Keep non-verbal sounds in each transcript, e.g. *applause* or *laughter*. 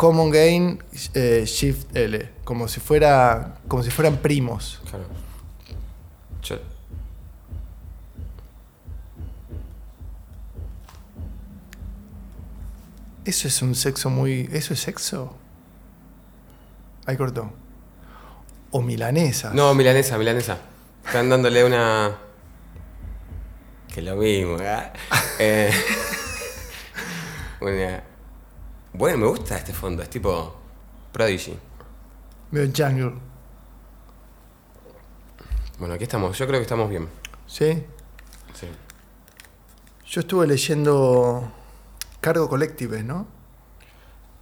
Common Gain eh, Shift L, como si fuera como si fueran primos. Claro. Yo- Eso es un sexo muy. ¿Eso es sexo? Ahí cortó. O milanesa. No, milanesa, milanesa. Están dándole una. Que lo mismo, ¿eh? *laughs* Eh, *laughs* una- Bueno, me gusta este fondo, es tipo. Prodigy. Medio jungle. Bueno, aquí estamos, yo creo que estamos bien. ¿Sí? Sí. Yo estuve leyendo Cargo Collective, ¿no?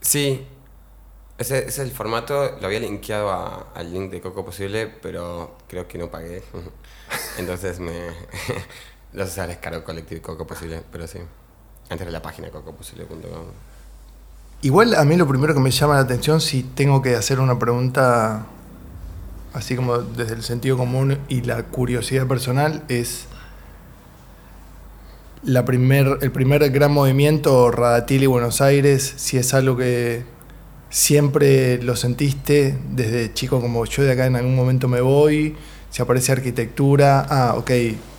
Sí, ese, ese es el formato, lo había linkeado a- al link de Coco Posible, pero creo que no pagué. *laughs* Entonces me. *laughs* no sé si es caro Collective Coco Posible, pero sí. Antes de la página cocoposible.com. Igual a mí lo primero que me llama la atención, si tengo que hacer una pregunta así como desde el sentido común y la curiosidad personal, es la primer, el primer gran movimiento Radatili Buenos Aires, si es algo que siempre lo sentiste desde chico como yo de acá en algún momento me voy, si aparece arquitectura, ah, ok,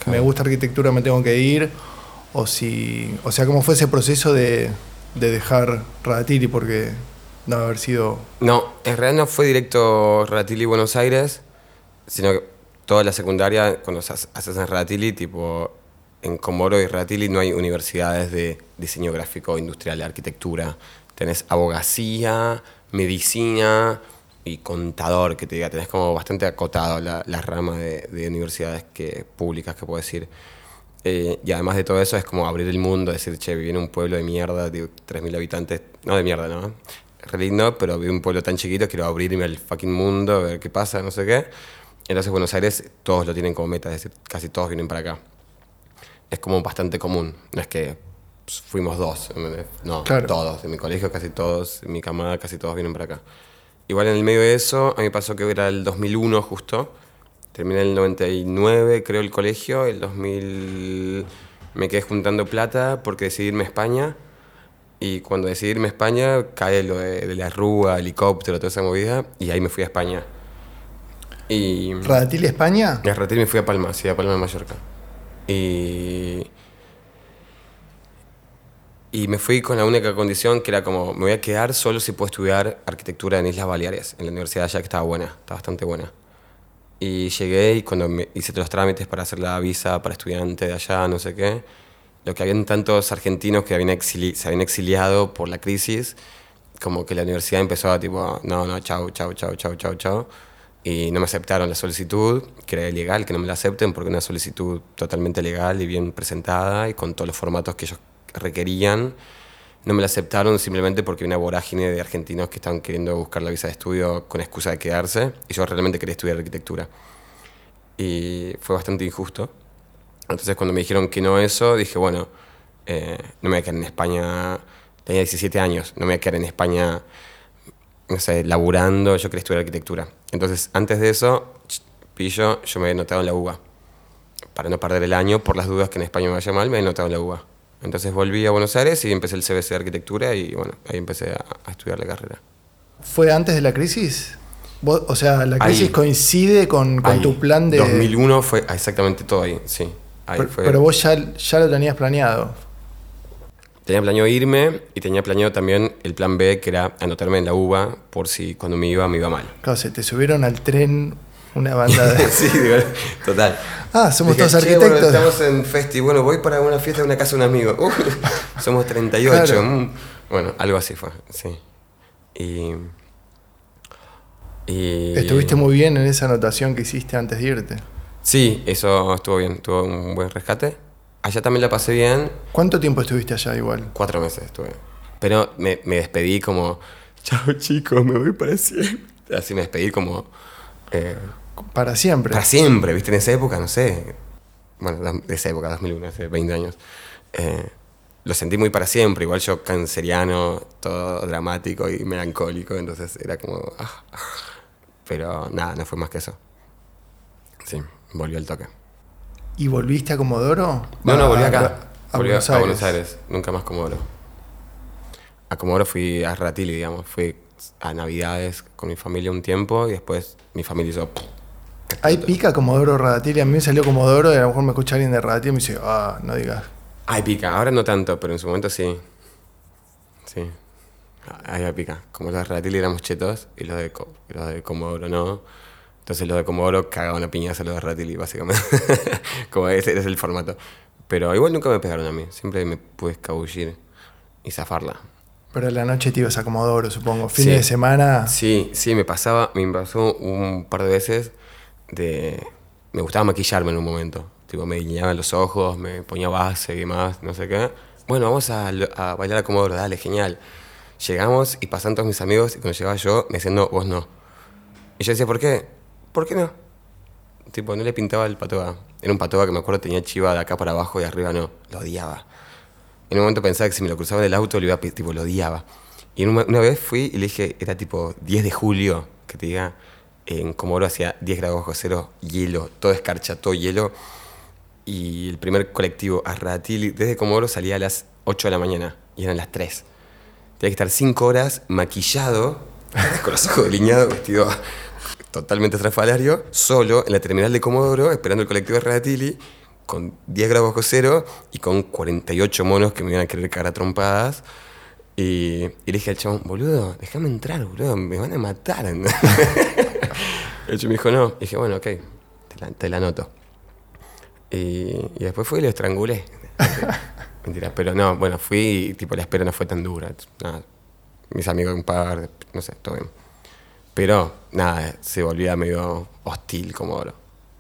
me gusta arquitectura, me tengo que ir, o si, o sea, cómo fue ese proceso de, de dejar Radatili porque no haber sido No, en realidad no fue directo Radatili Buenos Aires, sino que toda la secundaria, cuando haces en Radatili, tipo en Comoro y Radatili no hay universidades de diseño gráfico, industrial, arquitectura. Tenés abogacía, medicina y contador, que te diga, tenés como bastante acotado la, la rama de, de universidades que, públicas que puedo decir. Eh, y además de todo eso es como abrir el mundo, decir, che, viví en un pueblo de mierda, de 3.000 habitantes, no de mierda, ¿no? Realmente no, pero viví en un pueblo tan chiquito, quiero abrirme al fucking mundo, a ver qué pasa, no sé qué. Entonces Buenos Aires todos lo tienen como meta, es decir, casi todos vienen para acá. Es como bastante común, no es que pues, fuimos dos, no, Claro. todos, en mi colegio casi todos, en mi camada casi todos vienen para acá. Igual en el medio de eso, a mí pasó que era el 2001 justo, Terminé el 99, creo, el colegio. El 2000 me quedé juntando plata porque decidí irme a España. Y cuando decidí irme a España, cae lo de, de la rúa, helicóptero, toda esa movida. Y ahí me fui a España. Y Radatili España. a Ratil me fui a Palma, sí, a Palma de Mallorca. Y. Y me fui con la única condición que era como, me voy a quedar solo si puedo estudiar arquitectura en Islas Baleares, en la universidad allá que estaba buena, está bastante buena. Y llegué y cuando me hice los trámites para hacer la visa para estudiante de allá, no sé qué, lo que habían tantos argentinos que habían exili- se habían exiliado por la crisis, como que la universidad empezó a tipo, no, no, chau, chau, chau, chau, chau, chau. Y no me aceptaron la solicitud, que era ilegal que no me la acepten porque una solicitud totalmente legal y bien presentada y con todos los formatos que ellos requerían. No me la aceptaron simplemente porque había una vorágine de argentinos que estaban queriendo buscar la visa de estudio con excusa de quedarse y yo realmente quería estudiar arquitectura. Y fue bastante injusto. Entonces cuando me dijeron que no eso, dije, bueno, eh, no me voy a quedar en España, tenía 17 años, no me voy a quedar en España, no sé, laburando, yo quería estudiar arquitectura. Entonces antes de eso, pillo, yo me había anotado en la UBA. Para no perder el año, por las dudas que en España me vaya mal, me había anotado en la UBA. Entonces volví a Buenos Aires y empecé el CBC de arquitectura y bueno, ahí empecé a, a estudiar la carrera. ¿Fue antes de la crisis? O sea, la crisis Ahí. coincide con, tu plan de... 2001 fue exactamente todo ahí, sí. Ahí pero, fue. pero vos ya, ya lo tenías planeado. Tenía planeado irme y tenía planeado también el plan B, que era anotarme en la UBA por si cuando me iba me iba mal. Claro, se te subieron al tren una banda de... *laughs* sí, digo, total. Ah, somos Dije, todos "Che, bueno, arquitectos. estamos en festi, bueno, voy para una fiesta de una casa de un amigo. Uh, *laughs* somos 38. Claro. mm. Bueno, algo así fue, sí. Y... y Estuviste muy bien en esa anotación que hiciste antes de irte. Sí, eso estuvo bien, tuvo un buen rescate. Allá también la pasé bien, ¿Cuánto tiempo estuviste allá igual? cuatro meses estuve. Pero me, me despedí como, chao chicos, me voy para siempre. Así me despedí como... eh, Para siempre. para siempre, ¿viste? En esa época, no sé. Bueno, de esa época, 2001, hace 20 años. eh, lo sentí muy para siempre. Igual yo canceriano, todo dramático y melancólico, entonces era como... ah, ah. Pero nada, no fue más que eso. Sí, volvió al toque. ¿Y volviste a Comodoro? No, no, volví A- acá. A, volví Buenos a Aires. Buenos Aires, nunca más Comodoro. a Comodoro fui a Ratili, digamos. Fui a Navidades con mi familia un tiempo y después mi familia hizo... ¿Hay pica Comodoro Radatili? A mí me salió Comodoro y a lo mejor me escucha alguien de Radatili y me dice, ah, no digas. Hay pica, ahora no tanto, pero en su momento sí. Sí. Hay pica. Como los de Ratili éramos chetos y los de, los de Comodoro no. Entonces los de Comodoro cagaban a piñas a los de Ratili, básicamente. *laughs* Como ese, ese es el formato. Pero igual nunca me pegaron a mí. Siempre me pude escabullir y zafarla. Pero a la noche te ibas a Comodoro, supongo. Fines Sí. de semana. Sí, sí, me pasaba, me pasó un par de veces de... Me gustaba maquillarme en un momento. Tipo, me guiñaba los ojos, me ponía base y demás, no sé qué. Bueno, vamos a, a bailar a Comodoro, dale, genial. Llegamos y pasan todos mis amigos y cuando llegaba yo me decían, no, vos no. Y yo decía, ¿por qué? ¿Por qué no? Tipo, no le pintaba el patoa. Era un patoa que me acuerdo tenía chiva de acá para abajo y arriba no. Lo odiaba. En un momento pensaba que si me lo cruzaba en el auto, lo iba a tipo, lo odiaba. Y una, una vez fui y le dije, era tipo 10 de julio, que te diga, en Comodoro hacía 10 grados bajo cero, hielo, todo escarcha, todo hielo. Y el primer colectivo a Radatili desde Comodoro salía a las 8 de la mañana y eran las 3. Tenía que estar 5 horas maquillado, *laughs* con los ojos delineados, vestido totalmente estrafalario, solo en la terminal de Comodoro, esperando el colectivo de Radatili, con 10 grados bajo cero y con 48 monos que me iban a querer cagar a trompadas. Y, y le dije al chabón, boludo, déjame entrar, boludo, me van a matar. *laughs* *laughs* el chabón me dijo, no. Y dije, bueno, ok, te la, te la anoto. Y, y después fui y lo estrangulé. *laughs* Mentira, pero no, bueno, fui y tipo la espera no fue tan dura. Nada, mis amigos un par, no sé, todo bien. Pero nada, se volvía medio hostil como ahora.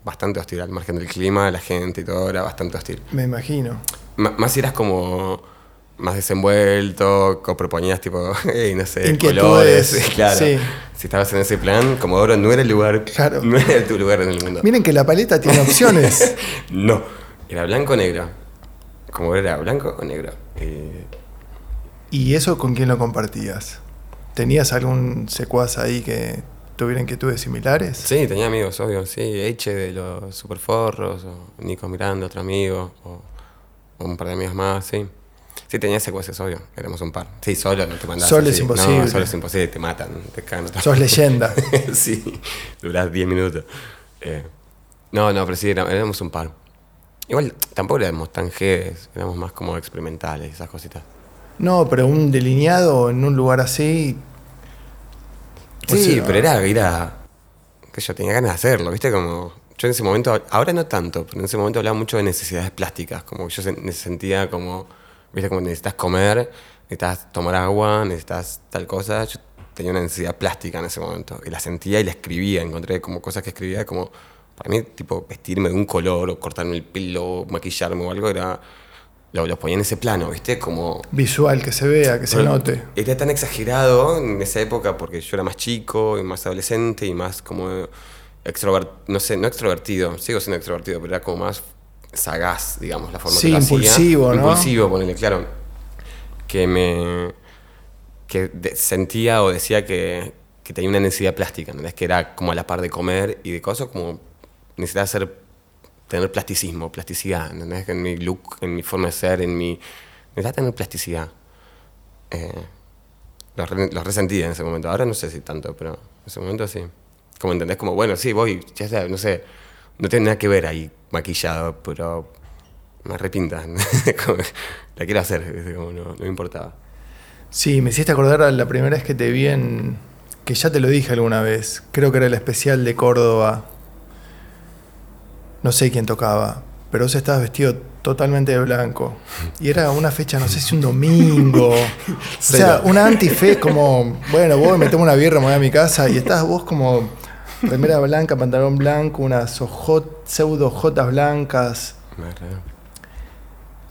Bastante hostil, al margen del clima, la gente y todo, era bastante hostil. Me imagino. M- más si eras como más desenvuelto, co- proponías tipo, *laughs* hey, no sé, colores. *laughs* Claro. sí. Si estabas en ese plan, Comodoro no era el lugar, Claro. *laughs* no era tu lugar en el mundo. Miren que la paleta tiene opciones. No, era blanco o negro. Comodoro era blanco o negro. Eh, ¿Y eso con quién lo compartías? ¿Tenías algún secuaz ahí que tuviera inquietudes similares? sí, tenía amigos, obvio. Sí, Eche de los Superforros, o Nico Miranda, otro amigo, o, o un par de amigos más, sí. Sí, tenía secuaces, obvio. Éramos un par. Sí, solo no te mandás. Solo así. es imposible. No, solo es imposible, te matan, te cagan. Sos leyenda. *laughs* sí, durás 10 minutos. Eh, no, no, pero sí, era- éramos un par. Igual tampoco éramos tan jedes, éramos más como experimentales, esas cositas. No, pero un delineado en un lugar así. Pues Sí, sí, pero era ir a. que yo tenía ganas de hacerlo, ¿viste? Como. Yo en ese momento, ahora no tanto, pero en ese momento hablaba mucho de necesidades plásticas, como que yo se- me sentía como, ¿viste? Como necesitas comer, necesitas tomar agua, necesitas tal cosa. Yo tenía una necesidad plástica en ese momento, y la sentía y la escribía, encontré como cosas que escribía, como, para mí, tipo, vestirme de un color, o cortarme el pelo, o maquillarme o algo, era. Lo, lo ponía en ese plano, ¿viste? Como. Visual, que se vea, que se note. Era tan exagerado en esa época porque yo era más chico y más adolescente y más como extrovertido, no sé, no extrovertido, sigo siendo extrovertido, pero era como más sagaz, digamos, la forma Sí, que lo impulsivo, hacía. ¿no? Impulsivo, ponele, claro. Que me que sentía o decía que, que tenía una necesidad plástica, ¿entendés? Que era como a la par de comer y de cosas, como necesitaba ser, tener plasticismo, plasticidad, ¿entendés? En mi look, en mi forma de ser, en mi... Necesitaba tener plasticidad. Eh, re- resentía en ese momento. Ahora no sé si tanto, pero en ese momento sí. Como entendés, como, bueno, sí, voy, ya sea, no sé, no tiene nada que ver ahí maquillado, pero me *laughs* que la quiero hacer, como no, no me importaba. Sí, me hiciste acordar a la primera vez que te vi en. que ya te lo dije alguna vez. Creo que era el especial de Córdoba. No sé quién tocaba, pero vos estabas vestido totalmente de blanco. Y era una fecha, no sé si un domingo. *laughs* o sea, una antife como, bueno, voy, me tomo una birra, me voy a mi casa. Y estabas vos como remera blanca, pantalón blanco, unas ojot, pseudo jotas blancas.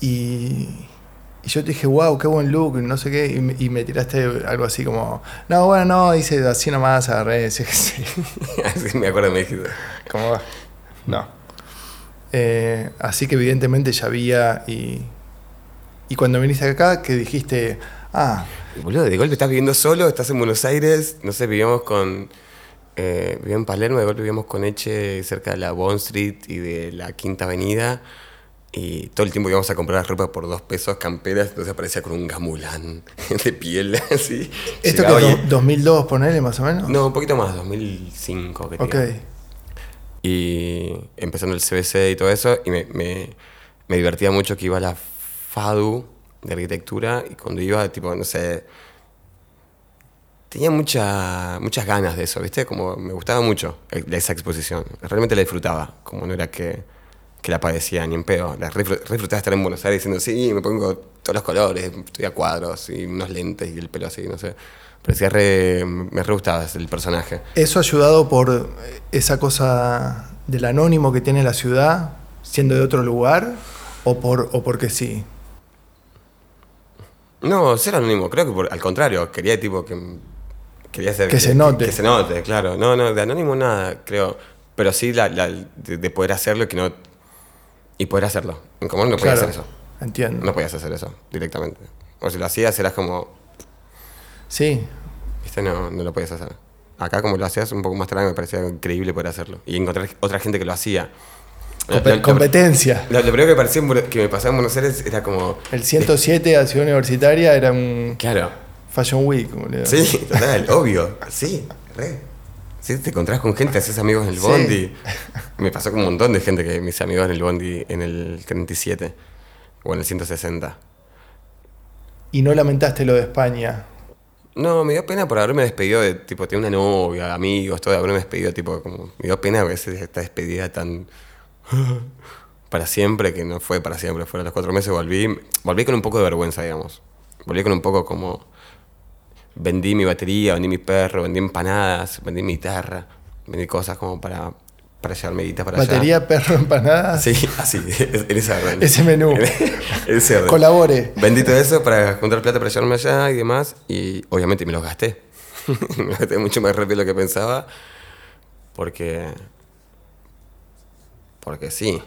Y, y yo te dije, wow, qué buen look, no sé qué, y me, y me tiraste algo así como, no, bueno, no, hice así nomás, agarré, que *laughs* sí. *laughs* Así me acuerdo, me dijiste. ¿Cómo va? No. Eh, así que evidentemente ya había, y, y cuando viniste acá, que dijiste, ah, Boludo, de golpe estás viviendo solo, estás en Buenos Aires, no sé, vivíamos con. Eh, vivía en Palermo, de golpe vivíamos con Eche cerca de la Bond Street y de la Quinta Avenida. Y todo el tiempo íbamos a comprar ropa por dos pesos, camperas, entonces aparecía con un gamulán *laughs* de piel, *laughs* así. ¿Esto Llegaba que es 2002, ponele más o menos? No, un poquito más, 2005, que Ok. Y empezando el CBC y todo eso, y me, me- me divertía mucho que iba a la FADU de arquitectura, y cuando iba, tipo, no sé, tenía mucha, muchas ganas de eso, ¿viste? Como me gustaba mucho eh, esa exposición. Realmente la disfrutaba, como no era que, que la padecía ni en pedo. La disfrutaba estar en Buenos Aires diciendo, sí, me pongo todos los colores, estoy a cuadros y unos lentes y el pelo así, no sé. Parecía re, me re gustaba el personaje. ¿Eso ayudado por esa cosa del anónimo que tiene la ciudad, siendo de otro lugar? ¿O, por, o porque sí? No, ser anónimo, creo que por- al contrario, quería tipo que quería ser Que se note. Que, se note, claro. No, no, de anónimo nada, creo. Pero sí la, la- de, de poder hacerlo y que no y poder hacerlo. En común no podías Claro, hacer eso. Entiendo. No podías hacer eso directamente. O si lo hacías eras como, Sí, viste, no, no lo podías hacer. Acá como lo hacías un poco más tarde me parecía increíble poder hacerlo. Y encontrar otra gente que lo hacía. Lo- Compe- lo- competencia. Lo, lo primero que, parecía que me pasaba en Buenos Aires era como... El 107 a Ciudad Universitaria era un Claro. Fashion Week. boludo. Sí, total, obvio. Sí, re. Sí, te encontrás con gente, haces amigos en el Sí. bondi. Me pasó con un montón de gente que me hice amigos en el bondi en el 37 o en el 160. Y no lamentaste lo de España. No, me dio pena por haberme despedido de, tipo, tenía una novia, amigos, todo, haberme despedido, tipo, como, me dio pena a veces esta despedida tan *laughs* para siempre, que no fue para siempre, fueron los cuatro meses, volví, volví con un poco de vergüenza, digamos. Volví con un poco como, vendí mi batería, vendí mi perro, vendí empanadas, vendí mi guitarra, vendí cosas como para, para llevarme guita para allá. Batería, perro, empanada. Sí, *laughs* así, en ese orden. Ese menú. *laughs* En ese orden. *laughs* Colabore. Vendí todo eso para juntar plata para llevarme allá y demás. Y obviamente me los gasté. me los gasté mucho más rápido de lo que pensaba. Porque. Porque sí.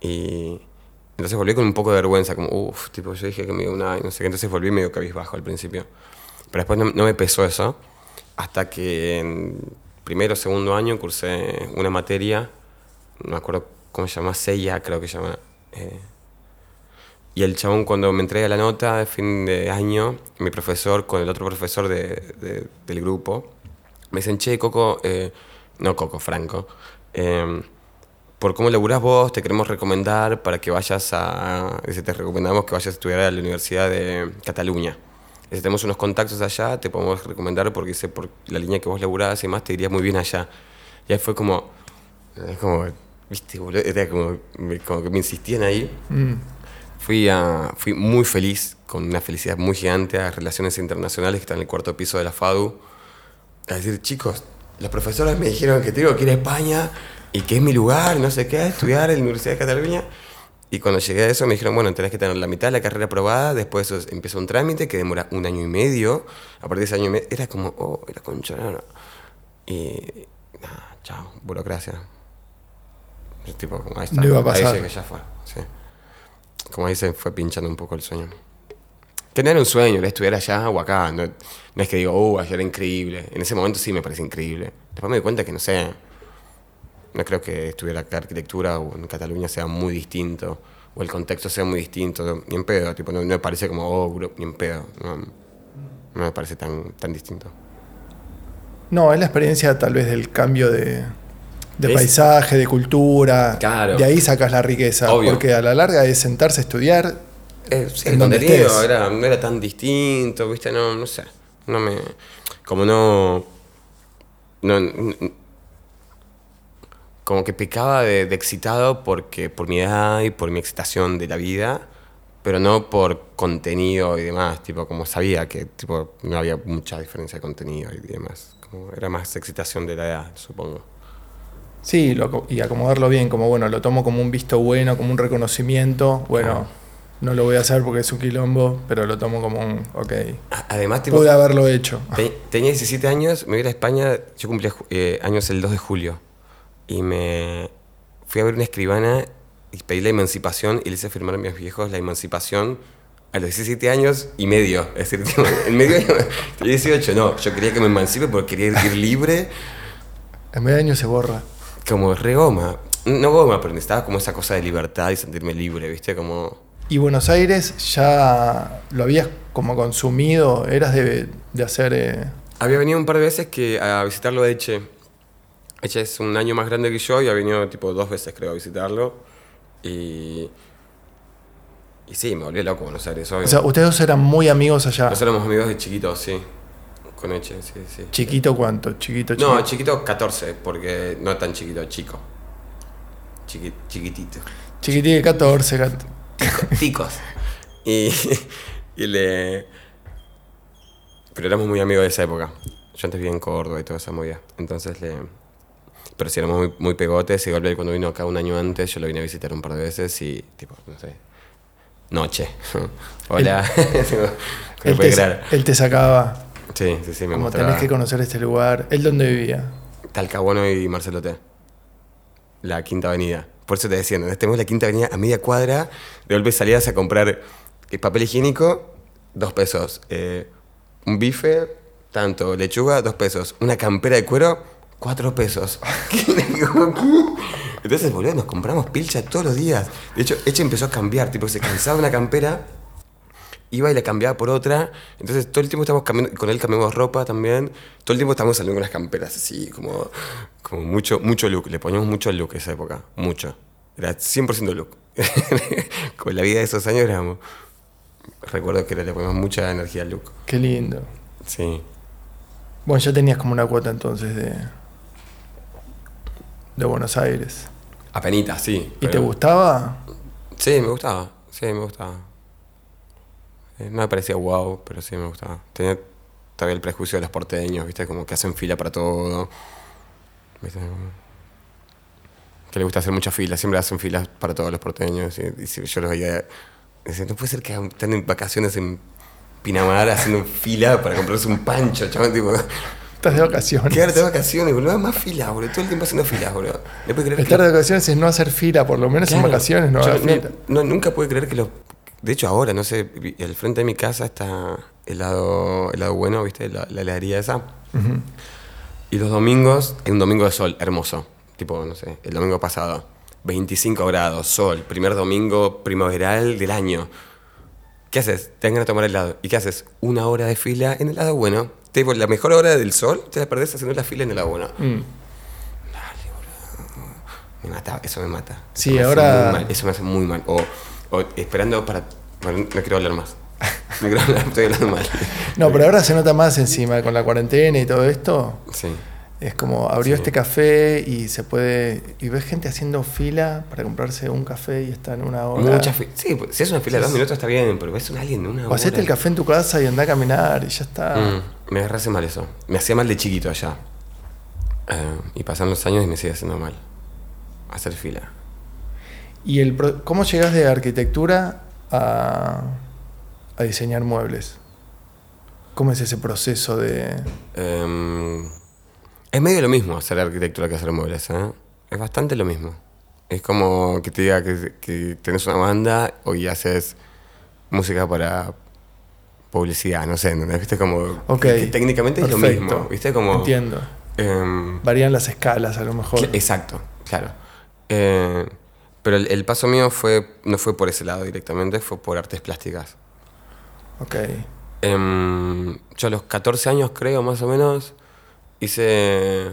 Y. Entonces volví con un poco de vergüenza, como, uff, tipo, yo dije que me iba una no sé qué. Entonces volví medio cabizbajo al principio. Pero después no, me pesó eso. Hasta que en primero o segundo año cursé una materia, no me acuerdo cómo se llama, creo que se llama. eh, y el chabón cuando me entrega la nota de fin de año, mi profesor con el otro profesor de- de- del grupo, me dicen, che, Coco, eh, no Coco, Franco, eh, por cómo laburás vos, te queremos recomendar para que vayas a... Te recomendamos que vayas a estudiar a la Universidad de Cataluña. Dice, tenemos unos contactos allá, te podemos recomendar porque dice, por la línea que vos laburás y más, te iría muy bien allá. Y ahí fue como... Como, viste, boludo, era como, como que me insistían ahí. Mm. Fui, a, fui muy feliz, con una felicidad muy gigante a Relaciones Internacionales, que está en el cuarto piso de la FADU, a decir, chicos, los profesores me dijeron que tengo que ir a España y que es mi lugar, no sé qué, a estudiar en la Universidad de Cataluña. Y cuando llegué a eso me dijeron, bueno, tenés que tener la mitad de la carrera aprobada, después eso empieza un trámite que demora un año y medio, a partir de ese año y medio, era como, oh, era concha. no, no. Y, nada, chao, burocracia. Tipo, como ahí está, No iba a ahí pasar. llegué, ya fue, sí. Como ahí se fue pinchando un poco el sueño. Que no era un sueño, era estudiar allá o acá. No, no es que digo, uh, allá era increíble. En ese momento sí me parece increíble. Después me di cuenta que no sé. No creo que estudiar arquitectura o en Cataluña sea muy distinto. O el contexto sea muy distinto. Ni en pedo. Tipo, no, no me parece como, oh, ni en pedo. No, no me parece tan, tan distinto. No, es la experiencia tal vez del cambio de, de paisaje, de cultura. Claro. De ahí sacas la riqueza. Obvio. Porque a la larga es sentarse a estudiar. Eh, sí, En el donde contenido era, no era tan distinto, ¿viste? No, no sé. No me. Como no. No. Como que pecaba de, de excitado porque, por mi edad y por mi excitación de la vida, pero no por contenido y demás. Tipo, como sabía que tipo, no había mucha diferencia de contenido y demás. Como era más excitación de la edad, supongo. Sí, lo y acomodarlo bien, como bueno, lo tomo como un visto bueno, como un reconocimiento. Bueno, no lo voy a hacer porque es un quilombo, pero lo tomo como un, ok, Además, tipo, pude haberlo hecho. Te- Tenía 17 años, me voy a ir a España, yo cumplí eh, años el 2 de julio. Y me fui a ver una escribana y pedí la emancipación y le hice firmar a mis viejos la emancipación a los 17 años y medio. Es decir, *laughs* en medio año, *laughs* tenía 18, no, yo quería que me emancipe porque quería ir libre En medio de año se borra. como re goma. No goma, pero necesitaba como esa cosa de libertad y sentirme libre, ¿viste? Como... ¿Y Buenos Aires ya lo habías como consumido? ¿Eras de, de hacer...? eh, Había venido un par de veces que a visitarlo a Eche. Eche es un año más grande que yo y ha venido tipo dos veces creo a visitarlo. Y... Y sí, me volví loco Buenos Aires, obvio. O sea, ustedes dos eran muy amigos allá. Nosotros éramos amigos de chiquitos, sí. Con Eche, sí, sí. ¿Chiquito cuánto? ¿Chiquito, chiquito? No, chiquito 14, porque no tan chiquito, chico. Chiqui- chiquitito. Chiquitito, 14, cat- *laughs* Ticos. Y, y le. Pero éramos muy amigos de esa época. Yo antes vivía en Córdoba y toda esa movida. Entonces le. Pero sí éramos muy, muy pegotes. Y cuando vino acá un año antes, yo lo vine a visitar un par de veces y, tipo, no sé. Noche. *laughs* Hola. ¿Cómo *laughs* Él te, él te sacaba, Sí, sí, sí, me como mostraba. tenés que conocer este lugar. ¿Él dónde vivía? Talcahuano y Marcelo T. La Quinta Avenida. Por eso te decía, ¿no? tenemos la Quinta Avenida a media cuadra. De golpe salías a comprar eh, papel higiénico, dos pesos. Eh, un bife, tanto. Lechuga, dos pesos. Una campera de cuero, cuatro pesos. *laughs* Entonces, boludo, nos compramos pilcha todos los días. De hecho, Eche empezó a cambiar. Tipo, se cansaba una campera iba y la cambiaba por otra. Entonces todo el tiempo estamos cambiando, con él cambiamos ropa también. Todo el tiempo estamos saliendo con las camperas así, como, como mucho, mucho look. Le poníamos mucho look esa época, mucho. Era 100% look. *laughs* con la vida de esos años éramos... Recuerdo que le poníamos mucha energía al look. Qué lindo. Sí. Bueno, ya tenías como una cuota entonces de, de Buenos Aires. Apenitas, sí. ¿Y te gustaba? Sí, me gustaba. Sí, me gustaba. Eh, no me parecía wow, pero sí me gustaba. Tenía todavía el prejuicio de los porteños, ¿viste? Como que hacen fila para todo. ¿Viste? Que le gusta hacer mucha fila. Siempre hacen filas para todos los porteños. Y, y si yo los veía. Decía, no puede ser que estén en vacaciones en Pinamar haciendo fila para comprarse un pancho, chaval. Tipo, Estás de vacaciones. quédate de vacaciones, boludo. Más filas, boludo. Todo el tiempo haciendo filas, boludo. No puedo creer que- Estar de vacaciones es no hacer fila, por lo menos en vacaciones no hacer fila. no, nunca pude creer que los... De hecho, ahora, no sé, al frente de mi casa está el lado, el lado bueno, ¿viste? La, la heladería esa. Y los domingos, hay un domingo de sol, hermoso. Tipo, no sé, el domingo pasado. 25 grados, sol, primer domingo primaveral del año. ¿Qué haces? Te de tomar helado. ¿Y qué haces? Una hora de fila en el lado bueno. Tipo, la mejor hora del sol te la perdés haciendo la fila en el bueno. Mm. Me mata, eso me mata. Sí, Eso me ahora- mal, eso me hace muy mal. O, o esperando para. Bueno, no quiero hablar más. No quiero hablar, estoy hablando mal. *laughs* No, pero ahora se nota más encima con la cuarentena y todo esto. Sí. Es como abrió Sí. este café y se puede. Y ves gente haciendo fila para comprarse un café y está en una hora. Mucha fila. Sí, pues, si es una fila de dos minutos está bien, pero ves a alguien de una O hacete el café en tu casa y anda a caminar y ya está. Mm, me agarrase mal eso. Me hacía mal de chiquito allá. Eh, y pasan los años y me sigue haciendo mal. Hacer fila. ¿Y el pro- cómo llegas de arquitectura a, a diseñar muebles? ¿Cómo es ese proceso de.? Em, es medio lo mismo hacer arquitectura que hacer muebles, ¿eh? Es bastante lo mismo. Es como que te diga que, que tenés una banda o y haces música para publicidad, no sé, ¿entendés? ¿Viste? Como que técnicamente es lo mismo, ¿viste? Como, Entiendo. em, Varían las escalas a lo mejor. Exacto, claro. Eh, pero el, el paso mío fue, no fue por ese lado directamente, fue por artes plásticas. Ok. Em, yo a los 14 años, creo, más o menos, hice.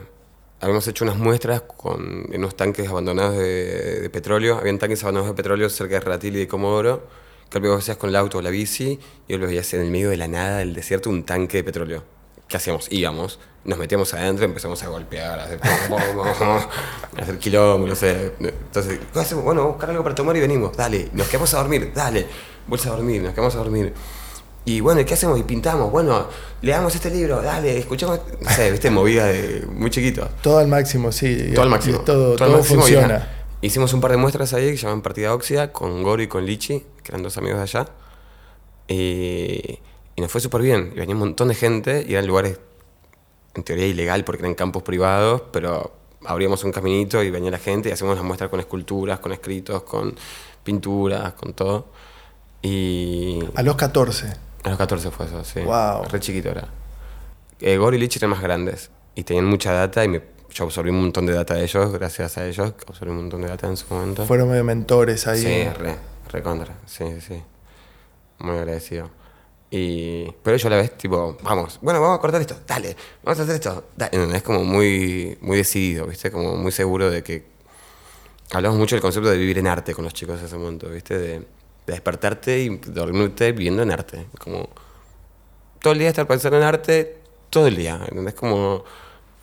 Habíamos hecho unas muestras con, unos tanques abandonados de, de petróleo. Habían tanques abandonados de petróleo cerca de Ratil y de Comodoro, que luego hacías con el auto o la bici, y luego veías en el medio de la nada del desierto un tanque de petróleo. ¿Qué hacíamos? Íbamos, nos metíamos adentro, empezamos a golpear, a hacer, a *laughs* hacer quilombo, no sé. Entonces, ¿qué hacemos? Bueno, buscar algo para tomar y venimos, dale. Nos quedamos a dormir, dale. Bolsa a dormir, nos quedamos a dormir. Y bueno, ¿y qué hacemos? Y pintamos, bueno, leamos este libro, dale, escuchamos, no sé, viste, movida de muy chiquito. Todo al máximo, sí. Todo al máximo. Todo, al todo máximo, funciona. Hicimos un par de muestras ahí que se llaman Partida Óxida con Goro y con Lichi, que eran dos amigos de allá. Y, y nos fue súper bien. Y venía un montón de gente y eran lugares, en teoría, ilegal porque eran campos privados, pero abríamos un caminito y venía la gente y hacíamos las muestras con esculturas, con escritos, con pinturas, con todo. Y A los 14. A los 14 fue eso, sí. Guau. Re chiquito era. Eh, y Lichi eran más grandes y tenían mucha data y me, yo absorbí un montón de data de ellos, gracias a ellos, absorbí un montón de data en su momento. Fueron medio mentores ahí. Sí, re, re contra, sí, sí. Muy agradecido. Y, pero yo a la vez, tipo, vamos, bueno, vamos a cortar esto, dale, vamos a hacer esto. Dale. Es como muy, muy decidido, ¿viste? Como muy seguro de que. Hablamos mucho del concepto de vivir en arte con los chicos en ese momento, ¿viste? De despertarte y dormirte viviendo en arte. Como todo el día estar pensando en arte, todo el día. Es como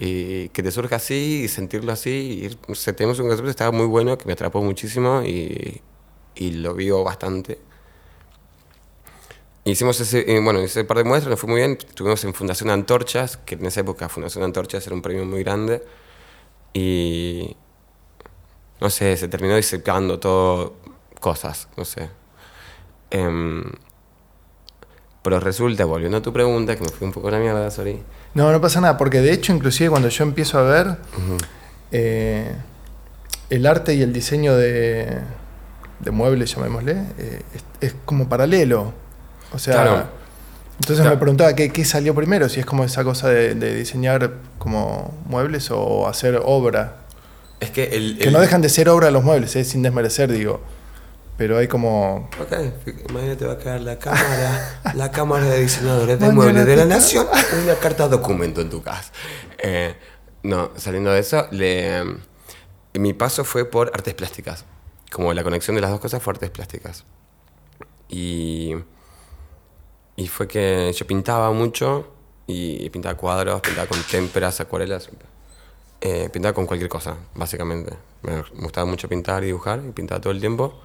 y que te surja así y sentirlo así. Y, sé, tenemos un concepto que estaba muy bueno, que me atrapó muchísimo y, y lo vivo bastante. Hicimos ese, eh, bueno, ese par de muestras, nos fue muy bien. Estuvimos en Fundación Antorchas, que en esa época Fundación Antorchas era un premio muy grande. Y. No sé, se terminó disecando todo cosas, no sé. Em, pero resulta, volviendo a tu pregunta, que me fui un poco a la mierda, sorry. No, no pasa nada, porque de hecho, inclusive cuando yo empiezo a ver eh, el arte y el diseño de, de muebles, llamémosle, eh, es, es como paralelo. O sea, Claro. entonces Claro. me preguntaba ¿qué, qué salió primero, si es como esa cosa de, de diseñar como muebles o hacer obra. Es que el. Que no dejan de ser obra los muebles, eh, sin desmerecer, digo. Pero hay como... Ok, imagínate va a quedar la cámara, *laughs* la cámara de diseñadores de muebles de la nación, una carta documento en tu casa. Eh, no, saliendo de eso, le, mi paso fue por artes plásticas. Como la conexión de las dos cosas fue artes plásticas. Y, y fue que yo pintaba mucho y pintaba cuadros, pintaba con témperas, acuarelas. Eh, pintaba con cualquier cosa, básicamente. Me gustaba mucho pintar y dibujar y pintaba todo el tiempo.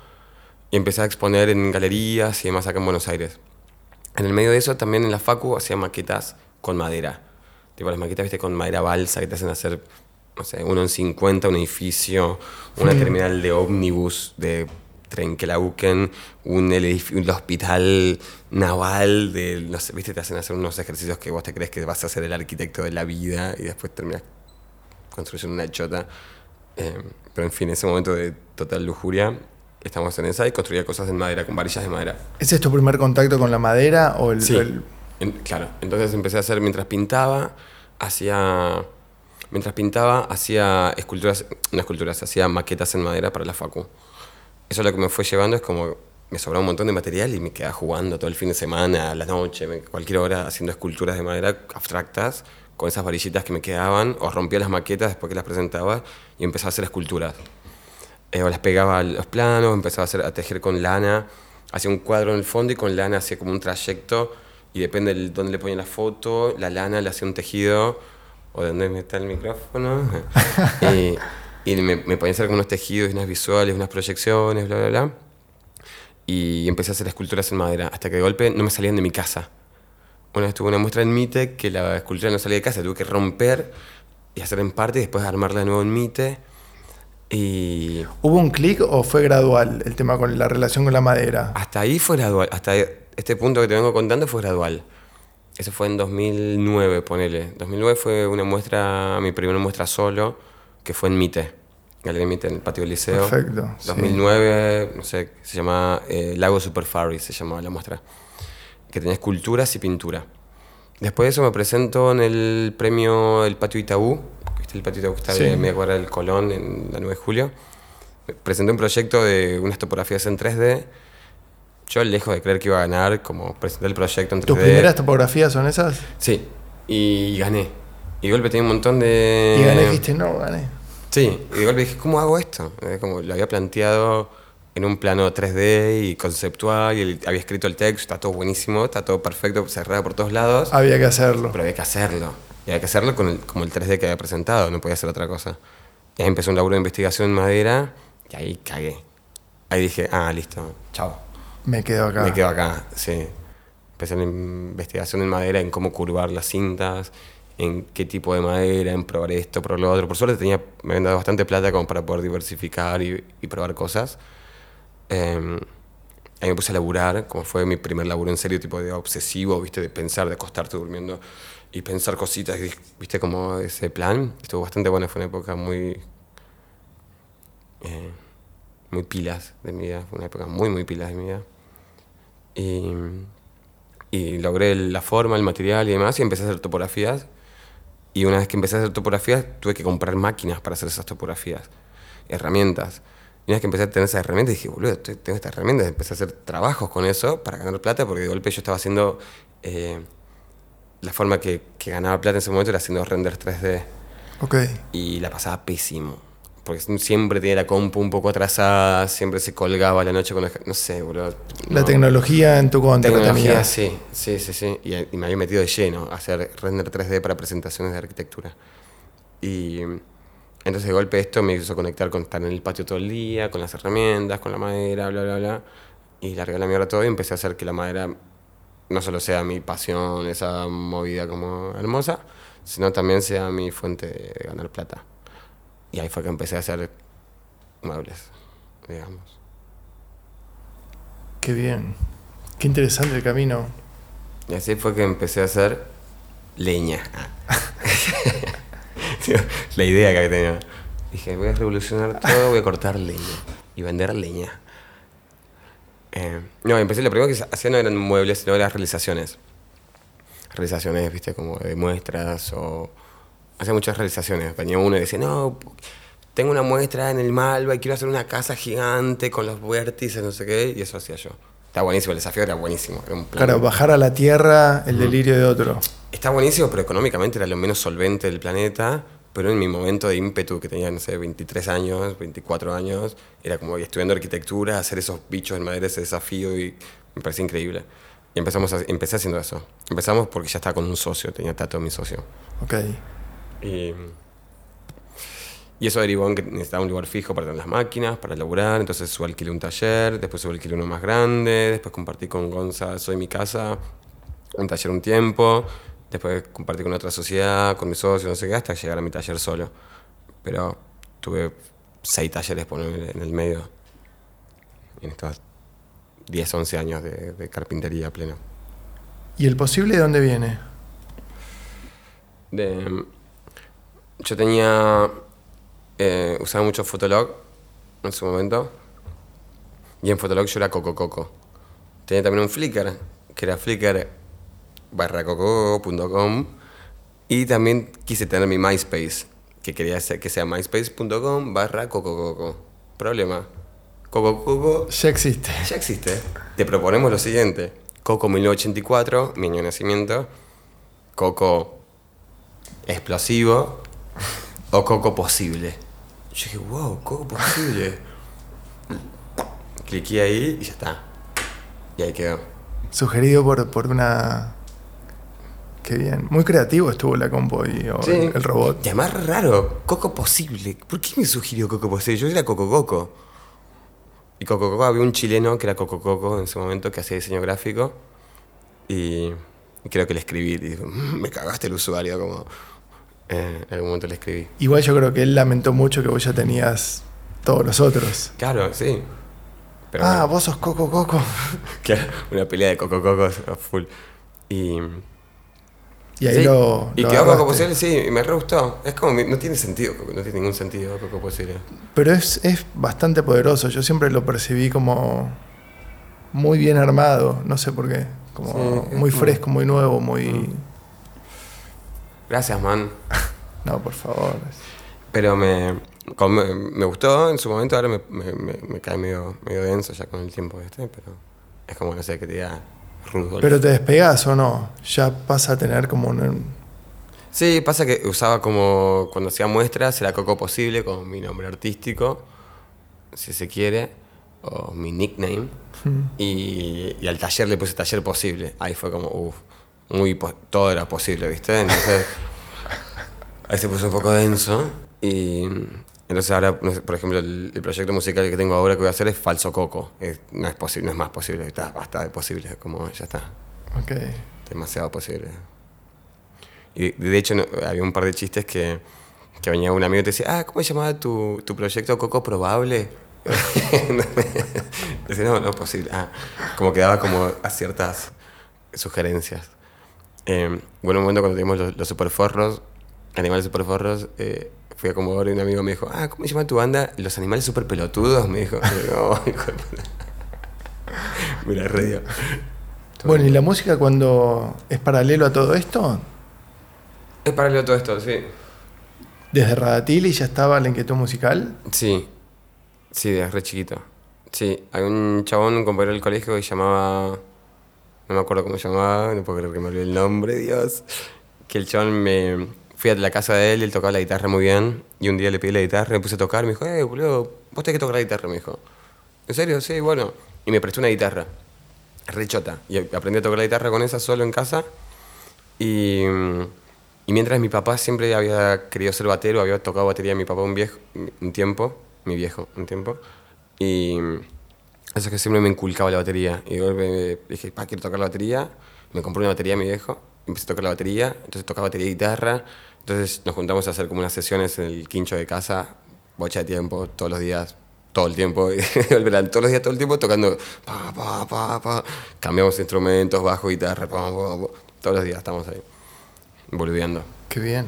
Y empecé a exponer en galerías y demás acá en Buenos Aires. En el medio de eso, también en la Facu hacía maquetas con madera. Tipo las maquetas, viste, con madera balsa que te hacen hacer, no sé, uno en 50, un edificio, una terminal de ómnibus, de tren que la busquen, un, un hospital naval, de, no sé, viste, te hacen hacer unos ejercicios que vos te crees que vas a ser el arquitecto de la vida y después terminas construyendo una chota. Eh, pero en fin, ese momento de total lujuria, estamos en esa y construía cosas en madera, con varillas de madera. ¿Ese es tu primer contacto con la madera o el... Sí. el- En- claro, entonces empecé a hacer, mientras pintaba, hacía... Mientras pintaba, hacía esculturas, no esculturas, hacía maquetas en madera para la facu. Eso lo que me fue llevando es como me sobraba un montón de material y me quedaba jugando todo el fin de semana, a la noche, cualquier hora, haciendo esculturas de madera abstractas con esas varillitas que me quedaban, o rompía las maquetas después que las presentaba y empezaba a hacer esculturas. Eh, o las pegaba a los planos, empezaba a, hacer, a tejer con lana, hacía un cuadro en el fondo y con lana hacía como un trayecto y depende de dónde le ponía la foto, la lana le hacía un tejido o de dónde está el micrófono *laughs* y, y me, me ponía a hacer como unos tejidos, unas visuales, unas proyecciones, bla, bla, bla. Y empecé a hacer esculturas en madera hasta que de golpe no me salían de mi casa. Una vez tuve una muestra en Mite que la escultura no salía de casa, tuve que romper y hacer en parte y después armarla de nuevo en Mite. Y ¿Hubo un clic o fue gradual el tema con la relación con la madera? hasta ahí fue gradual, hasta este punto que te vengo contando fue gradual. Eso fue en 2009, ponele. 2009 fue una muestra, mi primera muestra solo, que fue en Mite, Galería Mite, en el patio del liceo. Perfecto, sí. 2009, no sé, se llama eh, Lago Super Furry, se llamaba la muestra. Que tenía esculturas y pintura. Después de eso me presento en el premio El Patio Itaú, ¿viste el que está Sí. de media cuadra del Colón en la 9 de julio? Presenté un proyecto de unas topografías en 3D. Yo, lejos de creer que iba a ganar, como presenté el proyecto en 3D. ¿Tus primeras topografías son esas? Sí, y gané. Y de golpe tenía un montón de... Y gané, dijiste, no, gané. Sí, y de golpe dije, ¿cómo hago esto? Como lo había planteado en un plano 3D y conceptual, y el- había escrito el texto, está todo buenísimo, está todo perfecto, cerrado por todos lados, Había que hacerlo. pero había que hacerlo. Y había que hacerlo con el, como el 3D que había presentado, no podía hacer otra cosa. Y ahí empezó un laburo de investigación en madera, y ahí cagué. Ahí dije, ah, listo, chao. Me quedo acá. Me quedo acá, sí. Empecé la investigación en madera, en cómo curvar las cintas, en qué tipo de madera, en probar esto, probar lo otro. Por suerte tenía, me habían dado bastante plata como para poder diversificar y, y probar cosas. Eh, ahí me puse a laburar, como fue mi primer laburo en serio, tipo de obsesivo, viste, de pensar, de acostarte durmiendo y pensar cositas, viste, como ese plan. Estuvo bastante bueno, fue una época muy... eh, muy pilas de mi vida, fue una época muy, muy pilas de mi vida. Y, y logré la forma, el material y demás, y empecé a hacer topografías. Y una vez que empecé a hacer topografías, tuve que comprar máquinas para hacer esas topografías, herramientas. Y una vez que empecé a tener esas herramientas, dije, boludo, tengo estas herramientas. Empecé a hacer trabajos con eso para ganar plata, porque de golpe yo estaba haciendo. Eh, la forma que, que, ganaba plata en ese momento era haciendo renders 3D. Ok. Y la pasaba pésimo. Porque siempre tenía la compu un poco atrasada, siempre se colgaba la noche con. No sé, boludo. La tecnología en tu contra. Tecnología, sí, sí, sí, sí. Y, y, me había metido de lleno a hacer render 3D para presentaciones de arquitectura. Y entonces de golpe esto me hizo conectar con estar en el patio todo el día, con las herramientas, con la madera, bla, bla, bla. Y largué la mierda todo y empecé a hacer que la madera no solo sea mi pasión, esa movida como hermosa, sino también sea mi fuente de ganar plata. Y ahí fue que empecé a hacer muebles, digamos. Qué bien. Qué interesante el camino. Y así fue que empecé a hacer leña. *laughs* la idea que tenía. Dije, voy a revolucionar todo, voy a cortar leña y vender leña. Eh, no, empecé, lo primero que hacía no eran muebles, sino eran realizaciones. Realizaciones, viste, como de muestras o... Hacía muchas realizaciones. Venía uno y decía, no, tengo una muestra en el Malva y quiero hacer una casa gigante con los vértices, no sé qué, y eso hacía yo. Está buenísimo, el desafío era buenísimo. Era un plan. Claro, bajar a la Tierra el delirio de otro. Está buenísimo, pero económicamente era lo menos solvente del planeta pero en mi momento de ímpetu, que tenía, no sé, 23 años, 24 años, era como estudiando arquitectura, hacer esos bichos en madera, ese desafío, y me parecía increíble. Y empezamos a, empecé haciendo eso. Empezamos porque ya estaba con un socio, tenía Tato, mi socio. Ok. Y, y eso derivó en que necesitaba un lugar fijo para tener las máquinas, para laburar, entonces subo alquilé un taller, después subo alquilé uno más grande, después compartí con Gonza, soy mi casa, un taller un tiempo, Después compartí con otra sociedad, con mis socios, no sé qué, hasta llegar a mi taller solo. Pero tuve seis talleres por en el medio. En estos 10, 11 años de, carpintería pleno. ¿Y el posible de dónde viene? De, yo tenía. Eh, usaba mucho Fotolog en su momento. Y en Fotolog yo era Coco Coco. Tenía también un Flickr, que era Flickr barracoco.com y también quise tener mi MySpace, que quería que sea myspace.com barra cocococo. Problema. Coco Ya existe. Ya existe. Te proponemos lo siguiente. Coco 1984, mi año de nacimiento. Coco explosivo o Coco posible. Yo dije, wow, Coco posible. Cliqué ahí y ya está. Y ahí quedó. Sugerido por, por una Qué bien. Muy creativo estuvo la compo y el, robot. Y además raro. Coco Posible. ¿Por qué me sugirió Coco Posible? Yo era Coco Coco. Y Coco Coco había un chileno que era Coco Coco en ese momento que hacía diseño gráfico. Y, creo que le escribí. Y dijo, mm, me cagaste el usuario. Como eh, en algún momento le escribí. Igual yo creo que él lamentó mucho que vos ya tenías todos los otros. Claro, sí. ah, vos sos Coco Coco. *laughs* una pelea de Coco Coco full. Y. Y ahí lo. Y quedó Coco Posible, sí, me re gustó. Es como, no tiene sentido, no tiene ningún sentido Coco Posible. Pero es, es bastante poderoso. Yo siempre lo percibí como muy bien armado, no sé por qué. Como muy fresco, muy nuevo, muy. Mm. Gracias, man. *laughs* no, por favor. Pero me, me, gustó en su momento, ahora me, me, cae medio, medio denso ya con el tiempo, este Pero es como, no sé, que te diga pero te despegas o no, ya pasa a tener como un... Sí, pasa que usaba como, cuando hacía muestras, era Coco Posible, como mi nombre artístico, si se quiere, o mi nickname, hmm. y, al taller le puse Taller Posible. Ahí fue como, uff, muy, todo era posible, ¿viste? Entonces, *laughs* ahí se puso un poco denso, y entonces ahora, por ejemplo, el, proyecto musical que tengo ahora que voy a hacer es Falso Coco. no es posible, no es más posible, está basta de posible, como ya está. Ok. Demasiado posible. Y de hecho había un par de chistes que, que venía un amigo y te decía, ah, ¿cómo se llamaba tu, tu proyecto Coco Probable? *laughs* Decía, no, no es posible. Ah, como que daba como a ciertas sugerencias. Eh, bueno, un momento cuando teníamos los, los superforros, animales superforros, eh, fui a Comodoro y un amigo me dijo, ah, ¿cómo se llama tu banda? Los animales super pelotudos, me dijo. no, hijo *laughs* Mira, re Bueno, ¿y la música cuando es paralelo a todo esto? Es paralelo todo esto, sí. ¿Desde Radatili ya estaba la inquietud musical? Sí, sí, desde re chiquito. Sí, hay un chabón, un compañero del colegio que llamaba. No me acuerdo cómo llamaba, no puedo creer que me olvidé el nombre, Dios. Que el chabón me. Fui a la casa de él él tocaba la guitarra muy bien. Y un día le pedí la guitarra, me puse a tocar. Me dijo, eh, boludo, vos tenés que tocar la guitarra, me dijo. ¿En serio? Sí, bueno. Y me prestó una guitarra, re chota. Y aprendí a tocar la guitarra con esa solo en casa. Y. Y mientras mi papá siempre había querido ser batero, había tocado batería mi papá un, viejo, un tiempo, mi viejo un tiempo, y eso que siempre me inculcaba la batería. Y yo me dije, pa, quiero tocar la batería, me compré una batería mi viejo, empecé a tocar la batería, entonces tocaba batería y guitarra, entonces nos juntamos a hacer como unas sesiones en el quincho de casa, bocha de tiempo, todos los días, todo el tiempo, *laughs* todos los días, todo el tiempo tocando, pa, pa, pa, pa, cambiamos instrumentos, bajo, guitarra, pa, pa, pa, todos los días estamos ahí volviendo. Qué bien.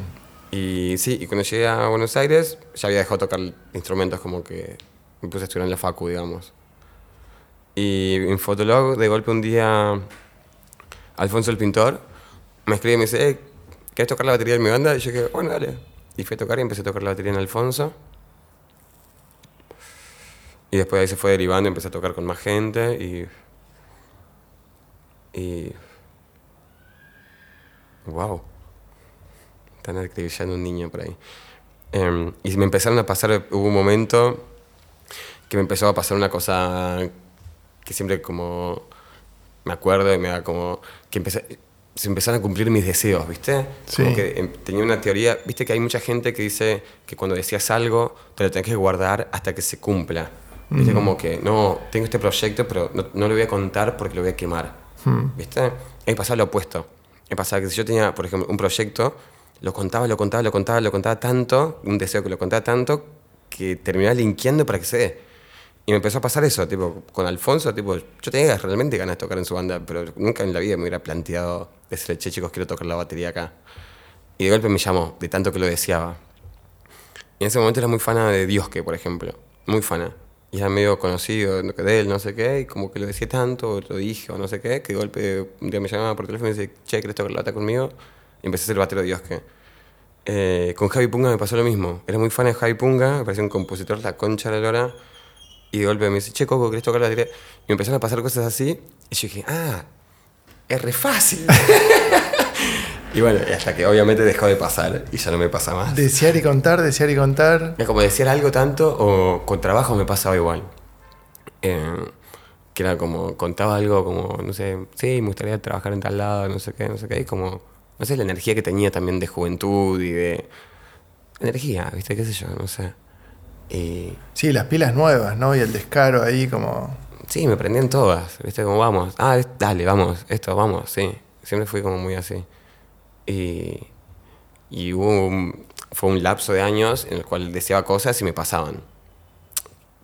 Y sí, y cuando llegué a Buenos Aires ya había dejado de tocar instrumentos como que me puse a estudiar en la facu, digamos. Y en Fotolog, de golpe un día, Alfonso el pintor me escribe y me dice, eh, ¿quieres tocar la batería de mi banda? Y yo dije, bueno, dale. Y fui a tocar y empecé a tocar la batería en Alfonso. Y después ahí se fue derivando, empecé a tocar con más gente y... Y... ¡Wow! Están acribillando un niño por ahí. Em, y me empezaron a pasar, hubo un momento que me empezó a pasar una cosa que siempre como me acuerdo y me da como que empecé, se empezaron a cumplir mis deseos, ¿viste? Sí. Como que em, tenía una teoría, ¿viste? Que hay mucha gente que dice que cuando decías algo te lo tenés que guardar hasta que se cumpla. ¿Viste? Como que, no, tengo este proyecto, pero no, no lo voy a contar porque lo voy a quemar. ¿Viste? A mí me pasaba lo opuesto. Me pasaba que si yo tenía, por ejemplo, un proyecto, lo contaba, lo contaba, lo contaba, lo contaba tanto, un deseo que lo contaba tanto, que terminaba linkeando para que se dé. Y me empezó a pasar eso, tipo, con Alfonso, tipo, yo tenía realmente ganas de tocar en su banda, pero nunca en la vida me hubiera planteado decirle, che, chicos, quiero tocar la batería acá. Y de golpe me llamó, de tanto que lo deseaba. Y en ese momento era muy fana de Diosque, por ejemplo, muy fana. Y era medio conocido de él, no sé qué, y como que lo decía tanto, lo dije o no sé qué, que de golpe un día me llamaba por teléfono y me dice, che, ¿querés tocar la bata conmigo? Y empecé a ser batero de Diosque. Eh, con Javi Punga me pasó lo mismo. Era muy fan de Javi Punga, me parecía un compositor la concha de la lora. Y de golpe me dice, che, Coco, ¿querés tocar la batería? Y me empezaron a pasar cosas así. Y yo dije, ah, es re fácil. *laughs* y bueno, hasta que obviamente dejó de pasar y ya no me pasa más. Desear y contar, desear y contar. Es como decir algo tanto o con trabajo me pasaba igual. Eh, que era como, contaba algo como, no sé, sí, me gustaría trabajar en tal lado, no sé qué, no sé qué. Y como, no sé, la energía que tenía también de juventud y de... Energía, ¿viste? ¿Qué sé yo? No sé. Y Sí, las pilas nuevas, ¿no? Y el descaro ahí como... sí, me prendían todas, ¿viste? Como vamos, ah, dale, vamos, esto, vamos, sí. Siempre fui como muy así. Y, y hubo un- fue un lapso de años en el cual deseaba cosas y me pasaban.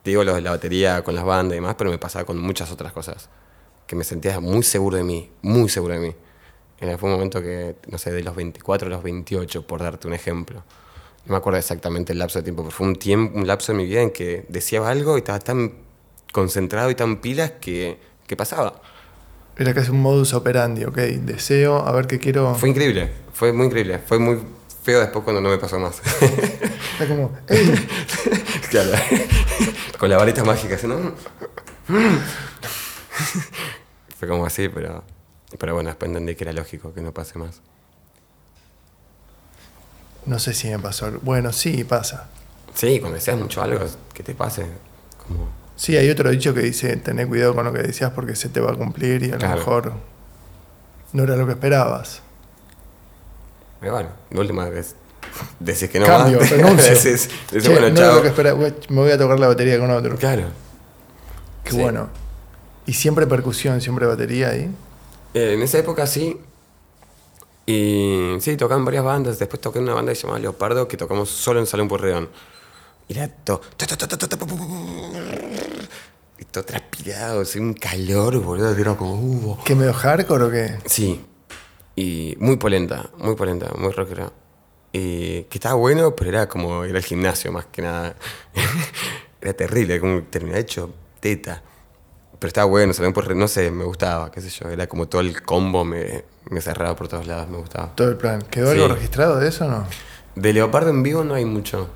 Digo lo de la batería con las bandas y demás, pero me pasaba con muchas otras cosas. Que me sentía muy seguro de mí, muy seguro de mí. Fue un momento que, no sé, de los 24 a los 28, por darte un ejemplo. No me acuerdo exactamente el lapso de tiempo, pero fue un, tiempo, un lapso de mi vida en que deseaba algo y estaba tan concentrado y tan pilas que, que pasaba. Era casi un modus operandi, ok. Deseo, a ver qué quiero. Fue increíble, fue muy increíble. Fue muy feo después cuando no me pasó más. *laughs* Era como, *laughs* ¡ey! Claro. *laughs* Con la varita mágica, así, ¿no? Fue como así, pero, pero bueno, después entendí que era lógico que no pase más. No sé si me pasó. Bueno, sí, pasa. Sí, cuando deseas mucho algo, que te pase. Como, Sí, hay otro dicho que dice, tener cuidado con lo que decías porque se te va a cumplir y a Claro. lo mejor no era lo que esperabas. pero bueno, de última vez decís que no Cambio, más. renuncio. *laughs* decís, decís, Che, bueno, no era lo que esperaba. Me voy a tocar la batería con otro. Claro. Qué Sí. bueno. Y siempre percusión, siempre batería ahí. Eh, en esa época sí. Y sí, tocaban varias bandas. Después toqué en una banda que se llamaba Leopardo que tocamos solo en Salón Porreón. Y era todo. Y todo transpirado, así, un calor, boludo. Era como. Uh, ¿Qué medio hardcore o qué? Sí. Y muy polenta, muy polenta, muy rockera. Y que estaba bueno, pero era como ir al gimnasio más que nada. *laughs* era terrible, como terminaba hecho teta. Pero estaba bueno, ¿saben? Por, no sé, me gustaba, qué sé yo. Era como todo el combo, me, me cerraba por todos lados, me gustaba. Todo el plan. ¿Quedó algo registrado de eso o no? De Leopardo en vivo no hay mucho.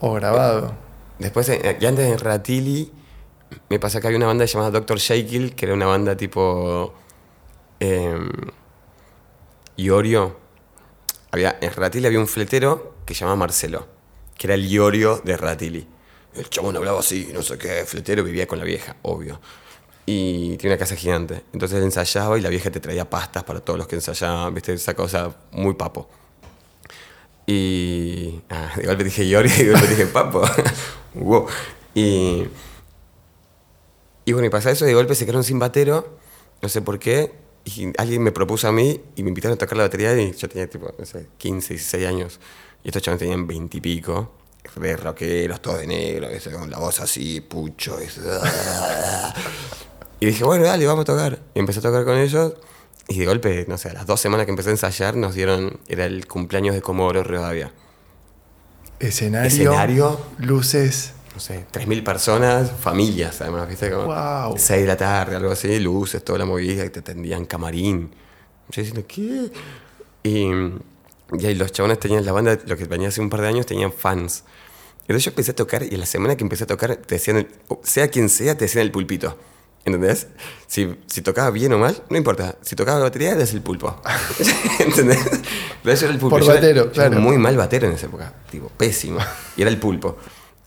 O grabado. Después, eh, y antes en Ratili, me pasa que había una banda llamada Dr. Shakill, que era una banda tipo. Eh, Iorio. Había, en Ratili había un fletero que se llamaba Marcelo, que era el Iorio de Ratili. El chabón hablaba así, no sé qué, fletero, vivía con la vieja, obvio. Y tiene una casa gigante. Entonces ensayaba y la vieja te traía pastas para todos los que ensayaban, viste, esa cosa muy papo. Y. Ah, de golpe dije Iorio y de golpe dije papo. *laughs* wow. Y. Y bueno, y pasa eso, de golpe se quedaron sin batero, no sé por qué, y alguien me propuso a mí y me invitaron a tocar la batería y yo tenía tipo, no sé, 15, 16 años, y estos chavales tenían 20 y pico, de rockeros, todos de negro, con la voz así, pucho, ¿viste? *laughs* y dije, bueno, dale, vamos a tocar. Y empecé a tocar con ellos, y de golpe, no sé, a las dos semanas que empecé a ensayar, nos dieron, era el cumpleaños de Comodoro Rivadavia. Escenario. Escenario. Luces. no sé, 3.000 personas, familias además, ¿viste? Como Wow. 6 de la tarde, algo así, luces, toda la movida, y te tendían camarín. Yo diciendo, ¿qué? Y, y ahí los chabones tenían la banda, lo que venía hace un par de años, tenían fans. Entonces yo empecé a tocar, y la semana que empecé a tocar, te decían, el- sea quien sea, te decían el pulpito. ¿Entendés? Si, si tocaba bien o mal, no importa. Si tocaba la batería, eres el pulpo. *laughs* ¿Entendés? Yo era el pulpo. Por Yo era- batero, yo era claro. muy mal batero en esa época. Tipo, pésimo. Y era el pulpo.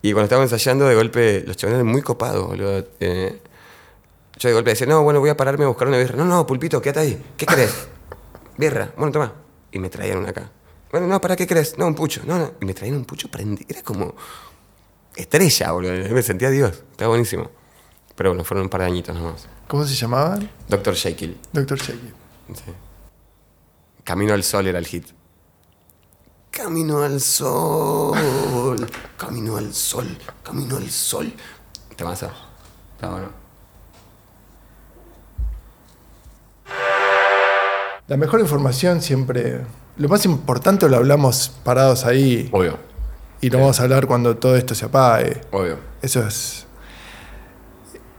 Y cuando estaba ensayando, de golpe, los chavales eran muy copados, boludo. Eh, yo de golpe decía, no, bueno, voy a pararme a buscar una birra. No, no, pulpito, quédate ahí. ¿Qué querés? *laughs* birra. Bueno, toma. Y me traían una acá. Bueno, no, ¿para qué querés? No, un pucho. No, no. Y me traían un pucho prendido. Era como estrella, boludo. Me sentía Dios. Estaba buenísimo. Pero bueno, fueron un par de añitos nomás. ¿Cómo se llamaban? Doctor Shakill. Doctor Shaky. Sí. Camino al sol era el hit. Camino al sol, camino al sol, camino al sol. ¿Te vas a? Está bueno. La mejor información siempre. Lo más importante lo hablamos parados ahí Obvio, y lo vamos a hablar cuando todo esto se apague. obvio. Eso es.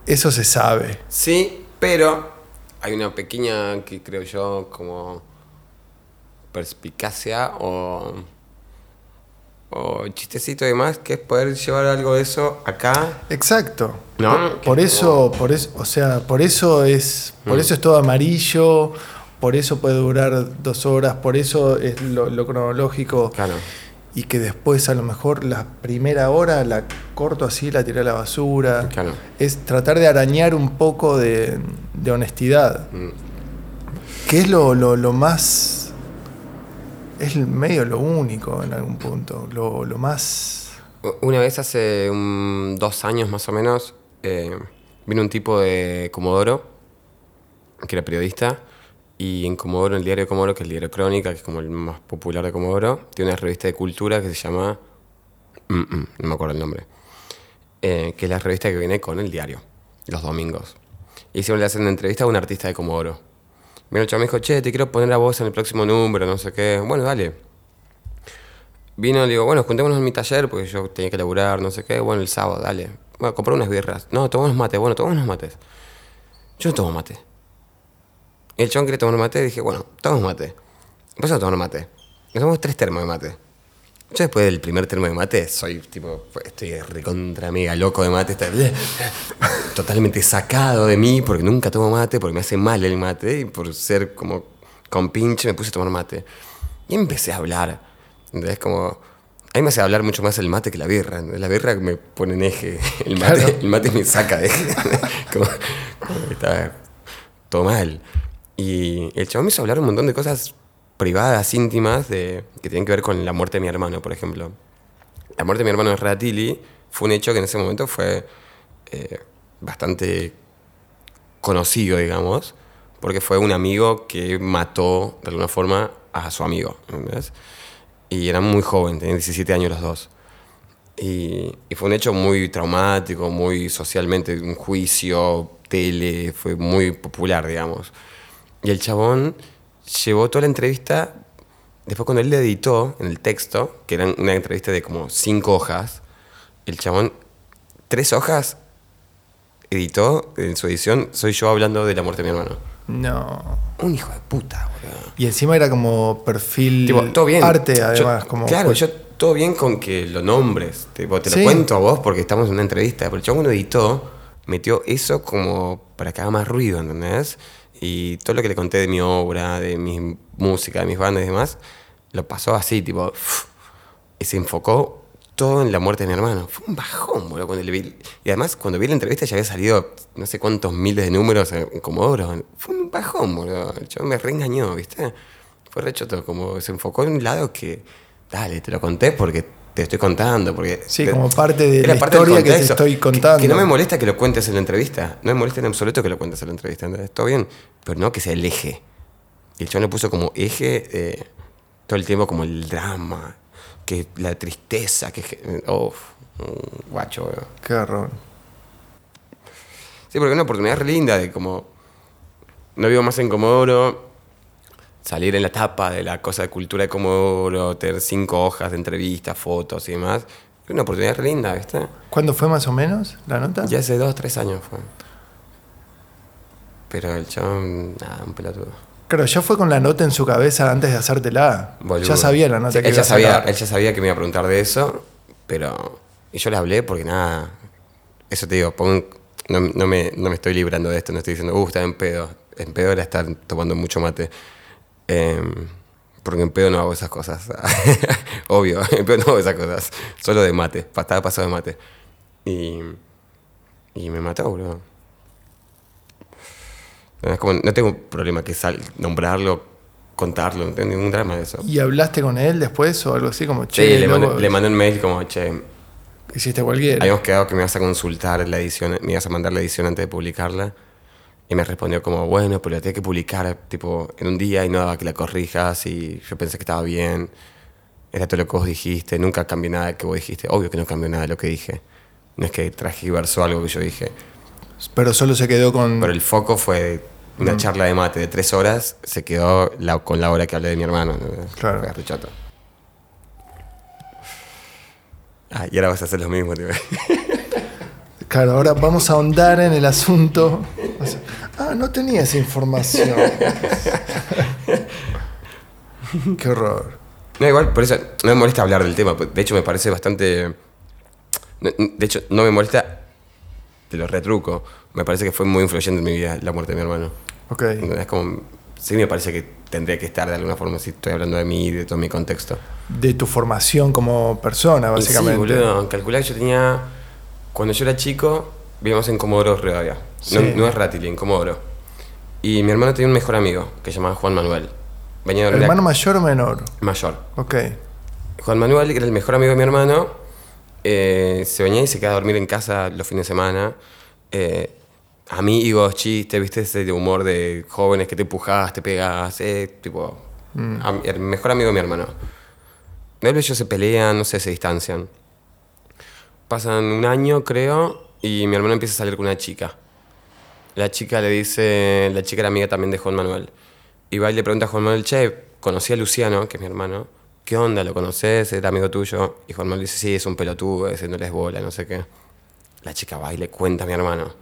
Eso se sabe. Sí, pero hay una pequeña, que creo yo, como perspicacia o, o chistecito y demás, que es poder llevar algo de eso acá. Exacto. ¿No? Por, eso, por eso, o sea, por eso es, por Mm. eso es todo amarillo, por eso puede durar dos horas, por eso es lo, lo cronológico. Claro. Y que después a lo mejor la primera hora la corto así, la tiré a la basura. Claro. Es tratar de arañar un poco de, de honestidad. Mm. Que es lo, lo, lo más. Es medio lo único en algún punto. Lo, lo más. Una vez hace un- dos años más o menos, eh, vino un tipo de Comodoro, que era periodista, y en Comodoro, en el diario Comodoro, que es el diario Crónica, que es como el más popular de Comodoro, tiene una revista de cultura que se llama... Mm, mm, no me acuerdo el nombre. Eh, que es la revista que viene con el diario, los domingos. Y siempre le hacen una entrevista a un artista de Comodoro. Vino el chavo me dijo, che, te quiero poner a vos en el próximo número, no sé qué. Bueno, dale. Vino, le digo, bueno, juntémonos en mi taller porque yo tenía que laburar, no sé qué. Bueno, el sábado, dale. Bueno, compré unas birras. No, tomamos mate. Bueno, tomamos unos mates. Yo no tomo mate. Y el chabón quería tomar mate y dije, bueno, tomamos mate. Empezamos a tomar mate. Nos tomamos tres termos de mate. Yo después del primer termo de mate soy tipo, estoy recontra mega loco de mate, está- *laughs* totalmente sacado de mí porque nunca tomo mate, porque me hace mal el mate y por ser como con pinche me puse a tomar mate. Y empecé a hablar. Entonces como, a mí me hace hablar mucho más el mate que la birra. La birra me pone en eje, el mate, Claro. el mate me saca de eje. *laughs* como, como está todo mal. Y el chabón me hizo hablar un montón de cosas privadas, íntimas, de, que tienen que ver con la muerte de mi hermano, por ejemplo. La muerte de mi hermano Ratili fue un hecho que en ese momento fue eh, bastante conocido, digamos, porque fue un amigo que mató de alguna forma a su amigo, ¿entendés? Y eran muy jóvenes, tenían 17 años los dos. Y, y fue un hecho muy traumático, muy socialmente, un juicio, tele, fue muy popular, digamos. Y el chabón llevó toda la entrevista, después cuando él le editó en el texto, que era una entrevista de como cinco hojas, el chabón, tres hojas editó en su edición, soy yo hablando de la muerte de mi hermano. No. Un hijo de puta, boludo. Y encima era como perfil Tipo, todo bien. arte, Yo- además. como claro, pues, yo todo bien con que lo nombres. Tipo, te lo Sí. cuento a vos porque estamos en una entrevista. Pero el chabón lo editó, metió eso como para que haga más ruido, ¿entendés? Y todo lo que le conté de mi obra, de mi música, de mis bandas y demás, lo pasó así, tipo. y se enfocó todo en la muerte de mi hermano. Fue un bajón, boludo, cuando le vi. Y además, cuando vi la entrevista ya había salido no sé cuántos miles de números en en Comodoro. Fue un bajón, boludo. El chabón me reengañó, ¿viste? Fue rechoto, como se enfocó en un lado que, dale, te lo conté porque te estoy contando. Porque Sí, te- como parte de la parte del historia que te estoy contando. Que, no me molesta que lo cuentes en la entrevista. No me molesta en absoluto que lo cuentes en la entrevista. ¿entendés? Todo bien, pero no que sea el eje. Y el chabón le puso como eje eh, todo el tiempo como el drama, que la tristeza, que... Oh, guacho, weón. Qué horror. Sí, porque es una oportunidad re linda de como... No vivo más en Comodoro, salir en la tapa de la cosa de cultura de Comodoro, tener cinco hojas de entrevistas, fotos y demás. Una oportunidad linda, ¿viste? ¿Cuándo fue más o menos la nota? Ya hace dos, tres años fue. Pero el chabón, nada, un pelotudo. Claro, ya fue con la nota en su cabeza antes de hacértela. Boludo. Ya sabía la nota Sí, que él ya sabía. Él ya sabía que me iba a preguntar de eso, pero... Y yo le hablé porque nada... Eso te digo, pon- no, no me, no me estoy librando de esto, no estoy diciendo, uh, estaba en pedo. En pedo era estar tomando mucho mate. Em, porque en pedo no hago esas cosas. *laughs* Obvio, en pedo no hago esas cosas. Solo de mate, estaba pasado de mate. Y, y me mató, boludo. No, es como, no tengo problema que sal, nombrarlo, contarlo, no tengo ningún drama de eso. ¿Y hablaste con él después o algo así? Como, Sí, che, le mandé, le mandé un mail como, che, hiciste cualquiera. habíamos quedado que me ibas a consultar la edición, me ibas a mandar la edición antes de publicarla. Y me respondió como, bueno, pero la tenía que publicar tipo en un día y no daba que la corrijas y yo pensé que estaba bien. Era todo lo que vos dijiste, nunca cambié nada de que vos dijiste. Obvio que no cambió nada de lo que dije. No es que tragiversó algo que yo dije. Pero solo se quedó con. Pero el foco fue una Mm. charla de mate de tres horas, se quedó la- con la hora que hablé de mi hermano. Claro. Fue rechoto. Ah, y ahora vas a hacer lo mismo, tío. *laughs* Claro, ahora vamos a ahondar en el asunto. Ah, no tenía esa información. *laughs* Qué horror. No, igual, por eso no me molesta hablar del tema. De hecho, me parece bastante. De hecho, no me molesta. Te lo retruco. Me parece que fue muy influyente en mi vida la muerte de mi hermano. Ok. Es como. Sí, me parece que tendría que estar de alguna forma si estoy hablando de mí y de todo mi contexto. De tu formación como persona, básicamente. Sí, boludo. Calculá que yo tenía. Cuando yo era chico, vivíamos en Comodoro Rivadavia. No, Sí. no es Ratili, en Comodoro. Y mi hermano tenía un mejor amigo que se llamaba Juan Manuel. Venía de ¿Hermano a- mayor o menor? mayor. Ok. Juan Manuel, que era el mejor amigo de mi hermano, eh, se venía y se quedaba a dormir en casa los fines de semana. Eh, amigos, chistes, viste ese humor de jóvenes que te empujás, te pegas, eh, tipo. am- el mejor amigo de mi hermano. Y ellos se pelean, no sé, se distancian. Pasan un año, creo, y mi hermano empieza a salir con una chica. La chica le dice, la chica era amiga también de Juan Manuel. Y va y le pregunta a Juan Manuel, che, conocí a Luciano, que es mi hermano. ¿Qué onda? ¿Lo conoces? ¿Era amigo tuyo? Y Juan Manuel dice, sí, es un pelotudo, ese no les bola, no sé qué. La chica va y le cuenta a mi hermano.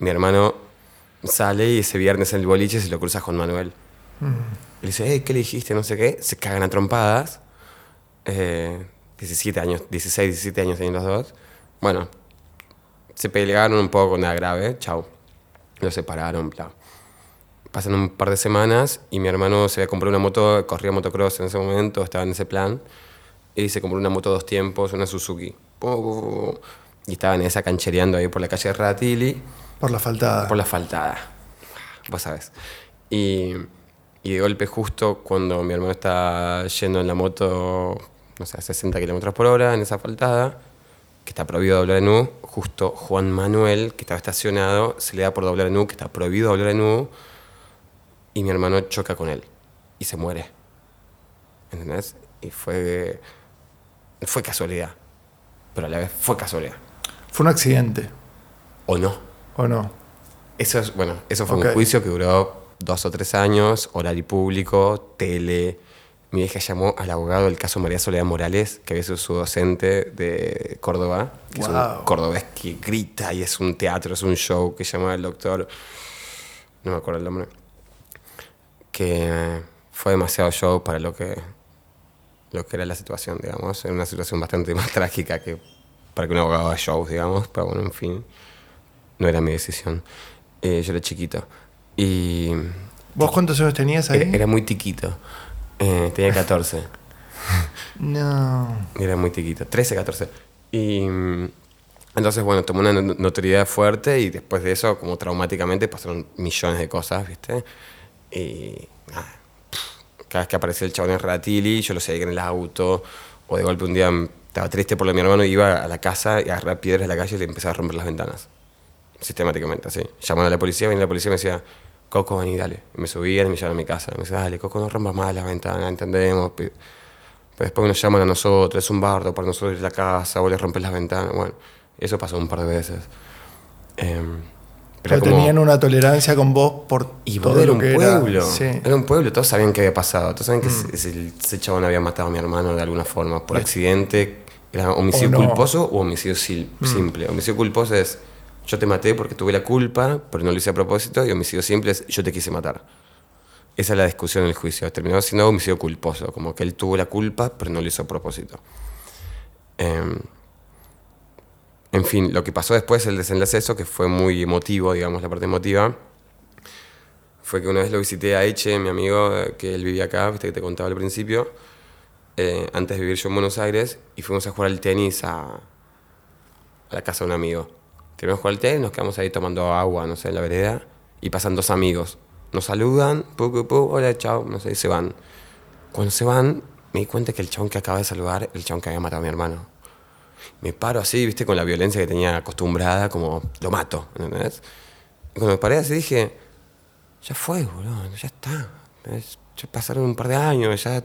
Mi hermano sale y ese viernes en el boliche se lo cruza a Juan Manuel. Le dice, "Ey, ¿qué le dijiste? No sé qué. Se cagan a trompadas. Eh, 17 años, 16, 17 años tienen los dos. Bueno, se pelearon un poco, nada grave, chau. Los separaron, bla. Pasan un par de semanas y mi hermano se había comprado una moto, corría motocross en ese momento, estaba en ese plan. Y se compró una moto dos tiempos, una Suzuki. Y estaba en esa canchereando ahí por la calle de Ratili. Por la faltada. Por la faltada. Vos sabés. Y, y de golpe, justo cuando mi hermano está yendo en la moto, no sé, a 60 kilómetros por hora, en esa faltada, que está prohibido doblar en U, justo Juan Manuel, que estaba estacionado, se le da por doblar en U, que está prohibido doblar en U, y mi hermano choca con él y se muere. ¿Entendés? Y fue. Fue casualidad. Pero a la vez fue casualidad. Fue un accidente, ¿O no? ¿o no? Eso es, bueno, eso fue un juicio que duró dos o tres años, horario público, tele, mi vieja llamó al abogado del caso María Soledad Morales, que había sido su docente de Córdoba, que es Wow. un cordobés que grita y es un teatro, es un show que llama El Doctor, no me acuerdo el nombre, que fue demasiado show para lo que, lo que era la situación, digamos. Era una situación bastante *laughs* más trágica que para que un abogado haga shows, digamos, pero bueno, en fin, no era mi decisión. Eh, yo era chiquito. Y ¿Vos cuántos años tenías ahí? era, era muy tiquito. Eh, tenía *laughs* 14. No. Era muy chiquito, 13, 14. Y mm, entonces, bueno, tomó una no- notoriedad fuerte y después de eso, como traumáticamente, pasaron millones de cosas, ¿viste? Y pff, cada vez que aparecía el chabón en Ratili, yo lo seguía en el auto, o de golpe un día mm, estaba triste por lo de mi hermano, iba a la casa y agarraba piedras de la calle y le empezaba a romper las ventanas. Sistemáticamente, así. Llamando a la policía, venía la policía y me decía, Coco, vení, dale. Me subían y me llevaban a mi casa. Me decía, dale, Coco, no rompas más las ventanas, entendemos. Pero después nos llaman a nosotros, es un bardo para nosotros ir a la casa, vos le rompes las ventanas. Bueno, eso pasó un par de veces. Em, Pero como- tenían una tolerancia con vos por y todo era lo un pueblo. era. Sí. Era un pueblo, todos sabían qué había pasado. Todos sabían que Mm. ese, ese- chabón había matado a mi hermano de alguna forma, por accidente. Era homicidio no. culposo o homicidio sil- Mm. simple. Homicidio culposo es yo te maté porque tuve la culpa, pero no lo hice a propósito. Y homicidio simple es yo te quise matar. Esa es la discusión en el juicio. Terminó siendo homicidio culposo, como que él tuvo la culpa, pero no lo hizo a propósito. Em, en fin, lo que pasó después, el desenlace de eso, que fue muy emotivo, digamos, la parte emotiva, fue que una vez lo visité a Eche, mi amigo, eh, que él vivía acá, viste que te contaba al principio, eh, antes de vivir yo en Buenos Aires, y fuimos a jugar al tenis a, a la casa de un amigo. Terminamos de jugar al tenis, nos quedamos ahí tomando agua, no sé, en la vereda, y pasan dos amigos. Nos saludan, pu, pu, pu, hola, chao, no sé, y se van. Cuando se van, me di cuenta que el chabón que acaba de saludar, el chabón que había matado a mi hermano. Me paro así, viste, con la violencia que tenía acostumbrada, como lo mato, ¿entendés? Y cuando me paré así dije, ya fue, boludo, ya está. Es- Ya pasaron un par de años, ya.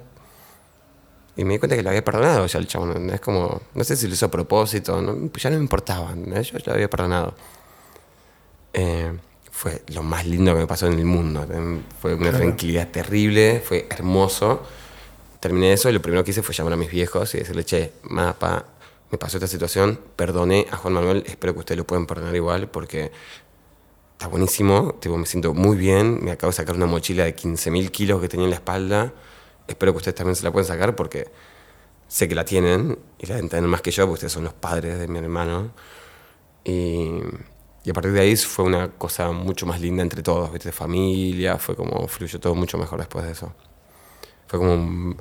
Y me di cuenta que lo había perdonado ya el chabón, es como, no sé si lo hizo a propósito, no- ya no me importaba, yo ya lo había perdonado. Eh, fue lo más lindo que me pasó en el mundo, fue una Claro. tranquilidad terrible, fue hermoso. Terminé eso y lo primero que hice fue llamar a mis viejos y decirle, che, mapa, me pasó esta situación, perdoné a Juan Manuel, espero que ustedes lo puedan perdonar igual porque está buenísimo, tipo, me siento muy bien, me acabo de sacar una mochila de 15.000 kilos que tenía en la espalda, espero que ustedes también se la puedan sacar porque sé que la tienen y la deben más que yo porque ustedes son los padres de mi hermano. Y, y a partir de ahí fue una cosa mucho más linda entre todos, ¿viste? familia, fue como fluyó todo mucho mejor después de eso. Fue como, un-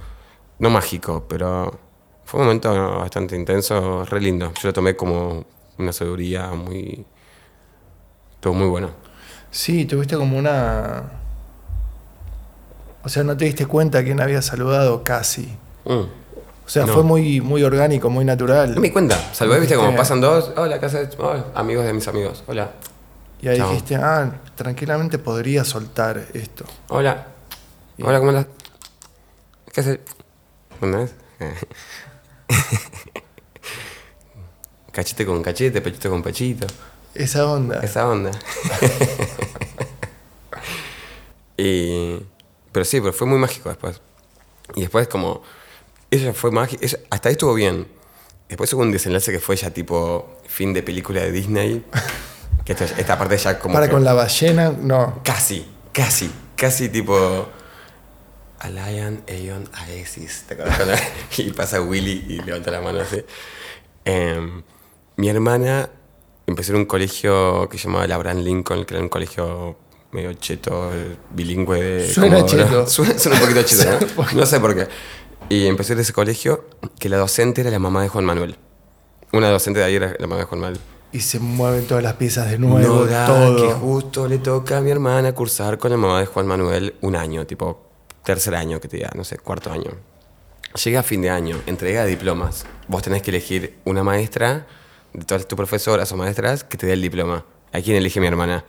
no mágico, pero fue un momento bastante intenso, re lindo. Yo lo tomé como una sabiduría muy, todo muy bueno. Sí, tuviste como una. O sea, no te diste cuenta quién había saludado casi. Mm. O sea, No. fue muy, muy orgánico, muy natural. No me di cuenta, salvé, viste, como Dijiste- pasan dos, hola, casa de, hola, amigos de mis amigos, hola, Y ahí Chao. dijiste, ah, tranquilamente podría soltar esto. hola, Y- hola, ¿cómo estás? ¿Qué haces? ¿Entendés? *laughs* cachete con cachete, pechito con pechito. Esa onda. Esa onda. *laughs* y, pero sí, pero fue muy mágico después. Y después como... Ella fue mágica. Hasta ahí estuvo bien. Después hubo un desenlace que fue ya tipo fin de película de Disney. *laughs* Que esta, esta parte ya como... Para que- con la ballena, no. Casi, casi, casi tipo... A Lion, Aeon, Aesis. ¿Te acuerdas? *laughs* y pasa Willy y levanta la mano así. Em, mi hermana empezó en un colegio que se llamaba el Abraham Lincoln, que era un colegio medio cheto, eh, bilingüe. De Suena Comodoro. cheto. *laughs* Suena, suena un poquito cheto, *laughs* ¿no? No sé por qué. Y empecé en ese colegio que la docente era la mamá de Juan Manuel. Una docente de ahí era la mamá de Juan Manuel. Y se mueven todas las piezas de nuevo, No da todo. que justo le toca a mi hermana cursar con la mamá de Juan Manuel un año, tipo tercer año, que te diga, no sé, cuarto año. Llega a fin de año, entrega de diplomas. Vos tenés que elegir una maestra de todas tus profesoras o maestras que te dé el diploma. ¿A quién elige mi hermana?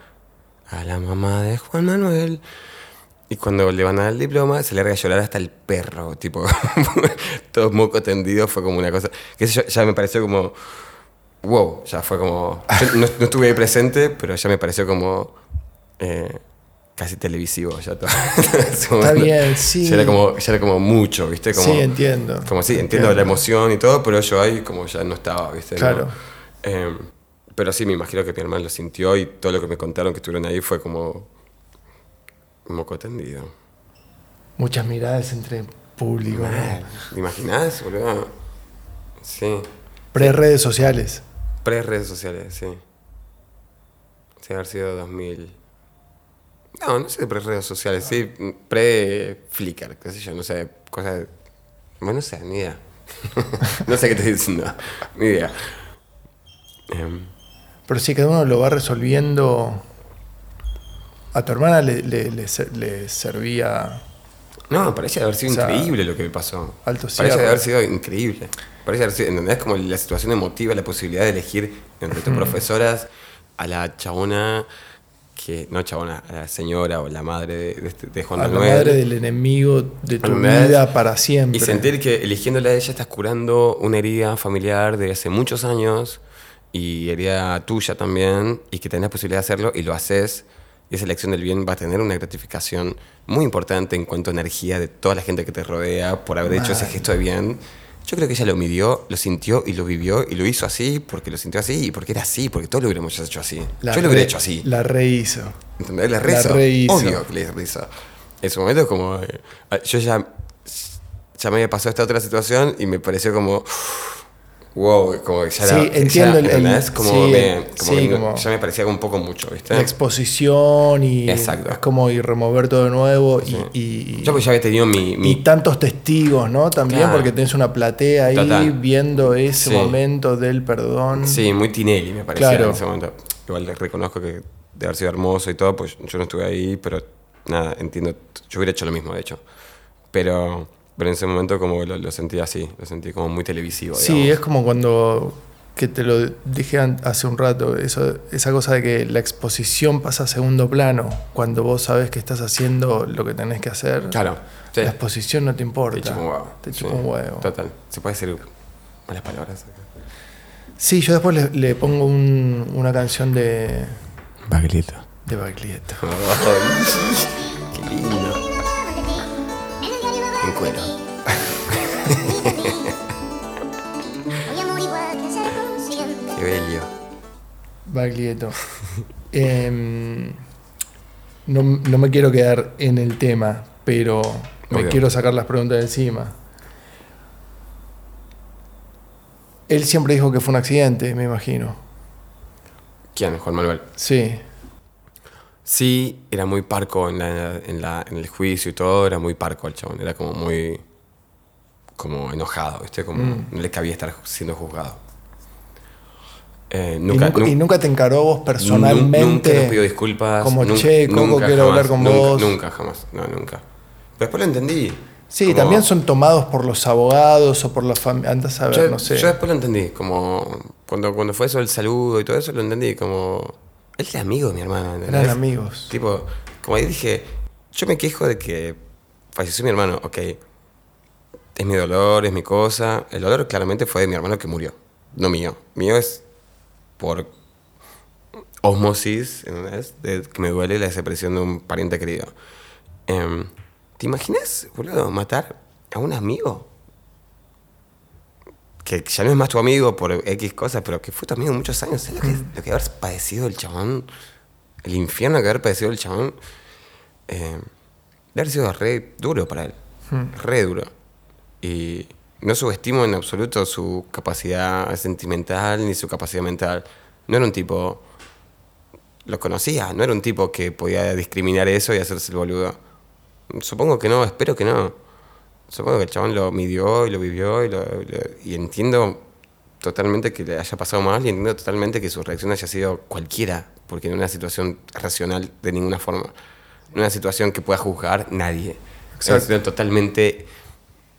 A la mamá de Juan Manuel. Y cuando le van a dar el diploma, se le larga a llorar hasta el perro, tipo, *laughs* todo moco tendido, fue como una cosa, que eso ya, me pareció como, wow, ya fue como, yo no, no estuve ahí presente, pero ya me pareció como, eh, casi televisivo ya todo. *laughs* Está bien, sí. Ya era, como, ya era como mucho, ¿viste? Como, sí, entiendo. Como sí, entiendo, la emoción y todo, pero yo ahí como ya no estaba, ¿viste? Claro. Em, pero sí, me imagino que mi hermano lo sintió y todo lo que me contaron que estuvieron ahí fue como un moco tendido. Muchas miradas entre público. ¿no? ¿Te imaginas, boludo? Sí. Pre-redes sociales. Pre-redes sociales, sí. Sí, haber sido 2000. No, no sé de pre-redes sociales, sí. Pre-Flickr, qué sé yo, no sé. Cosas. de- Bueno, no sé, ni idea. *laughs* no sé qué te estoy diciendo. Ni idea. Em, Pero sí, cada uno lo va resolviendo. A tu hermana le, le- le ser- le servía. No, parece haber sido O sea, increíble lo que me pasó. alto parece cierre. haber sido increíble. Parece haber sido, ¿entendés? Como la situación emotiva, la posibilidad de elegir entre tus profesoras a la chabona que, no chabona, a la señora o la madre de, de, este- Juan A la madre del enemigo de tu ¿Entendés? vida para siempre. Y sentir que eligiéndola a ella estás curando una herida familiar de hace muchos años y herida tuya también y que tenés la posibilidad de hacerlo y lo haces y esa elección del bien va a tener una gratificación muy importante en cuanto a energía de toda la gente que te rodea por haber hecho ese gesto de bien. Yo creo que ella lo midió, lo sintió y lo vivió y lo hizo así porque lo sintió así y porque era así, porque todos lo hubiéramos hecho así. La Yo lo hubiera re- hecho así. La rehizo. ¿Entendés? La rehizo. rehizo. Obvio que le rehizo. En su momento, como. eh, yo ya. Ya me había pasado esta otra situación y me pareció como. Wow, como que ya Sí, era. entiendo ya, el- el-. Como, sí, me, como sí, como- ya me parecía un poco mucho, ¿viste? La exposición y. Exacto. Es como ir remover todo de nuevo y- y. Yo pues ya había tenido mi. y mi tantos testigos, ¿no? También Claro. porque tenés una platea ahí Total. viendo ese momento del perdón. sí, muy Tinelli me parecía Claro. en ese momento. Igual les reconozco que de haber sido hermoso y todo, pues yo no estuve ahí, pero nada, entiendo. Yo hubiera hecho lo mismo, de hecho. Pero, pero en ese momento como lo, lo sentí así, lo sentí como muy televisivo. Sí, digamos. es como cuando, que te lo dije hace un rato, eso, esa cosa de que la exposición pasa a segundo plano, cuando vos sabés que estás haciendo lo que tenés que hacer. Claro. sí. La exposición no te importa. Te chupa un huevo. Te chupa Sí, un huevo. Total. Se puede decir malas palabras. Sí, yo después le, le pongo un- una canción de, Baglietto. de Baglietto. *laughs* Qué lindo. Cuero. Qué bello. Baglietto. Em, no, no me quiero quedar en el tema, pero me Obvio. quiero sacar las preguntas de encima. Él siempre dijo que fue un accidente, me imagino. ¿Quién? Juan Manuel. Sí. Sí, era muy parco en, la, en, la- en el juicio y todo, era muy parco el chabón, era como muy como enojado, ¿viste? Como Mm. no le cabía estar siendo juzgado. Eh, y, nunca, nunca, nu- y nunca te encaró vos personalmente. Nun- Nunca nos pidió disculpas. como, "Che, Coco, nunca, quiero jamás, hablar con nunca, vos". Nunca, jamás. No, nunca. Pero después lo entendí. Sí, Como- también son tomados por los abogados o por la familia. Andas a ver, Yo, no sé. yo después lo entendí. Como cuando, cuando fue eso el saludo y todo eso, lo entendí. Como. Él era amigo de mi hermano. ¿entendés? Eran amigos. Tipo, como ahí dije, yo me quejo de que falleció mi hermano. Ok. Es mi dolor, es mi cosa. El dolor claramente fue de mi hermano que murió. No mío. Mío es por osmosis, ¿entendés? De que me duele la desaparición de un pariente querido. Em, ¿Te imaginas, boludo, matar a un amigo? Que ya no es más tu amigo por X cosas, pero que fue tu amigo muchos años. ¿Sabes lo que, lo que haber padecido el chabón? El infierno que haber padecido el chabón. Eh, de haber sido re duro para él. Re duro. Y no subestimo en absoluto su capacidad sentimental ni su capacidad mental. No era un tipo. Lo conocía, no era un tipo que podía discriminar eso y hacerse el boludo. Supongo que no, espero que no. Supongo que el chabón lo midió y lo vivió y, lo- lo- y entiendo totalmente que le haya pasado mal y entiendo totalmente que su reacción haya sido cualquiera, porque no es una situación racional de ninguna forma. No es una situación que pueda juzgar nadie. Es una situación totalmente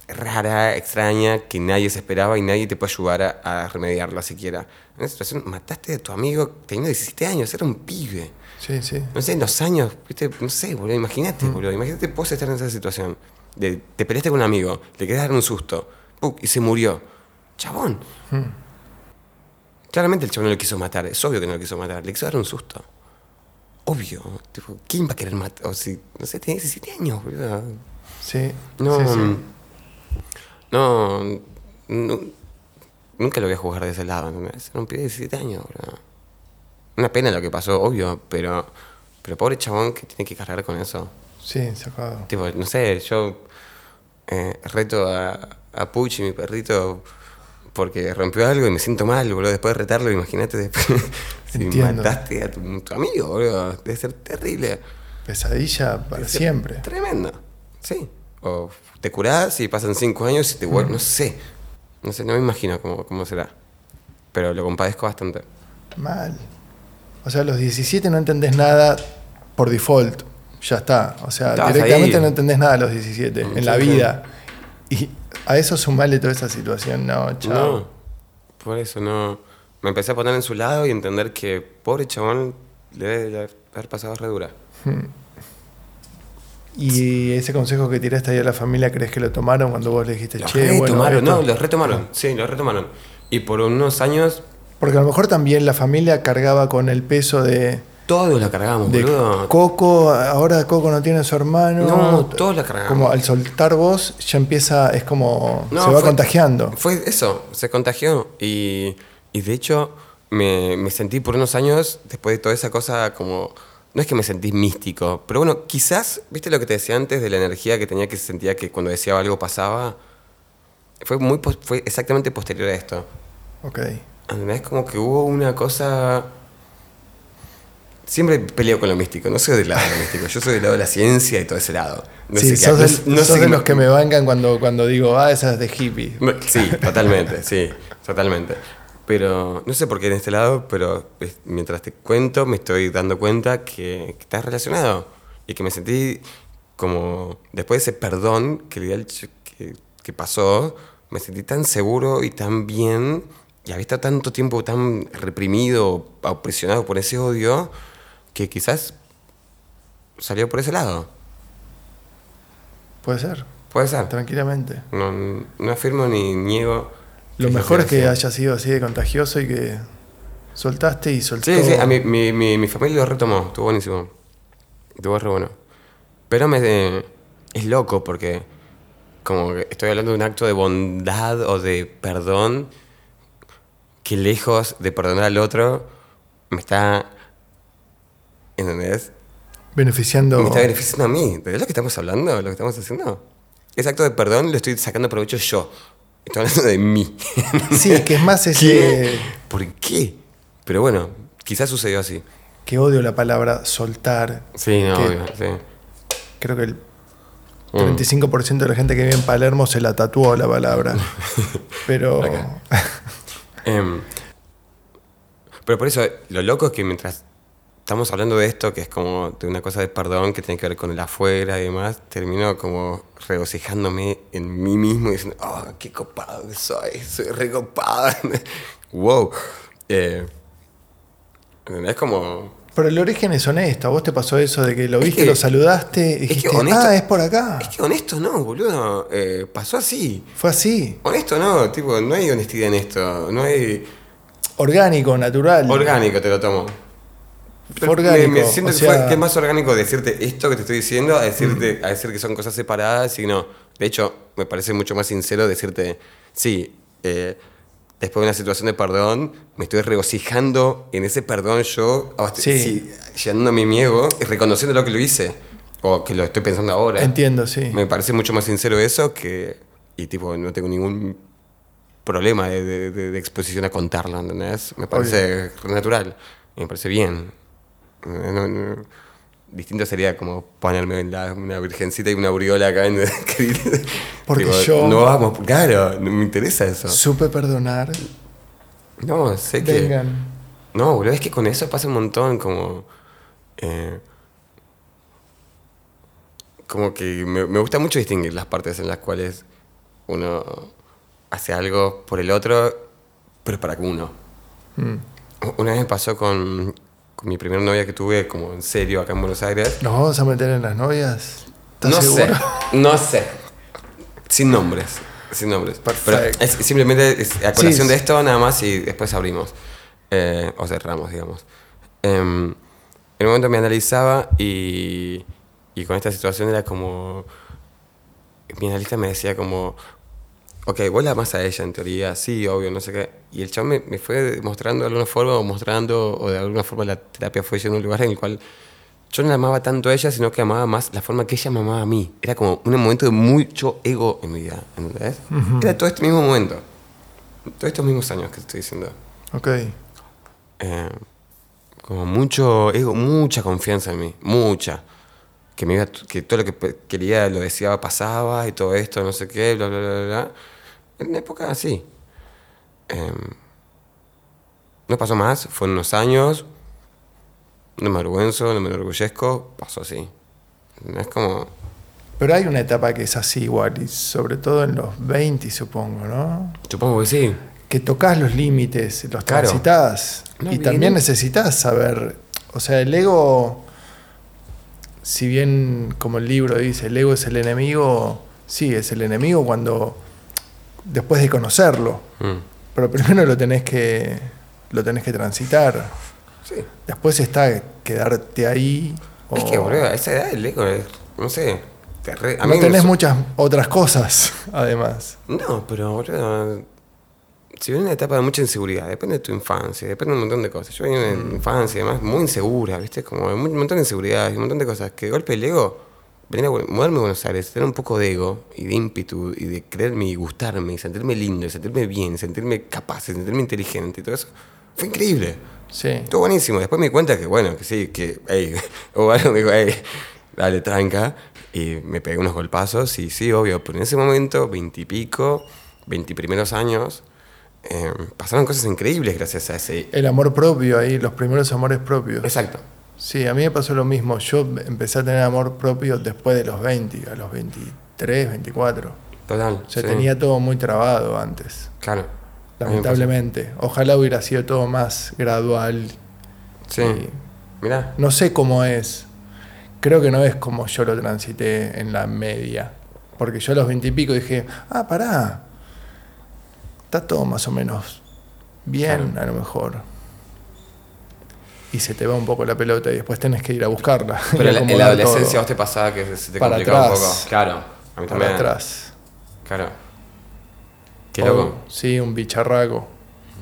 rara, extraña, que nadie se esperaba y nadie te puede ayudar a, a remediarla siquiera. En una situación, mataste a tu amigo teniendo 17 años, era un pibe. Sí, sí. No sé, en los años, ¿viste? no sé, boludo, imagínate, boludo, imagínate vos estar en esa situación. De, te peleaste con un amigo, le querés dar un susto, y se murió. Chabón. Claramente el chabón no lo quiso matar, es obvio que no lo quiso matar, le quiso dar un susto. obvio. Tipo, ¿quién va a querer matar? O si, no sé, tiene 17 años, boludo. Sí. No, sí, sí. no, no, nunca lo voy a juzgar de ese lado, ¿entendés? Era un pibe de 17 años, boludo. Una pena lo que pasó, obvio, pero, pero pobre chabón que tiene que cargar con eso. Sí, sacado. Tipo, no sé, yo eh, reto a, a Puchi, mi perrito, porque rompió algo y me siento mal, boludo. Después de retarlo, imagínate después *laughs* si Entiendo. mataste a tu, tu amigo, boludo. Debe ser terrible. Pesadilla para siempre. Tremendo. Sí. O te curás y pasan cinco años y te vuelves. No sé. No sé, no me imagino cómo, cómo será. Pero lo compadezco bastante. Mal. O sea, a los 17 no entendés nada por default. Ya está. O sea, directamente ahí. no entendés nada a los 17 Mm, en la vida. Y a eso sumarle toda esa situación. No, chao. No. Por eso no. Me empecé a poner en su lado y entender que pobre chabón le debe haber pasado re dura. Y ese consejo que tiraste ahí a la familia, ¿crees que lo tomaron cuando vos le dijiste, Lo che, bueno, retomaron, esto"? no, lo retomaron. Sí, lo retomaron. Y por unos años Porque a lo mejor también la familia cargaba con el peso de, todos lo cargamos, de boludo. Coco, ahora Coco no tiene a su hermano. No, todos la cargamos. Como al soltar vos, ya empieza, es como, No, se va fue- contagiando. Fue eso, se contagió. Y, y de hecho, me, me sentí por unos años, después de toda esa cosa, como. No es que me sentí místico, pero bueno, quizás, ¿viste lo que te decía antes de la energía que tenía que sentía que cuando decía algo pasaba? Fue, muy, fue exactamente posterior a esto. Ok. Es como que hubo una cosa. Siempre peleo con lo místico, no soy del lado de lo místico, yo soy del lado de la ciencia y todo ese lado. No sí, sé qué- sos, no- del- no sos sé de qué los que me bancan cuando, cuando digo, ah, esa es de hippie. Sí, totalmente, *laughs* sí, totalmente. Pero no sé por qué en este lado, pero mientras te cuento me estoy dando cuenta que, que estás relacionado y que me sentí como, después de ese perdón que, le que, que pasó, me sentí tan seguro y tan bien y había estado tanto tiempo tan reprimido, opresionado por ese odio, que quizás salió por ese lado. Puede ser, Puede ser. tranquilamente. No, no afirmo ni niego. Lo mejor es que haya sido así de contagioso y que soltaste y soltó. Sí, sí, a mi, mi, mi, mi familia lo retomó, estuvo buenísimo. Estuvo re bueno. Pero me, es loco porque como que estoy hablando de un acto de bondad o de perdón que lejos de perdonar al otro me está... ¿Entendés? Beneficiando. Me está beneficiando a mí. ¿De lo que estamos hablando? ¿Lo que estamos haciendo? Ese acto de perdón lo estoy sacando provecho yo. Estoy hablando de mí. *laughs* Sí, que es más ese. ¿Qué? ¿Por qué? Pero bueno, quizás sucedió así. Que odio la palabra soltar. Sí, no, obvio, sí. Creo que el Mm. 35% de la gente que vive en Palermo se la tatuó la palabra. *laughs* Pero. *laughs* Em, pero por eso, lo loco es que mientras estamos hablando de esto, que es como de una cosa de perdón que tiene que ver con el afuera y demás, termino como regocijándome en mí mismo y diciendo, oh, qué copado que soy, soy recopado. *laughs* wow. Eh, es como... Pero el origen es honesto. ¿A vos te pasó eso de que lo Es viste, que- lo saludaste y es que dijiste, honesto- ah, es por acá? Es que honesto no, boludo. Eh, pasó así. Fue así. Honesto no, tipo, no hay honestidad en esto. No hay... Orgánico, natural. Orgánico te lo tomo. Orgánico, Me, me siento o que, fue- que es más orgánico decirte esto que te estoy diciendo a decirte a decir que son cosas separadas y no. De hecho, me parece mucho más sincero decirte, sí, eh, después de una situación de perdón, me estoy regocijando en ese perdón yo, Sí. sí, llenando mi ego y reconociendo lo que lo hice. O que lo estoy pensando ahora. Entiendo, sí. Me parece mucho más sincero eso que. Y tipo, no tengo ningún problema de, de- de- de exposición a contarlo, ¿entendés? Me parece natural. Y me parece bien. No- no- no- distinto sería como ponerme en la- una virgencita y una aureola acá en *laughs* que- Porque tipo, yo- No vamos, claro, no me interesa eso. Supe perdonar. No, sé que. Vengan. No, boludo, es que con eso pasa un montón, como. eh, como que me, me gusta mucho distinguir las partes en las cuales uno hace algo por el otro, pero para uno. Mm. Una vez me pasó con, con mi primera novia que tuve, como en serio, acá en Buenos Aires. ¿Nos vamos a meter en las novias? ¿Estás No seguro? sé, no sé. Sin nombres, sin nombres. Perfecto. Pero es simplemente es a colación Sí. de esto nada más y después abrimos. Eh, o cerramos, digamos. Em, en un momento me analizaba y, y con esta situación era como, mi analista me decía como, ok, vos la amas a ella en teoría, sí, obvio, no sé qué. Y el chavo me, me fue mostrando de alguna forma, o mostrando, o de alguna forma la terapia fue a un lugar en el cual yo no la amaba tanto a ella, sino que amaba más la forma que ella me amaba a mí. Era como un momento de mucho ego en mi vida, ¿entendés? Era todo este mismo momento. Todos estos mismos años que te estoy diciendo. Ok. Eh, como mucho ego, mucha confianza en mí, mucha. Que, me iba, que todo lo que quería lo deseaba pasaba y todo esto, no sé qué, bla, bla, bla, bla. En época así. Eh, no pasó más, fueron unos años. No me avergüenzo, no me enorgullezco, pasó así. Es como. Pero hay una etapa que es así igual, y sobre todo en los 20, supongo, ¿no? Supongo que sí. Que tocas los límites, los Claro. transitas. No, y bien. también necesitas saber. O sea, el ego, si bien como el libro dice, el ego es el enemigo, sí, es el enemigo cuando. Después de conocerlo. Mm. Pero primero lo tenés que. lo tenés que transitar. Sí. Después está quedarte ahí. Es que, boludo, a esa edad el ego es. No sé. te re- a no mí me tenés muchas otras cosas, *laughs* además. No, pero boludo, si viene una etapa de mucha inseguridad, depende de tu infancia, depende de un montón de cosas. Yo venía de una infancia, además, muy insegura, ¿viste? Como un montón de inseguridades, un montón de cosas. Que de golpe el ego, venir a mudarme a Buenos Aires, tener un poco de ego y de ímpetu y de creerme y gustarme y sentirme lindo y sentirme bien, sentirme capaz, y sentirme inteligente y todo eso, fue increíble. Sí. Estuvo buenísimo. Después me di cuenta que, bueno, que sí, que, hey, *laughs* o algo me dijo, hey, dale, tranca. Y me pegué unos golpazos y sí, obvio. Pero en ese momento, veintipico, veintiprimeros años, eh, pasaron cosas increíbles gracias a ese. El amor propio ahí, los primeros amores propios. Exacto. Sí, a mí me pasó lo mismo. Yo empecé a tener amor propio después de los 20, a los 23, 24. Total. O sea, sí. tenía todo muy trabado antes, Claro. Lamentablemente. Ojalá hubiera sido todo más gradual. Sí. Y Mirá. no sé cómo es. Creo que no es como yo lo transité en la media. Porque yo a los 20 y pico dije, ah, pará. Está todo más o menos bien, Claro. a lo mejor. Y se te va un poco la pelota y después tenés que ir a buscarla. Pero *laughs* en la, en la acomodar adolescencia todo vos te pasaba que se te Para complicaba un poco. Claro. A mí para también. atrás. Claro. Qué O- loco. sí, un bicharraco.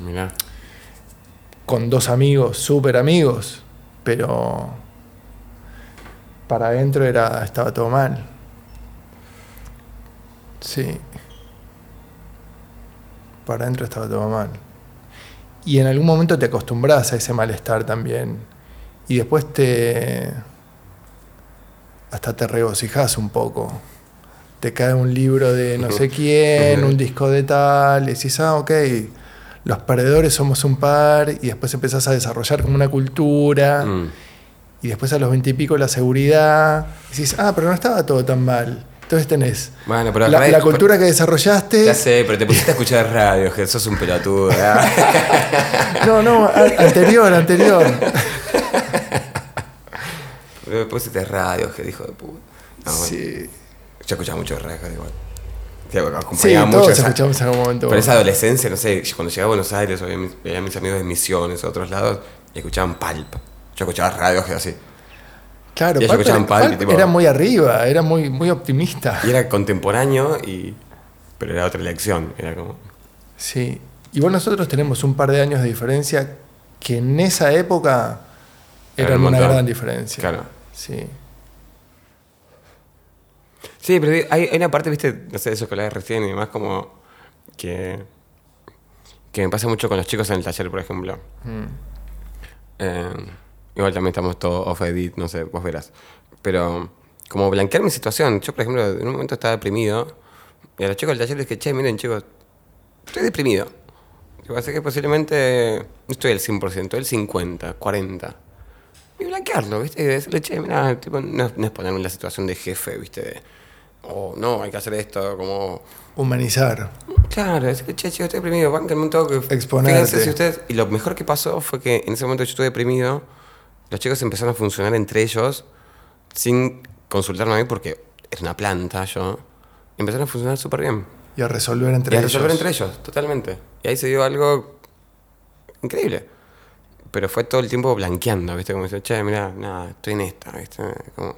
Mirá. Con dos amigos, súper amigos. Pero para adentro era, estaba todo mal. Sí. Para adentro estaba todo mal. Y en algún momento te acostumbras a ese malestar también. Y después te. hasta te regocijas un poco. Te cae un libro de no sé quién, un disco de tal, y decís, ah, ok, los perdedores somos un par, y después empezás a desarrollar como una cultura, Mm. y después a los veintipico la seguridad, y decís, ah, pero no estaba todo tan mal. Entonces tenés Bueno, pero la, cultura que desarrollaste. Ya sé, pero te pusiste a escuchar radio, que sos un pelotudo. ¿verdad? No, no, a- anterior, anterior. Me pusiste radio, que dijo de puta. No, bueno, Sí, Yo escuchaba mucho radio igual. Sí, mucho todos esa- escuchamos en algún momento. Pero esa adolescencia, no sé, cuando llegué a Buenos Aires, veía a mis amigos de Misiones o otros lados, y escuchaban Pulp. Yo escuchaba radio que así. Claro, y tipo- era muy arriba, era muy, muy optimista. Y era contemporáneo, y pero era otra elección. Era como. Sí. Igual nosotros tenemos un par de años de diferencia que en esa época Era eran un una gran diferencia. Claro. Sí. Sí, pero hay, hay una parte, viste, no sé, de eso que hablabas recién y demás, como que. que me pasa mucho con los chicos en el taller, por ejemplo. Mm. Eh, igual también estamos todos off edit, no sé, vos verás. Pero como blanquear mi situación. Yo, por ejemplo, en un momento estaba deprimido y a los chicos del taller les dije, che, miren chicos, estoy deprimido. Así que posiblemente no estoy al 100%, el 50, 40. Y blanquearlo, ¿viste? Y decirle, che, mira, tipo, no, no es ponerme en la situación de jefe, ¿viste? De, oh, no, hay que hacer esto, como... Humanizar. Claro, que, che, chicos, estoy deprimido, banquenme un toque. Exponerte. Fíjense si ustedes... Y lo mejor que pasó fue que en ese momento yo estuve deprimido, los chicos empezaron a funcionar entre ellos sin consultarme a mí porque era una planta yo. Empezaron a funcionar súper bien. Y a resolver entre y a ellos. resolver entre ellos, totalmente. Y ahí se dio algo increíble. pero fue todo el tiempo blanqueando, ¿viste? Como dice, che, mira, nada, estoy en esta, ¿viste? Como,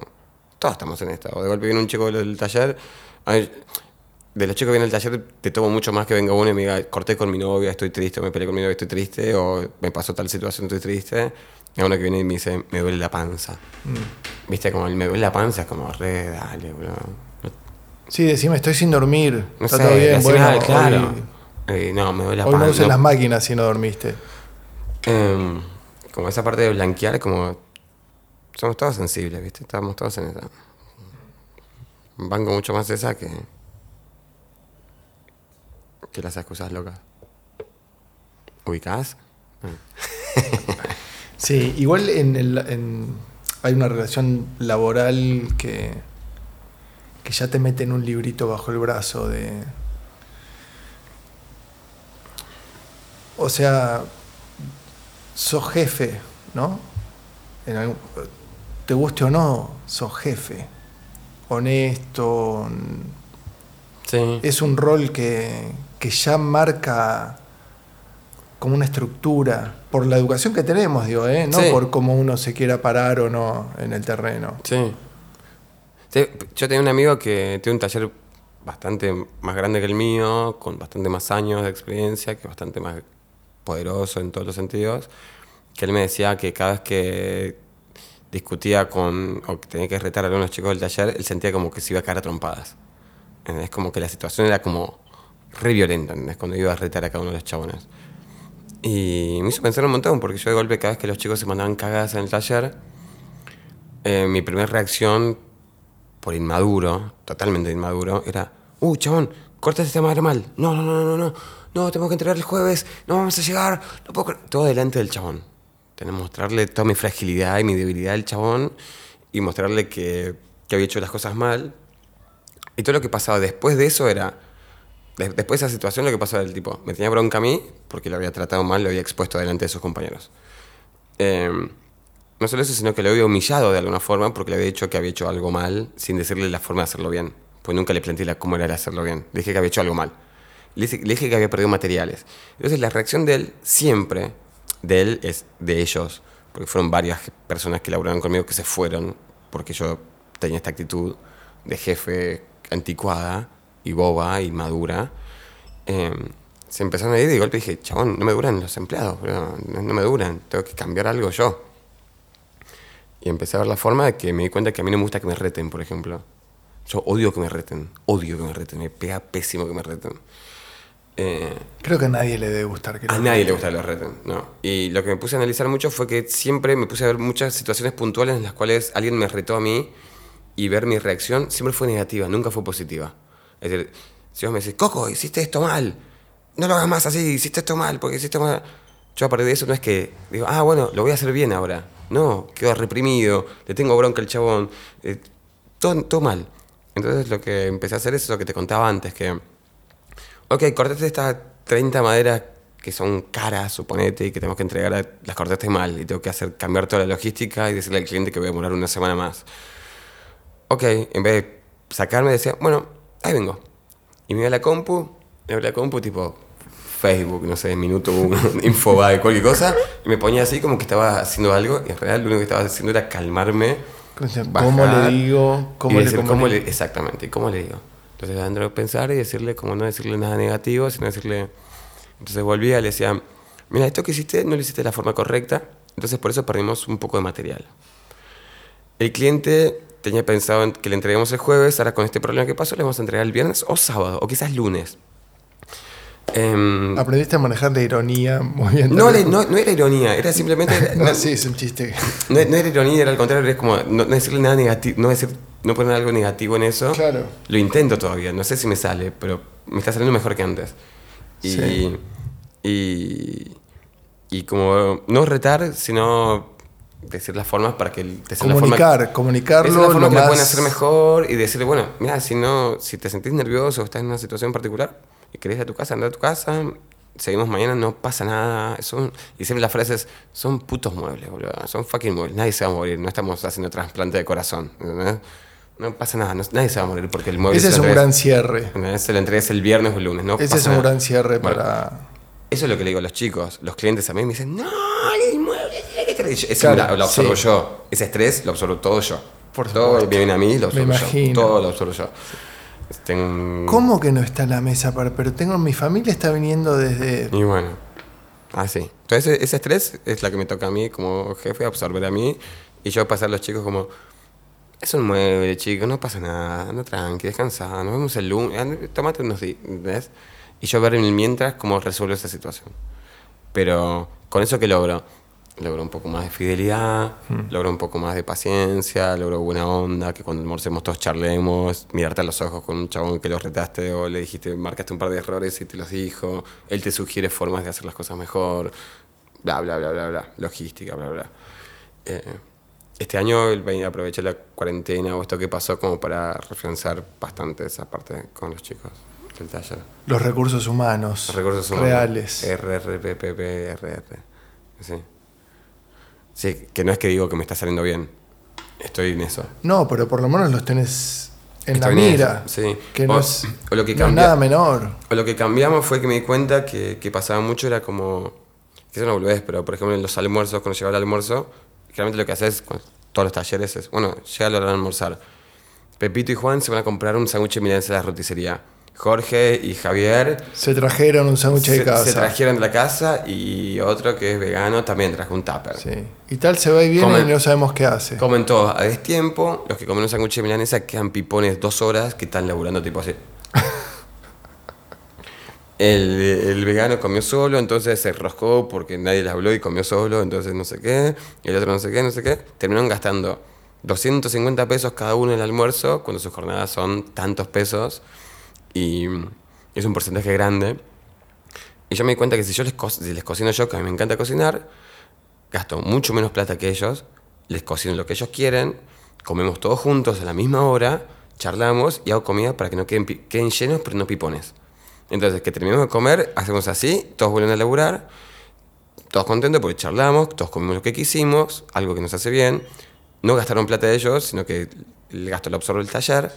todos estamos en esta. O de golpe viene un chico del taller. de los chicos que vienen al taller, te tomo mucho más que venga uno y me diga, corté con mi novia, estoy triste, o me peleé con mi novia, estoy triste, o me pasó tal situación, estoy triste. Y uno que viene y me dice, me duele la panza. Mm. Viste, como el me duele la panza es como, re, dale, bro. Sí, decime, estoy sin dormir. No Está todo bien, bueno, claro. Eh, no, me duele la hoy panza. no uses las máquinas si no dormiste. Em, como esa parte de blanquear, como. Somos todos sensibles, ¿viste? Estamos todos en esa. Banco mucho más esa que. que las excusas locas. ¿Ubicás? *laughs* sí, igual en el, hay una relación laboral que, que ya te mete en un librito bajo el brazo de... O sea, sos jefe, ¿no? te guste o no, sos jefe. Honesto. Sí. Es un rol que, que ya marca como una estructura, por la educación que tenemos, digo, ¿eh? no por cómo uno se quiera parar o no en el terreno. Sí. Yo tenía un amigo que tiene un taller bastante más grande que el mío, con bastante más años de experiencia, que bastante más poderoso en todos los sentidos, que él me decía que cada vez que discutía con, o que tenía que retar a algunos chicos del taller, él sentía como que se iba a caer a trompadas. Es como que la situación era como re violenta, ¿entendés? Cuando iba a retar a cada uno de los chabones. Y me hizo pensar un montón, porque yo de golpe cada vez que los chicos se mandaban cagadas en el taller, eh, mi primera reacción, por inmaduro, totalmente inmaduro, era, uh, chabón, corta esta madre mal. No, no, no, no, no, no, tengo que entregar el jueves, no vamos a llegar, no puedo... Todo delante del chabón. Tengo que mostrarle toda mi fragilidad y mi debilidad al chabón y mostrarle que, que había hecho las cosas mal. Y todo lo que pasaba después de eso era después de esa situación lo que pasó era el tipo, me tenía bronca a mí porque lo había tratado mal, lo había expuesto delante de sus compañeros. Em, no solo eso, sino que lo había humillado de alguna forma porque le había dicho que había hecho algo mal sin decirle la forma de hacerlo bien. Pues nunca le planteé cómo era hacerlo bien. Le dije que había hecho algo mal. Le dije, le que había perdido materiales. Entonces la reacción de él siempre, de él, es de ellos, porque fueron varias personas que laburaron conmigo que se fueron porque yo tenía esta actitud de jefe anticuada y boba y madura, em, se empezaron a ir y de golpe dije, chabón, no me duran los empleados, no, me duran, tengo que cambiar algo yo. Y empecé a ver la forma de que me di cuenta que a mí no me gusta que me reten, por ejemplo. Yo odio que me reten, odio que me reten, me pega pésimo que me reten. Eh, Creo que a nadie le debe gustar que A nadie le gusta que lo reten, ¿no? Y lo que me puse a analizar mucho fue que siempre me puse a ver muchas situaciones puntuales en las cuales alguien me retó a mí y ver mi reacción siempre fue negativa, nunca fue positiva. Es decir, si vos me decís, Coco, hiciste esto mal, no lo hagas más así, hiciste esto mal, porque hiciste mal. Yo a partir de eso no es que digo, ah, bueno, lo voy a hacer bien ahora. No, quedo reprimido, le tengo bronca al chabón, eh, todo, todo, mal. Entonces lo que empecé a hacer es lo que te contaba antes, que, ok, cortaste estas 30 maderas que son caras, suponete, y que tenemos que entregar, las cortaste mal, y tengo que hacer cambiar toda la logística y decirle al cliente que voy a demorar una semana más. Ok, en vez de sacarme, decía, bueno, ahí vengo. Y me iba a la compu, me iba a la compu tipo Facebook, no sé, minuto uno, *laughs* infobae, cualquier cosa, y me ponía así como que estaba haciendo algo, y en realidad lo único que estaba haciendo era calmarme. ¿Cómo le digo? ¿Cómo, le, cómo le... Exactamente, ¿cómo le digo? Entonces André pensar y decirle, como no decirle nada negativo, sino decirle... Entonces volvía y le decía, mira, esto que hiciste no lo hiciste de la forma correcta, entonces por eso perdimos un poco de material. El cliente tenía pensado que le entreguemos el jueves, ahora con este problema que pasó le vamos a entregar el viernes o sábado, o quizás lunes. Em, Aprendiste a manejar la ironía muy bien. No, no, era ironía, era simplemente... *laughs* no, sí, es un chiste. *laughs* No, era ironía, era al contrario, es como no, decirle nada negativo, no, decir, no poner algo negativo en eso. Claro. Lo intento todavía, no sé si me sale, pero me está saliendo mejor que antes. Y, sí. y, y como no retar, sino decir las formas para que te comunicar, forma, comunicarlo forma que lo pueden hacer mejor y decirle, bueno, mira, si no, si te sentís nervioso o estás en una situación particular y querés ir a tu casa, anda a tu casa, seguimos mañana, no pasa nada. Son, y siempre las frases son putos muebles, boludo. Son fucking muebles. Nadie se va a morir. No estamos haciendo trasplante de corazón. No pasa nada. nadie se va a morir porque el mueble. Ese es un gran cierre. Se lo entregues el viernes o el lunes. No Ese es un gran cierre para Eso es lo que le digo a los chicos. Los clientes a mí me dicen, no, el mueble tiene que estar ahí". Eso Claro, lo, lo absorbo sí. yo. Ese estrés lo absorbo todo yo. Por todo viene a mí, lo Me absorbo yo. imagino. Todo lo absorbo yo. Tengo ¿Cómo que no está la mesa? Pero tengo mi familia está viniendo desde. Y bueno, así. Entonces ese estrés es la que me toca a mí como jefe, absorber a mí. Y yo pasar a los chicos como, es un mueble, chicos, no pasa nada, anda tranqui, descansa, nos vemos el lunes, tomate unos días, ¿entendés? Y yo ver en mientras cómo resuelvo esa situación. Pero con eso que logro, logro un poco más de fidelidad, logro un poco más de paciencia, logro buena onda, que cuando almorcemos todos charlemos, mirarte a los ojos con un chabón que lo retaste o le dijiste, marcaste un par de errores y te los dijo, él te sugiere formas de hacer las cosas mejor, bla, bla, bla, bla, bla, logística, bla, bla. Eh, este año aproveché la cuarentena o esto que pasó como para reflexionar bastante esa parte con los chicos del taller. Los recursos humanos. Los recursos humanos. reales. RRPPPRR. Sí. Sí, que no es que digo que me está saliendo bien. Estoy en eso. No, pero por lo menos los tenés en Estoy la en mira. eso, sí. Que no, O- es, o lo que no es nada menor. O lo que cambiamos fue que me di cuenta que, que pasaba mucho era como. Que eso no boludez, pero por ejemplo en los almuerzos, cuando llegaba el almuerzo, generalmente lo que haces con todos los talleres es. Bueno, llega la hora de almorzar. Pepito y Juan se van a comprar un sándwich de milanesa a la roticería. Jorge y Javier Se trajeron un sándwich de casa. se trajeron de la casa y otro que es vegano también trajo un tupper. Sí. Y tal se va y viene Comen- y no sabemos qué hace. Comen todos a destiempo, los que comen un sándwich de milanesa quedan pipones dos horas que están laburando tipo así. *laughs* El, el vegano comió solo, entonces se roscó porque nadie le habló y comió solo, entonces no sé qué. Y el otro no sé qué, no sé qué. Terminaron gastando 250 pesos cada uno en el almuerzo, cuando sus jornadas son tantos pesos. Y es un porcentaje grande. Y yo me di cuenta que si yo les, cocino yo, que a mí me encanta cocinar, gasto mucho menos plata que ellos, les cocino lo que ellos quieren, comemos todos juntos a la misma hora, charlamos y hago comida para que no queden, queden llenos pero no pipones. Entonces, que terminemos de comer, hacemos así, todos vuelven a laburar, todos contentos porque charlamos, todos comimos lo que quisimos, algo que nos hace bien. No gastaron plata de ellos, sino que el gasto lo absorbe el taller.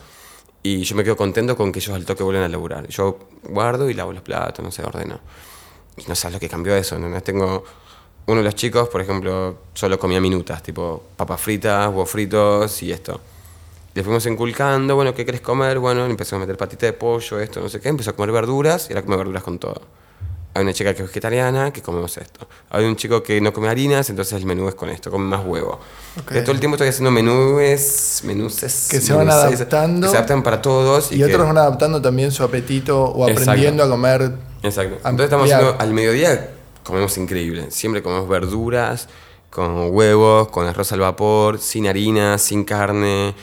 Y yo me quedo contento con que ellos al toque vuelven a laburar. Yo guardo y lavo los platos, no sé, ordeno. Y no sabes lo que cambió eso, ¿no? Tengo uno de los chicos, por ejemplo, solo comía minutas, tipo papas fritas, huevos fritos y esto. Le fuimos inculcando, bueno, ¿qué querés comer? Bueno, empezó a meter patita de pollo, esto, no sé qué. Empezó a comer verduras y ahora come verduras con todo. Hay una chica que es vegetariana, que comemos esto. Hay un chico que no come harinas, entonces el menú es con esto, come más huevo. Ok. De todo el tiempo estoy haciendo menúes, menuces, Que se van adaptando. Que se adaptan para todos. Y, otros van adaptando también su apetito o Exacto. aprendiendo a comer. Exacto. Entonces estamos haciendo, al mediodía comemos increíble. Siempre comemos verduras, con huevos, con arroz al vapor, sin harina, sin carne.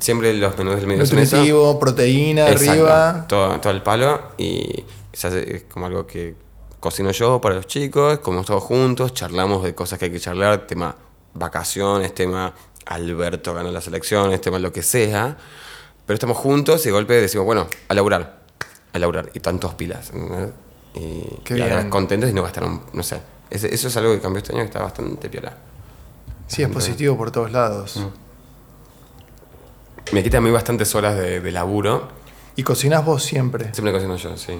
Siempre los menús del medio. Nutritivo, proteína Exacto. arriba. Todo, todo el palo y se hace- es como algo que cocino yo para los chicos, comemos todos juntos, charlamos de cosas que hay que charlar, tema vacaciones, tema Alberto ganó las elecciones, tema lo que sea, pero estamos juntos y de golpe decimos, bueno, a laburar, a laburar, y tantos pilas. Y, Qué y ahora bien. contentos y no gastaron, no sé. Eso es algo que cambió este año que está bastante piola. Sí, es positivo por todos lados. Mm. Me quita a mí bastantes horas de, de laburo. Y cocinás vos siempre. Siempre cocino yo, sí.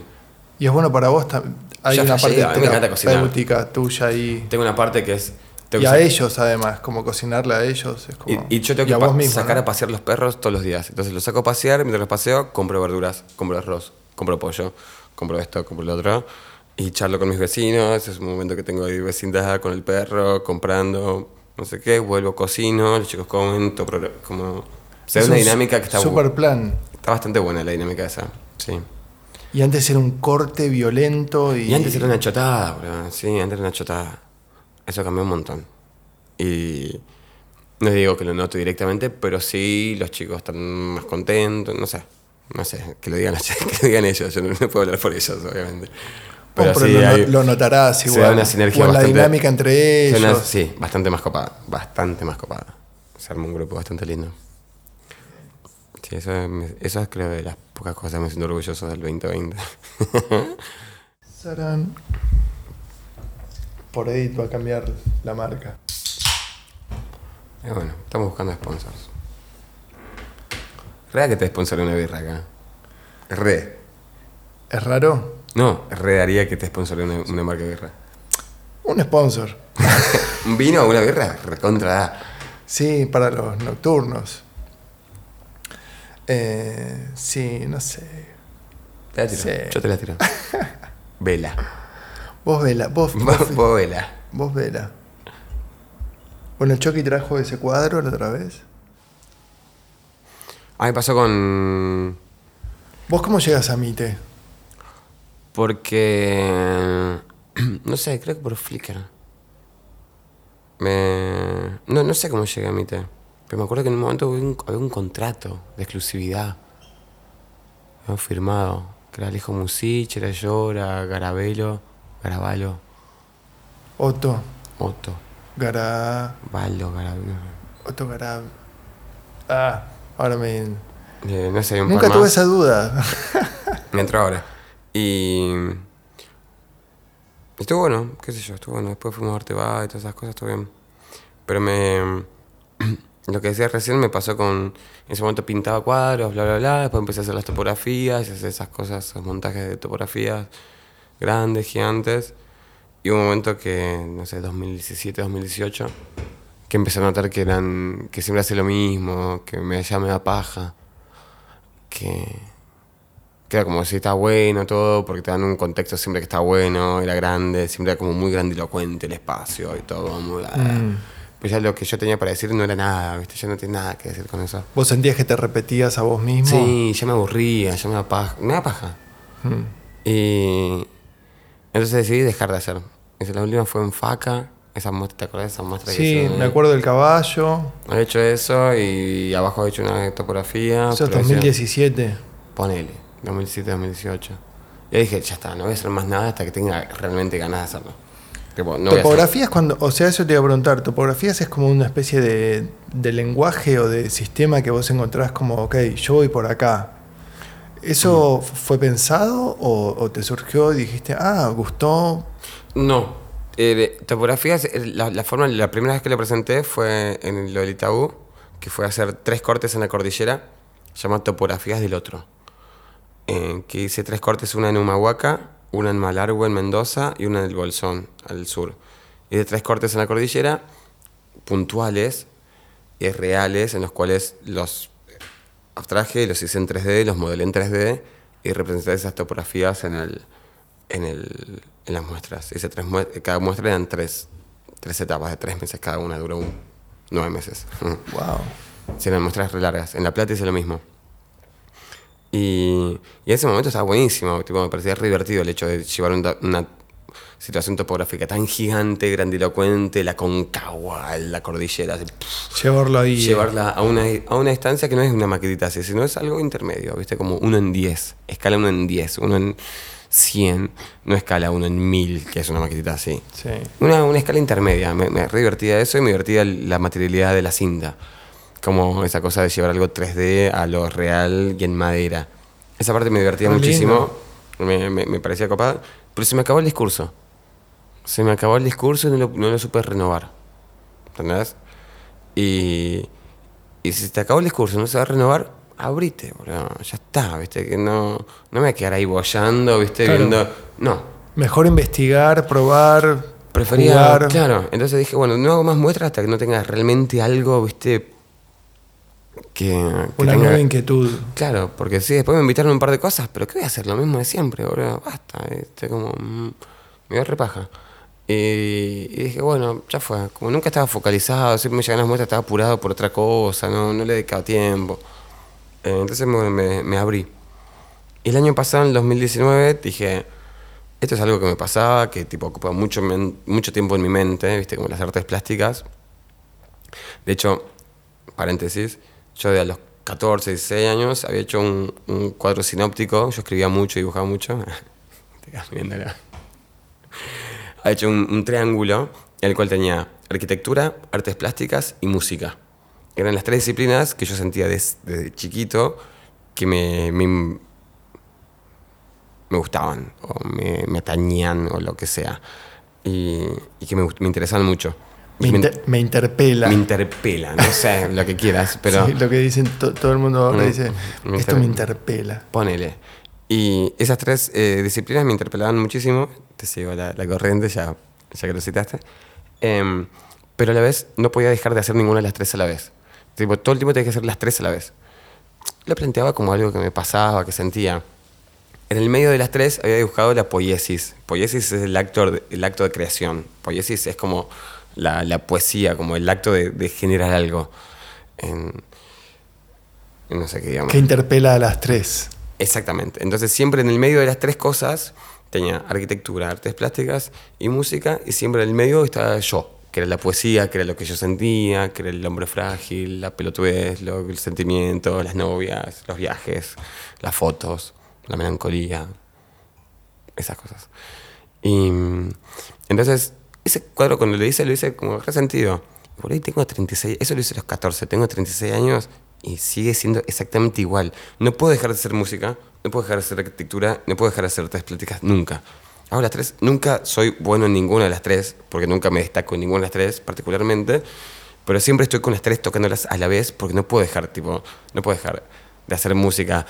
Y es bueno para vos. tam- Hay Ya una parte mí me terapéutica tuya ahí. Tengo una parte que es... Y a ellos, además, como cocinarle a ellos. Es como, Y, y yo tengo a que vos pa- mismo, sacar ¿no? a pasear los perros todos los días. Entonces los saco a pasear, mientras los paseo, compro verduras, compro arroz, compro pollo, compro esto, compro lo otro. Y charlo con mis vecinos, es un momento que tengo ahí vecindad con el perro, comprando, no sé qué, vuelvo, cocino, los chicos comen, todo como... Da Es una un dinámica que está, Super plan. está bastante buena la dinámica esa, sí. Y antes era un corte violento y. Y antes era una chotada, bro. Sí, antes era una chotada. Eso cambió un montón. Y no digo que lo noto directamente, pero sí los chicos están más contentos, no sé. No sé, que lo digan, *laughs* que lo digan ellos. Yo no, no puedo hablar por ellos, obviamente. Pero, Pero sí, lo, hay- lo notarás se igual. da una sinergia o en la bastante- dinámica entre se ellos. una- sí, bastante más copada. Bastante más copada. Se arma un grupo bastante lindo. Sí, eso, me- eso es creo de las pocas cosas que me siento orgulloso del 2020. *laughs* Sarán. Por Edit va a cambiar la marca. Y bueno, estamos buscando sponsors. Re que te sponsore una birra acá. Re. ¿Es raro? No, redaría que te sponsore una, una marca de birra. Un sponsor. *laughs* ¿Un vino o una birra? Recontra da. Sí, para los nocturnos. Eh, sí, no sé. Te la tiro. Sí. Yo te la tiro. *laughs* Vela. Vos vela, vos, vos, Vos, vela. vos vela. Bueno, el Chucky trajo ese cuadro la otra vez. A mí me pasó con. ¿Vos cómo llegas a Mite? Porque. *clears throat* No sé, creo que por Flickr. Me. No, no sé cómo llegué a Mite. Pero me acuerdo que en un momento había un, había un contrato de exclusividad. Habíamos firmado. Que era Alejo Musich, era yo, era Garabelo, Garabalo, Otto, Otto. Gara... Baldo, Garabelo. Otto Garab... Ah, ahora me... Eh, no sé, un Nunca par tuve más. esa duda. *laughs* Me entró ahora. Y. Estuvo bueno, qué sé yo, estuvo bueno. Después fuimos a Arteba y todas esas cosas, estuvo bien. Pero me. *clears throat* Lo que decía recién me pasó con. En ese momento pintaba cuadros, bla, bla, bla. Después empecé a hacer las topografías, hacer esas cosas, esos montajes de topografías grandes, gigantes. Y hubo un momento que, no sé, 2017, 2018, que empecé a notar que eran. que siempre hace lo mismo, que me, ya me da paja. Que queda como si está bueno todo, porque te dan un contexto siempre que está bueno, era grande, siempre era como muy grandilocuente el espacio y todo. Muy, Pues ya lo que yo tenía para decir no era nada, ¿viste? Ya no tiene nada que decir con eso. ¿Vos sentías que te repetías a vos mismo? Sí, ya me aburría, ya me da paja. Me paja. Mm. Y entonces decidí dejar de hacer. Esa, la última fue en Faca, esa muestra, ¿te acordás de esa muestra que Sí, hice? me acuerdo del caballo. He hecho eso y abajo he hecho una topografía. Eso es pero decía- 2017. Ponele, 2017, 2018. Y dije, ya está, no voy a hacer más nada hasta que tenga realmente ganas de hacerlo. Tipo, no cuando, o sea, eso te iba a preguntar, topografías es como una especie de, de lenguaje o de sistema que vos encontrás como, ok, yo voy por acá. ¿Eso fue pensado o, o te surgió y dijiste, ah, gustó? No. Eh, topografías, eh, la, la forma, la primera vez que lo presenté fue en lo del Itaú, que fue hacer tres cortes en la cordillera, llamado Topografías del Otro. Eh, que hice tres cortes, una en Humahuaca, una en Malargüe, en Mendoza, y una en el Bolsón, al sur. Hice tres cortes en la cordillera, puntuales y reales, en los cuales los abstraje, los hice en 3D, los modelé en 3D y representé esas topografías en, el, en, el, en las muestras. Hice tres cada muestra eran tres, tres etapas de tres meses cada una, duró un- nueve meses. *laughs* Wow. Sí, eran muestras re largas. En La Plata hice lo mismo. Y, y en ese momento estaba buenísimo. Tipo, me parecía re divertido el hecho de llevar un da- una situación topográfica tan gigante, grandilocuente, la concagua, la cordillera. así, ahí. llevarla a una, a una distancia que no es una maquetita así, sino es algo intermedio, ¿viste? Como uno en 10, escala uno en 10, uno en 100, no escala uno en 1000, que es una maquetita así. Sí. Una, una escala intermedia, me, me re divertía eso y me divertía la materialidad de la cinta. Como esa cosa de llevar algo 3D a lo real y en madera. Esa parte me divertía Re muchísimo, me, me- me parecía copada, pero se me acabó el discurso. Se me acabó el discurso y no lo, no lo supe renovar. ¿Entendés? Y, y si te acabó el discurso y no se va a renovar, abrite, boludo. Ya está, ¿viste? Que no, no me voy a quedar ahí bollando, ¿viste? Claro. Viendo. No, Mejor investigar, probar, Prefería, jugar. claro. Entonces dije, bueno, no hago más muestras hasta que no tenga realmente algo, viste, que, que Una tenga- nueva inquietud. Claro, porque sí, después me invitaron a un par de cosas, pero ¿qué voy a hacer? Lo mismo de siempre, boludo. Basta, viste, como... mm, me dio repaja. Y, y dije, bueno, ya fue. Como nunca estaba focalizado, siempre me llegaban las muestras, estaba apurado por otra cosa, no, no le dedicaba tiempo. Eh, entonces me, me- me abrí. Y el año pasado, en el 2019, dije, esto es algo que me pasaba, que tipo ocupa mucho, mucho tiempo en mi mente, viste, como las artes plásticas. De hecho, paréntesis, yo de a los 14, 16 años había hecho un, un cuadro sinóptico, yo escribía mucho, dibujaba mucho. *laughs* Había hecho un, un triángulo, el cual tenía arquitectura, artes plásticas y música. Eran las tres disciplinas que yo sentía des- desde chiquito que me, me, me gustaban, o me, me atañían, o lo que sea. Y, y que me, me interesaban mucho. Me, inter- me interpela. me interpela, no sé *laughs* lo que quieras, pero Sí, lo que dicen to- todo el mundo ahora Mm, dice, me esto me interpela. ponele. Y esas tres eh, disciplinas me interpelaban muchísimo. Te sigo la, la corriente, ya, ya que lo citaste. Em, pero a la vez no podía dejar de hacer ninguna de las tres a la vez. Tipo, todo el tiempo tenía que hacer las tres a la vez. Lo planteaba como algo que me pasaba, que sentía. En el medio de las tres había dibujado la poiesis. Poiesis es el acto de, el acto de creación. Poiesis es como la, la poesía, como el acto de, de generar algo. En, en no sé qué digamos. Que interpela a las tres. Exactamente. Entonces siempre en el medio de las tres cosas tenía arquitectura, artes plásticas y música, y siempre en el medio estaba yo, que era la poesía, que era lo que yo sentía, que era el hombre frágil, la pelotudez, lo, el sentimiento, las novias, los viajes, las fotos, la melancolía, esas cosas. Y mm, entonces ese cuadro cuando lo hice, lo hice como resentido. Por ahí tengo 36, eso lo hice a los 14, tengo 36 años y sigue siendo exactamente igual. No puedo dejar de hacer música, no puedo dejar de hacer arquitectura, no puedo dejar de hacer artes plásticas, nunca. Hago las tres, nunca soy bueno en ninguna de las tres, porque nunca me destaco en ninguna de las tres particularmente, pero siempre estoy con las tres tocándolas a la vez porque no puedo dejar, tipo, no puedo dejar de hacer música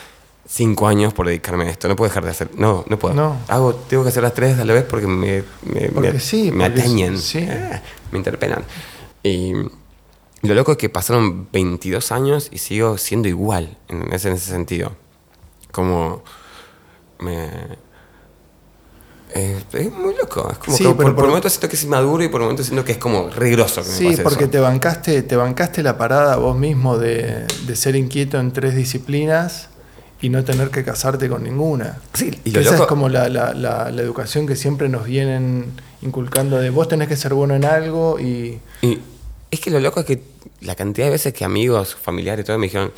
cinco años por dedicarme a esto, no puedo dejar de hacer, no, no puedo. No. Hago, tengo que hacer las tres a la vez porque me, me, Porque me, sí, me porque atañen, sí. Eh, me interpelan. Y lo loco es que pasaron 22 años y sigo siendo igual en ese, en ese sentido. Como me... es muy loco. Es como Sí, que por, por momentos siento que es inmaduro y por momentos siento que es como que me Sí, porque eso. te bancaste, te bancaste la parada vos mismo de, de ser inquieto en tres disciplinas y no tener que casarte con ninguna. Sí, y lo esa loco... es como la, la- la- la educación que siempre nos vienen inculcando de vos tenés que ser bueno en algo y Y es que lo loco es que la cantidad de veces que amigos, familiares, todo me dijeron,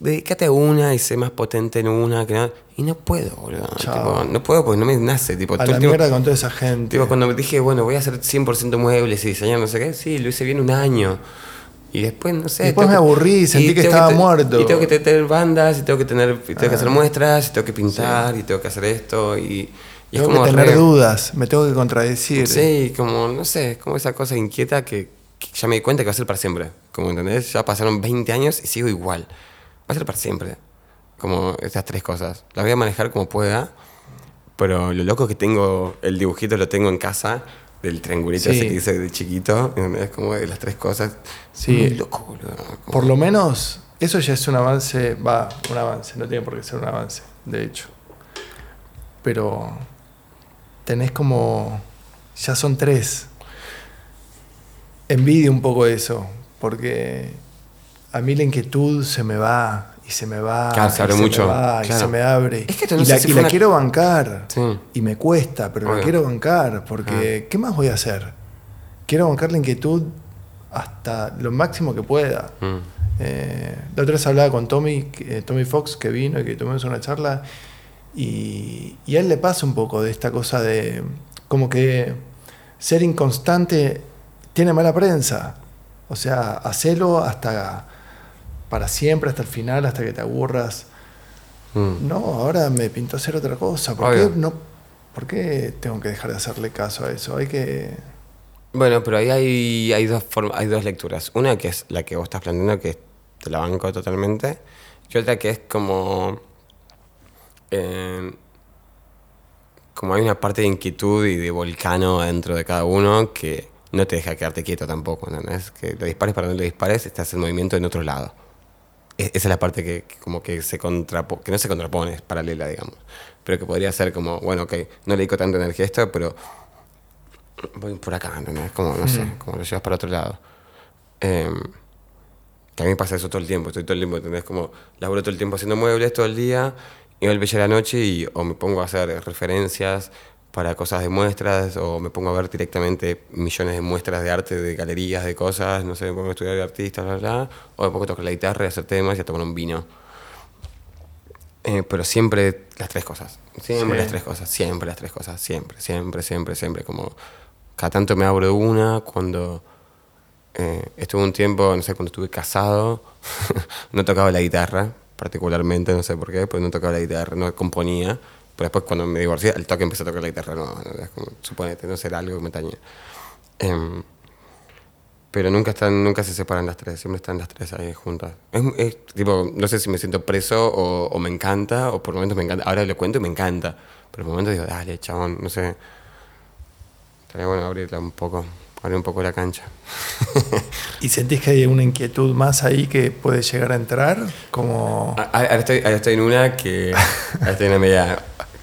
dedícate a una y sé más potente en una que no. Y no puedo, boludo. Tipo, no puedo porque no me nace. Tipo, a la el tiempo- mierda con toda esa gente. Tipo, cuando me dije, bueno, voy a hacer 100% muebles y diseñar no sé qué, sí, lo hice bien un año. Y después, no sé. Después me aburrí, sentí que estaba te- muerto. Y tengo que tener bandas, y tengo que tener tengo que Ah. hacer muestras, y tengo que pintar, y tengo que hacer esto. Y, y es tengo como que tener re- dudas, me tengo que contradecir. Sí, como, no sé, como esa cosa inquieta que, que ya me di cuenta que va a ser para siempre. Como, ¿entendés? Ya pasaron 20 años y sigo igual. Va a ser para siempre. Como estas tres cosas. Las voy a manejar como pueda, pero lo loco que tengo, el dibujito lo tengo en casa, del triangulito Sí. ese que hice de chiquito, ¿entendés? Como de las tres cosas. Sí. Muy loco, boludo. Como- Por lo menos, eso ya es un avance, va, un avance, no tiene por qué ser un avance, de hecho. Pero tenés como, ya son tres. Envidio un poco eso, porque a mí la inquietud se me va se me va. Claro, se y abre me mucho, va, y claro. se me abre. Es que no y la, si y fue la una- quiero bancar. Sí. Y me cuesta, pero la quiero bancar, porque ¿qué más voy a hacer? Quiero bancar la inquietud hasta lo máximo que pueda. Mm. Eh, la otra vez hablaba con Tommy, eh, Tommy Fox, que vino y que tuvimos una charla, y, y a él le pasa un poco de esta cosa de como que ser inconstante tiene mala prensa. O sea, hacelo hasta para siempre, hasta el final, hasta que te aburras. Mm. No, ahora me pintó hacer otra cosa. ¿Por Obvio. qué, no, ¿Por qué tengo que dejar de hacerle caso a eso? Hay que... Bueno, pero ahí hay, hay, dos formas, hay dos lecturas. Una que es la que vos estás planteando, que te la banco totalmente. Y otra que es como... eh, como hay una parte de inquietud y de volcano dentro de cada uno que no te deja quedarte quieto tampoco, ¿entendés? Que lo dispares para donde lo dispares, estás en movimiento en otro lado. E- Esa es la parte que, que como que se contrapo, que no se contrapone, es paralela, digamos. Pero que podría ser como, bueno, ok, no le dedico tanta energía a esto, pero voy por acá, ¿entendés? Como, no sé, como lo llevas para otro lado. Em, que a mí me pasa eso todo el tiempo, estoy todo el tiempo, ¿entendés? Como laburo todo el tiempo haciendo muebles todo el día, y vuelve ya la noche y o me pongo a hacer referencias para cosas de muestras, o me pongo a ver directamente millones de muestras de arte, de galerías, de cosas, no sé, me pongo a estudiar de artistas, bla, bla, o me pongo a tocar la guitarra y hacer temas y a tomar un vino. Eh, pero siempre las tres cosas. Siempre Sí. las tres cosas. Siempre las tres cosas. Siempre, siempre, siempre, siempre. Como cada tanto me abro una cuando eh, estuve un tiempo, no sé, cuando estuve casado, *laughs* no tocaba la guitarra, particularmente, no sé por qué, pues no tocaba la guitarra, no componía. Pero después cuando me divorcié, al toque empecé a tocar la guitarra, no, no, como, suponete, no será algo que me tañe. Em, pero nunca están, nunca se separan las tres, siempre están las tres ahí juntas. Es, es tipo, no sé si me siento preso o, o me encanta, o por momentos me encanta. Ahora lo cuento y me encanta. Pero por momentos digo, dale, chabón, no sé. Estaría bueno abrirla un poco, abrir un poco la cancha. *laughs* ¿Y sentís que hay una inquietud más ahí que puede llegar a entrar? Como... Ah, Ahora estoy, ahora estoy en una que. Ahora estoy en una media,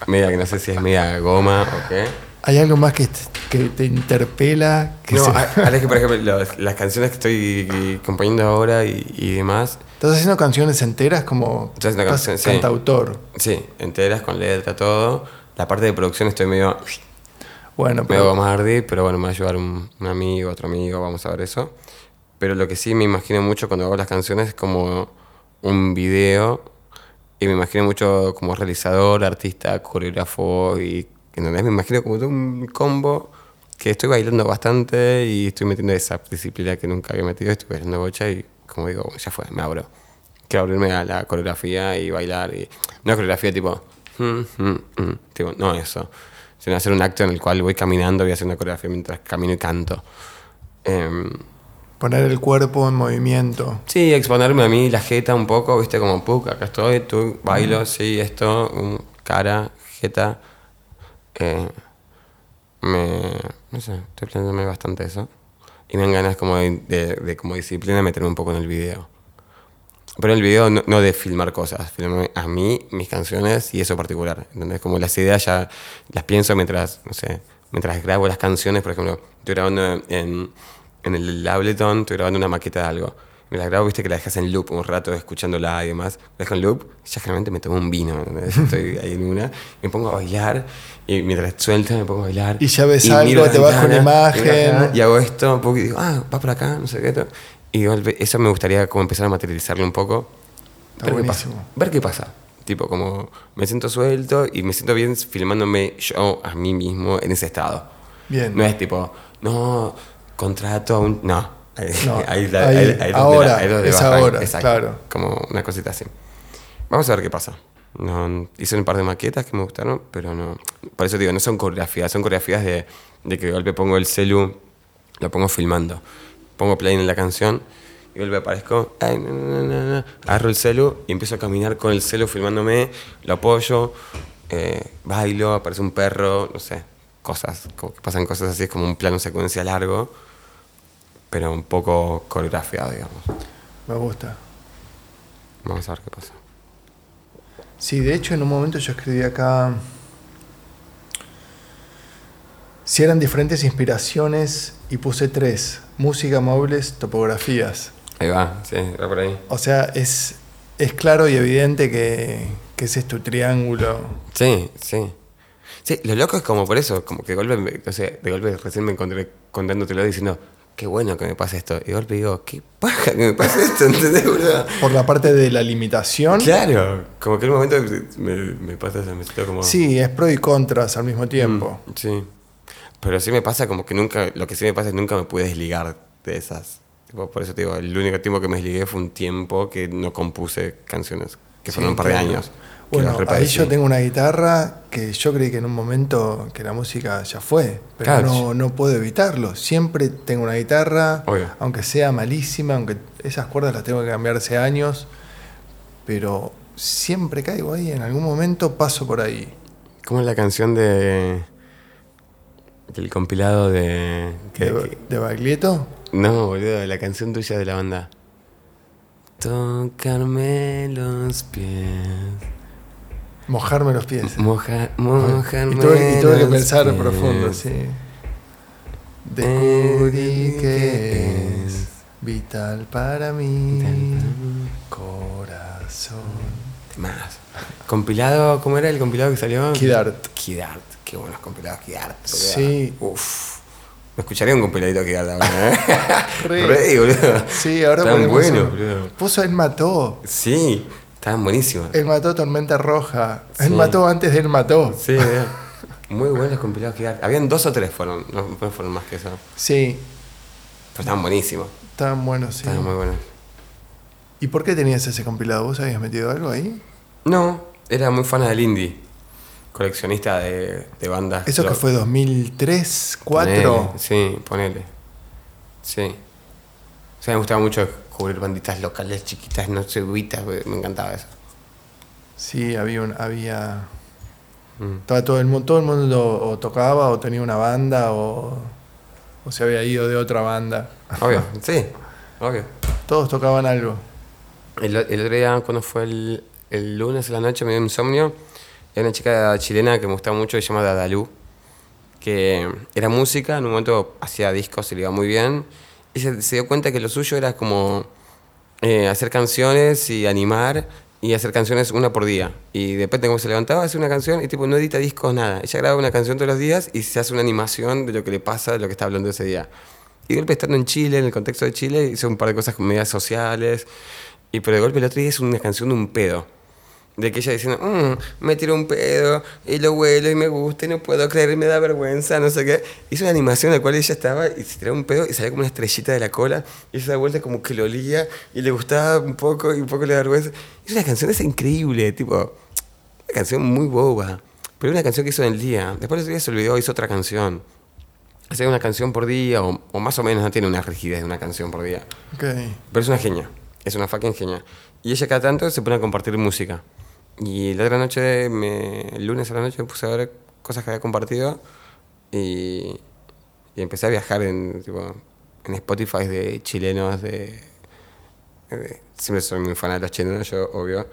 media que no sé si es media goma o qué. ¿Hay algo más que te, que te interpela? Que No, se- a- ahora es que, por ejemplo, las canciones que estoy componiendo ahora y, y demás, ¿Estás haciendo canciones enteras como Estoy haciendo estás canciones, sí. cantautor? sí, enteras, con letra, todo. La parte de producción estoy medio, Bueno, medio pero gomardi, pero bueno, me va a ayudar un, un amigo, otro amigo, vamos a ver eso. Pero lo que sí me imagino mucho cuando hago las canciones es como un video y me imagino mucho como realizador, artista, coreógrafo y ¿entendés? me imagino como un combo que estoy bailando bastante y estoy metiendo esa disciplina que nunca había metido, estoy bailando bocha y como digo, ya fue, me abro. Quiero abrirme a la coreografía y bailar y una coreografía tipo, mm, mm, mm, tipo, no eso, sino hacer un acto en el cual voy caminando y hacer una coreografía mientras camino y canto. Em, poner el cuerpo en movimiento. Sí, exponerme a mí la jeta un poco, viste, como, puc, acá estoy, tú, bailo, sí, esto, um, cara, jeta. Eh, me, no sé, estoy planteándome bastante eso. Y me dan ganas como de, de- de como disciplina meterme un poco en el video. Pero el video no, no de filmar cosas, filmarme a mí, mis canciones y eso particular. ¿Entendés? Como las ideas ya las pienso mientras, no sé, mientras grabo las canciones, por ejemplo, estoy grabando en, en el Ableton, estoy grabando una maqueta de algo. Me la grabo, viste que la dejas en loop un rato escuchándola y demás. La dejo en loop, ya generalmente me tomo un vino. Estoy ahí en una, me pongo a bailar y mientras suelta me pongo a bailar. Y ya ves miro algo, te una ventana, y miro acá, imagen. Y hago esto un poco y digo, ah, va por acá, no sé qué. Y eso me gustaría como empezar a materializarlo un poco. Está Ver qué, pasa, ver qué pasa. Tipo, como me siento suelto y me siento bien filmándome yo a mí mismo en ese estado. Bien. No es tipo, no, contrato a un. No. No, *laughs* ahí, la- ahí, ahí- ahí donde ahora, donde es bajan. ahora, Exacto. claro. Como una cosita así. Vamos a ver qué pasa. No, hice un par de maquetas que me gustaron, pero no. Por eso digo, no son coreografías, son coreografías de, de que de golpe pongo el celu, lo pongo filmando. Pongo play en la canción y de golpe aparezco, ay, na, na, agarro el celu y empiezo a caminar con el celu filmándome, lo apoyo, eh, bailo, aparece un perro, no sé, cosas, como que pasan cosas así, es como un plano secuencia largo, pero un poco coreografiado, digamos. Me gusta. Vamos a ver qué pasa. Sí, de hecho en un momento yo escribí acá si eran diferentes inspiraciones y puse tres, música, móviles, topografías. Ahí va, sí, va por ahí. O sea, es, es claro y evidente que, que ese es tu triángulo. Sí, sí. Sí, lo loco es como por eso, como que de golpe, no sé, de golpe recién me encontré contándotelo diciendo, qué bueno que me pase esto. Y de golpe digo, qué paja que me pase esto, *laughs* ¿entendés, boludo? Por la parte de la limitación. Claro, como que en un momento me, me pasa eso, me siento como... Sí, es pro y contras al mismo tiempo. Mm, sí. Pero sí me pasa como que nunca, lo que sí me pasa es nunca me pude desligar de esas. Tipo, por eso te digo, el único tiempo que me desligué fue un tiempo que no compuse canciones, que Sí, fueron un par de años. Bueno, ahí yo tengo una guitarra que yo creí que en un momento que la música ya fue, pero no, no puedo evitarlo. Siempre tengo una guitarra, Obvio. aunque sea malísima, aunque esas cuerdas las tengo que cambiar hace años, pero siempre caigo ahí, en algún momento paso por ahí. ¿Cómo es la canción de. del compilado de. que- ¿De, que- de Baglietto? no, boludo, la canción tuya de la banda. Tocarme los pies. Mojarme los pies. Moja, mojarme y tuve, y tuve que pensar pies. profundo, sí. Descubrí que es vital para mí, corazón. Más. Compilado, ¿cómo era el compilado que salió? Kid Art. Kid Art, qué buenos compilados Kid Art. boludo. Sí. Uf. Me escucharía un compiladito Kid Art ahora, ¿eh? *laughs* Re. Re, boludo. Sí, ahora buenos, uno. boludo. Puso Él Mató. Sí, estaban buenísimos. Él mató Tormenta Roja. Él mató antes de Él Mató. Sí, eh. muy buenos compilados Art. Habían dos o tres fueron, no fueron más que eso. Sí, Pero estaban buenísimos. estaban buenos, sí. Estaban muy buenos. ¿Y por qué tenías ese compilado? ¿Vos habías metido algo ahí? No, era muy fan del indie. Coleccionista de, de bandas. ¿Eso que fue 2003, ponele, 2004? Sí, ponele. Sí. O sea, me gustaba mucho cubrir banditas locales chiquitas, no sé, ubitas, me encantaba eso. Sí, había un, había. Estaba todo el todo el mundo o tocaba o tenía una banda o, o se había ido de otra banda. Obvio, *laughs* sí, obvio. Todos tocaban algo. El, el otro día, cuando fue el, el lunes a la noche, me dio insomnio. Hay una chica chilena que me gusta mucho, que se llama Dadalú, que era música, en un momento hacía discos y le iba muy bien. Y se, dio cuenta que lo suyo era como eh, hacer canciones y animar y hacer canciones una por día. Y depende de cómo se levantaba, hace una canción y tipo no edita discos, nada. Ella graba una canción todos los días y se hace una animación de lo que le pasa, de lo que está hablando ese día. Y de golpe estando en Chile, en el contexto de Chile, hizo un par de cosas con medias sociales. Y pero de golpe el otro día es una canción de un pedo de que ella diciendo, mmm, me tiro un pedo y lo huelo y me gusta y no puedo creer y me da vergüenza, no sé qué. Hizo una animación en la cual ella estaba y se tiraba un pedo y salía como una estrellita de la cola y se da vuelta como que lo olía y le gustaba un poco y un poco le da vergüenza. Es una canción es increíble, tipo, una canción muy boba, pero una canción que hizo en el día. Después el día se olvidó, hizo otra canción. Hace una canción por día o, o, más o menos no tiene una rigidez de una canción por día. Okay. Pero es una genia, es una fucking genia. Y ella cada tanto se pone a compartir música. Y la otra noche, me, el lunes a la noche, me puse a ver cosas que había compartido y, y empecé a viajar en, tipo, en Spotify de chilenos, de, de, Siempre soy muy fan de los chilenos, yo, obvio.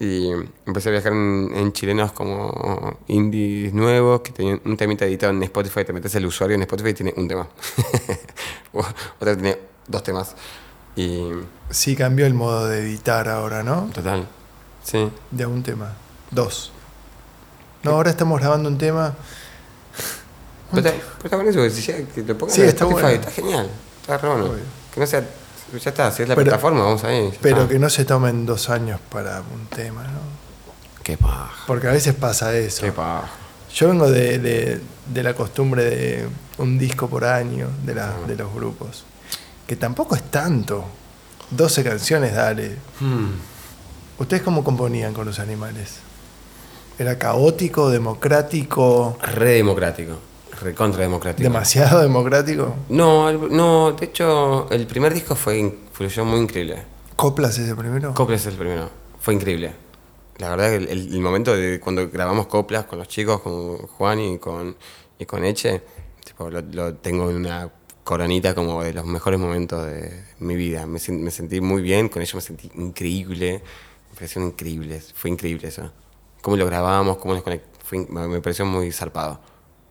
Y empecé a viajar en, en, chilenos como indies nuevos que tenían un temita editado en Spotify. Te metes el usuario en Spotify y tiene un tema. *laughs* Otra tiene dos temas. Y... Sí, cambió el modo de editar ahora, ¿no? Total. Sí. De un tema. Dos. No, ahora estamos grabando un tema. *laughs* Pero está, pero está buenísimo, si que lo pongas Sí, en está Spotify, bueno. está genial. Está re bueno. Obvio. Que no sea. Ya está, si es la Pero- plataforma, vamos ahí. ya Pero está. que no se tomen dos años para un tema, ¿no? Qué paja. Porque a veces pasa eso. Qué paja. Yo vengo de, de- de la costumbre de un disco por año de, la- de los grupos. Que tampoco es tanto. 12 canciones, dale. Hmm. ¿Ustedes cómo componían con los animales? ¿Era caótico, democrático, Re democrático. Re contra democrático. demasiado democrático? No, el- no, de hecho, el primer disco fue fluyó muy increíble. ¿Coplas ese primero? Coplas es el primero. Fue increíble. La verdad que el, el- el momento de cuando grabamos coplas con los chicos, con Juan y con, y con Eche, tipo, lo, lo tengo en una coronita como de los mejores momentos de mi vida. Me, me sentí muy bien, con ellos me sentí increíble. Me pareció increíble, fue increíble eso. Cómo lo grabamos, cómo nos conectamos, me, pareció muy zarpado.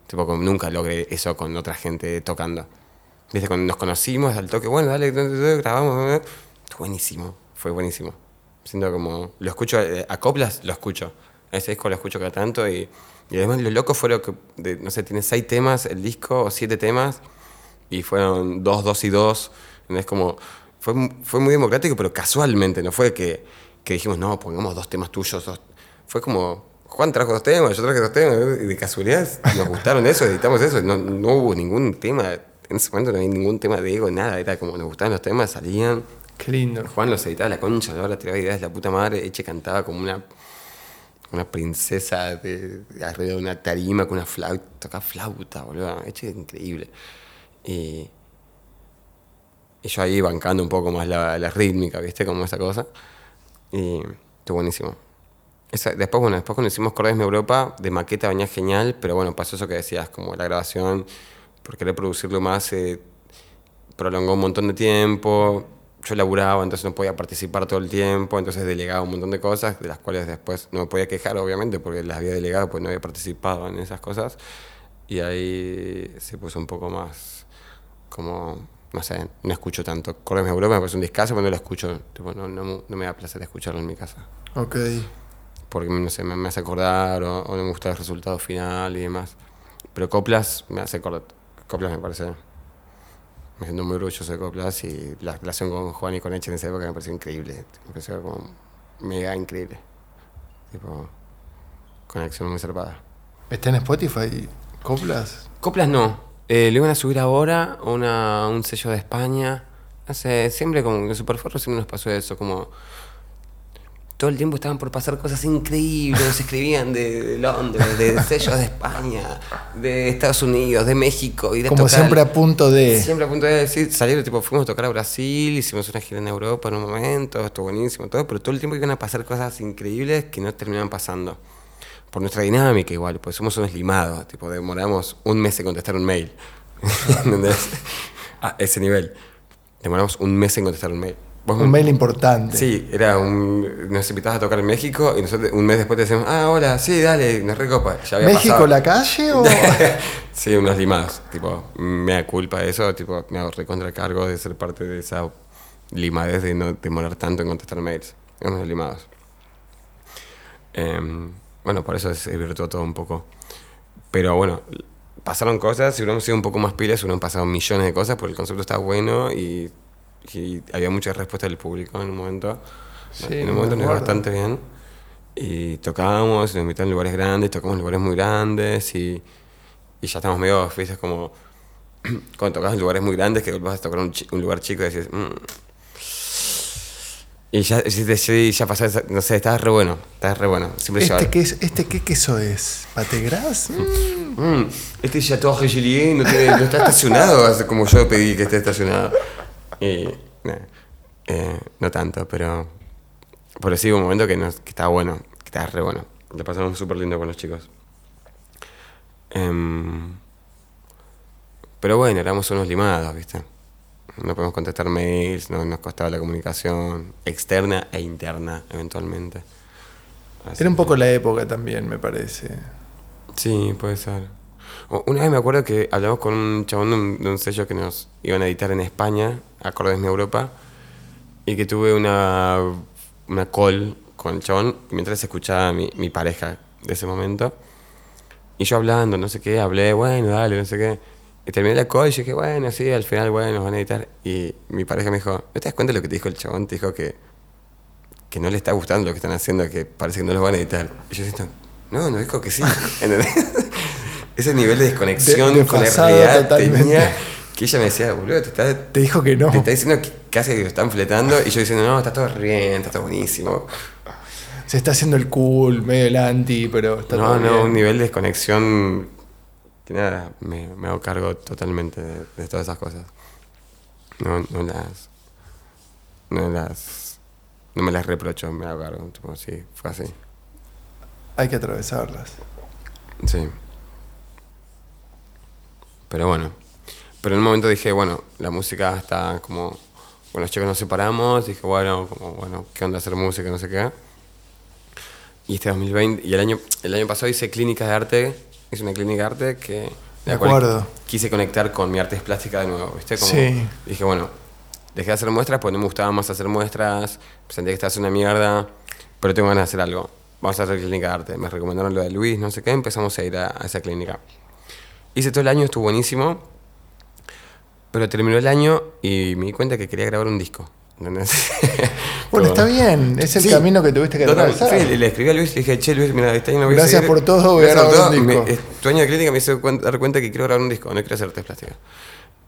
Tipo, nunca logré eso con otra gente tocando. Viste, cuando nos conocimos al toque, bueno, dale, grabamos. Buenísimo, fue buenísimo. Siento como, lo escucho, eh, a coplas lo escucho. Ese disco lo escucho cada tanto y, y además lo loco fue lo que, no sé, tiene seis temas el disco o siete temas y fueron dos, dos y dos. Es como, fue, fue muy democrático, pero casualmente, no fue que, que dijimos, no, pongamos dos temas tuyos. dos". Fue como, Juan trajo dos temas, yo traje dos temas, y de casualidad nos gustaron eso, editamos eso, no, no hubo ningún tema, en ese momento no había ningún tema de ego, nada, era como nos gustaban los temas, salían. Qué lindo. Juan los editaba la concha, ahora tiraba ideas de la puta madre, Eche cantaba como una, una princesa de, de arriba de una tarima con una flauta, tocaba flauta, boludo, Eche increíble. Y, y yo ahí bancando un poco más la, la rítmica, ¿viste? Como esa cosa. Y estuvo buenísimo. Esa- después, bueno, después cuando hicimos Cordes en Europa, de maqueta venía genial, pero bueno, pasó eso que decías, como la grabación, por querer producirlo más, se prolongó un montón de tiempo. Yo laburaba, entonces no podía participar todo el tiempo, entonces delegaba un montón de cosas, de las cuales después no me podía quejar, obviamente, porque las había delegado, pues no había participado en esas cosas. Y ahí se puso un poco más como, no sé, no escucho tanto. Corres en Europa me parece un discazo, pero no lo escucho, tipo, no, no, no me da placer escucharlo en mi casa Ok. porque no sé, me, me hace acordar o, o no me gusta el resultado final y demás. Pero Coplas me hace acordar. Coplas me parece. Me siento muy orgulloso de Coplas y la relación con Juan y con Eche en esa época me pareció increíble. Me pareció como mega increíble. Tipo, conexión muy zarpada. ¿Está en Spotify? ¿Coplas? Coplas no. Eh, lo iban a subir ahora una, un sello de España. Sé, siempre como en Superforro siempre nos pasó eso, como todo el tiempo estaban por pasar cosas increíbles, nos escribían de, de Londres, de sellos de España, de Estados Unidos, de México. Y de Como tocar- siempre a punto de... Siempre a punto de decir, salieron, tipo, fuimos a tocar a Brasil, hicimos una gira en Europa en un momento, estuvo buenísimo, todo, pero todo el tiempo iban a pasar cosas increíbles que no terminaban pasando. Por nuestra dinámica igual, pues somos unos limados, tipo, demoramos un mes en contestar un mail. *laughs* ¿Entendés? A ese nivel. Demoramos un mes en contestar un mail. Vos Un mail importante. Sí, era un. Nos invitabas a tocar en México y nosotros un mes después te decíamos, ah, hola, sí, dale, nos recopa. Ya había ¿México pasado. la calle o...? *laughs* sí, unos limados. Tipo, me da culpa de eso, tipo, me hago recontra cargo de ser parte de esa limadez de no demorar tanto en contestar mails. Unos limados. Em, bueno, por eso se virtuó todo un poco. Pero bueno, pasaron cosas, si hubiéramos sido un poco más pilas, hubieran pasado millones de cosas, porque el concepto está bueno y, y había mucha respuesta del público en un momento. Sí, en un momento nos iba bastante bien. Y tocábamos, nos invitaban a lugares grandes, tocamos en lugares muy grandes y, y ya estamos medio, viste, como *clears throat* cuando tocas en lugares muy grandes que vas a tocar un, un lugar chico y decís, "Mm". Y ya, sí, ya pasó, no sé, estaba re bueno, estaba re bueno. Siempre ¿Este qué, es, ¿Este qué queso es? ¿Pategras? Mm. Mm, este Chateau Richelieu no, tiene- no está estacionado como yo pedí que esté estacionado. Y, nah, eh, no tanto, pero, pero sí hubo un momento que, nos, que estaba bueno, que estaba re bueno. Le pasamos súper lindo con los chicos. Em, pero bueno, éramos unos limados, ¿viste? No podemos contestar mails, no, nos costaba la comunicación externa e interna, eventualmente. Así Era un que- poco la época también, me parece. Sí, puede ser. Una vez me acuerdo que hablamos con un chabón de un, de un sello que nos iban a editar en España, Acordes Mi Europa, y que tuve una, una call con el chabón mientras escuchaba a mi, mi pareja de ese momento. Y yo hablando, no sé qué, hablé, bueno, dale, no sé qué. Y terminé la call y dije, bueno, sí, al final, bueno, nos van a editar. Y mi pareja me dijo, ¿no te das cuenta de lo que te dijo el chabón? Te dijo que, que no le está gustando lo que están haciendo, que parece que no los van a editar. Y yo decía, no, no dijo que sí. *laughs* Ese nivel de desconexión De- con la realidad totalmente. tenía que ella me decía, boludo, te está, Te dijo que no. te está diciendo que casi que lo están fletando. Y yo diciendo, no, está todo bien, está todo buenísimo. Se está haciendo el cool, medio el anti, pero está no, todo no, bien. un nivel de desconexión que nada, me, me hago cargo totalmente de, de todas esas cosas. No, no las. No las. No me las reprocho, me hago cargo. Tipo, sí, fue así. Hay que atravesarlas. Sí. Pero bueno. Pero en un momento dije, bueno, la música está como. Bueno, los chicos nos separamos. Dije, bueno, como, bueno, ¿qué onda hacer música? No sé qué. Y este 2020. Y el año, el año pasado hice clínicas de arte. Hice una clínica de arte que. de acuerdo. Quise conectar con mi arte plástica de nuevo, ¿viste? Como, Sí. Dije, bueno, dejé de hacer muestras porque no me gustaba más hacer muestras. Sentía que estaba haciendo una mierda. Pero tengo ganas de hacer algo. Vamos a hacer clínica de arte. Me recomendaron lo de Luis, no sé qué. Empezamos a ir a, a esa clínica. Hice todo el año, estuvo buenísimo. Pero terminó el año y me di cuenta que quería grabar un disco. ¿Entendés? *laughs* Bueno, está bien, es el Sí. camino que tuviste que atravesar. sí, le escribí a Luis y le dije, che, Luis, mira, este año no voy a Gracias seguir- por todo, voy a grabar un disco. Me- tu año de clínica me hizo dar cuenta que quiero grabar un disco, no quiero hacer plásticas.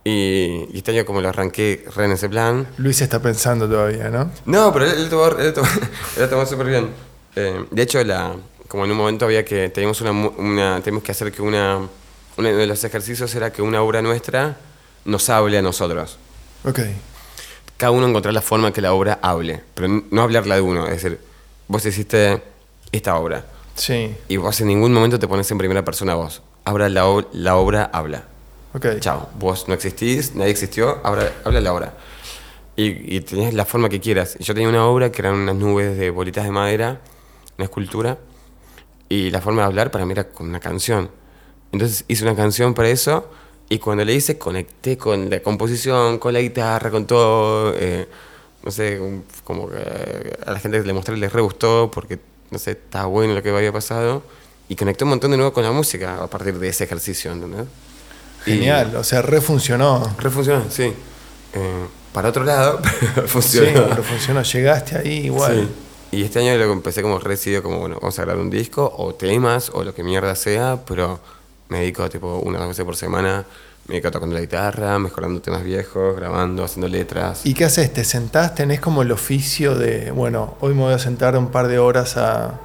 Y, y este año como lo arranqué re en ese plan. Luis está pensando todavía, ¿no? No, pero él, él tomó, él tomó, *laughs* él tomó súper bien. Eh, de hecho, la, como en un momento había que, teníamos, una, una, teníamos que hacer que una, uno de los ejercicios era que una obra nuestra nos hable a nosotros. Ok. Cada uno encontrar la forma que la obra hable, pero no hablarla de uno. Es decir, vos hiciste esta obra Sí. y vos en ningún momento te pones en primera persona vos. Ahora la, la obra habla. Ok. Chao, vos no existís, nadie existió, ahora habla la obra. Y, y tenías la forma que quieras. Yo tenía una obra que eran unas nubes de bolitas de madera, una escultura, y la forma de hablar para mí era con una canción. Entonces hice una canción para eso, y cuando le hice conecté con la composición, con la guitarra, con todo. eh, no sé, como que a la gente que le mostré les re gustó, porque, no sé, estaba bueno lo que había pasado. Y conecté un montón de nuevo con la música a partir de ese ejercicio, ¿entendés? Y- Genial, o sea, refuncionó. Re funcionó, sí. Eh, para otro lado, *laughs* Sí, funcionó. pero funcionó. Llegaste ahí igual. Sí. Y este año lo empecé como recibido como, bueno, vamos a grabar un disco o temas o lo que mierda sea, pero me dedico tipo una o dos veces por semana me quedo tocando la guitarra, mejorando temas viejos, grabando, haciendo letras. ¿Y qué haces? ¿Te sentás? ¿Tenés como el oficio de, bueno, hoy me voy a sentar un par de horas a,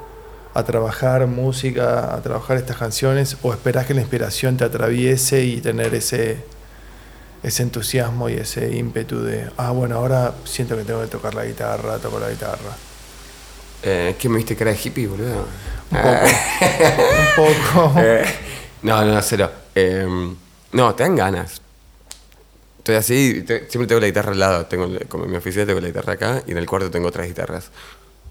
a trabajar música, a trabajar estas canciones? ¿O esperás que la inspiración te atraviese y tener ese, ese entusiasmo y ese ímpetu de, ah, bueno, ahora siento que tengo que tocar la guitarra, toco la guitarra? Eh, ¿Qué me viste cara de hippie, boludo? Un poco. *laughs* un poco. Eh, no, no, cero. Eh, no, te dan ganas. Estoy así, te- siempre tengo la guitarra al lado. Tengo, como en mi oficina tengo la guitarra acá y en el cuarto tengo otras guitarras.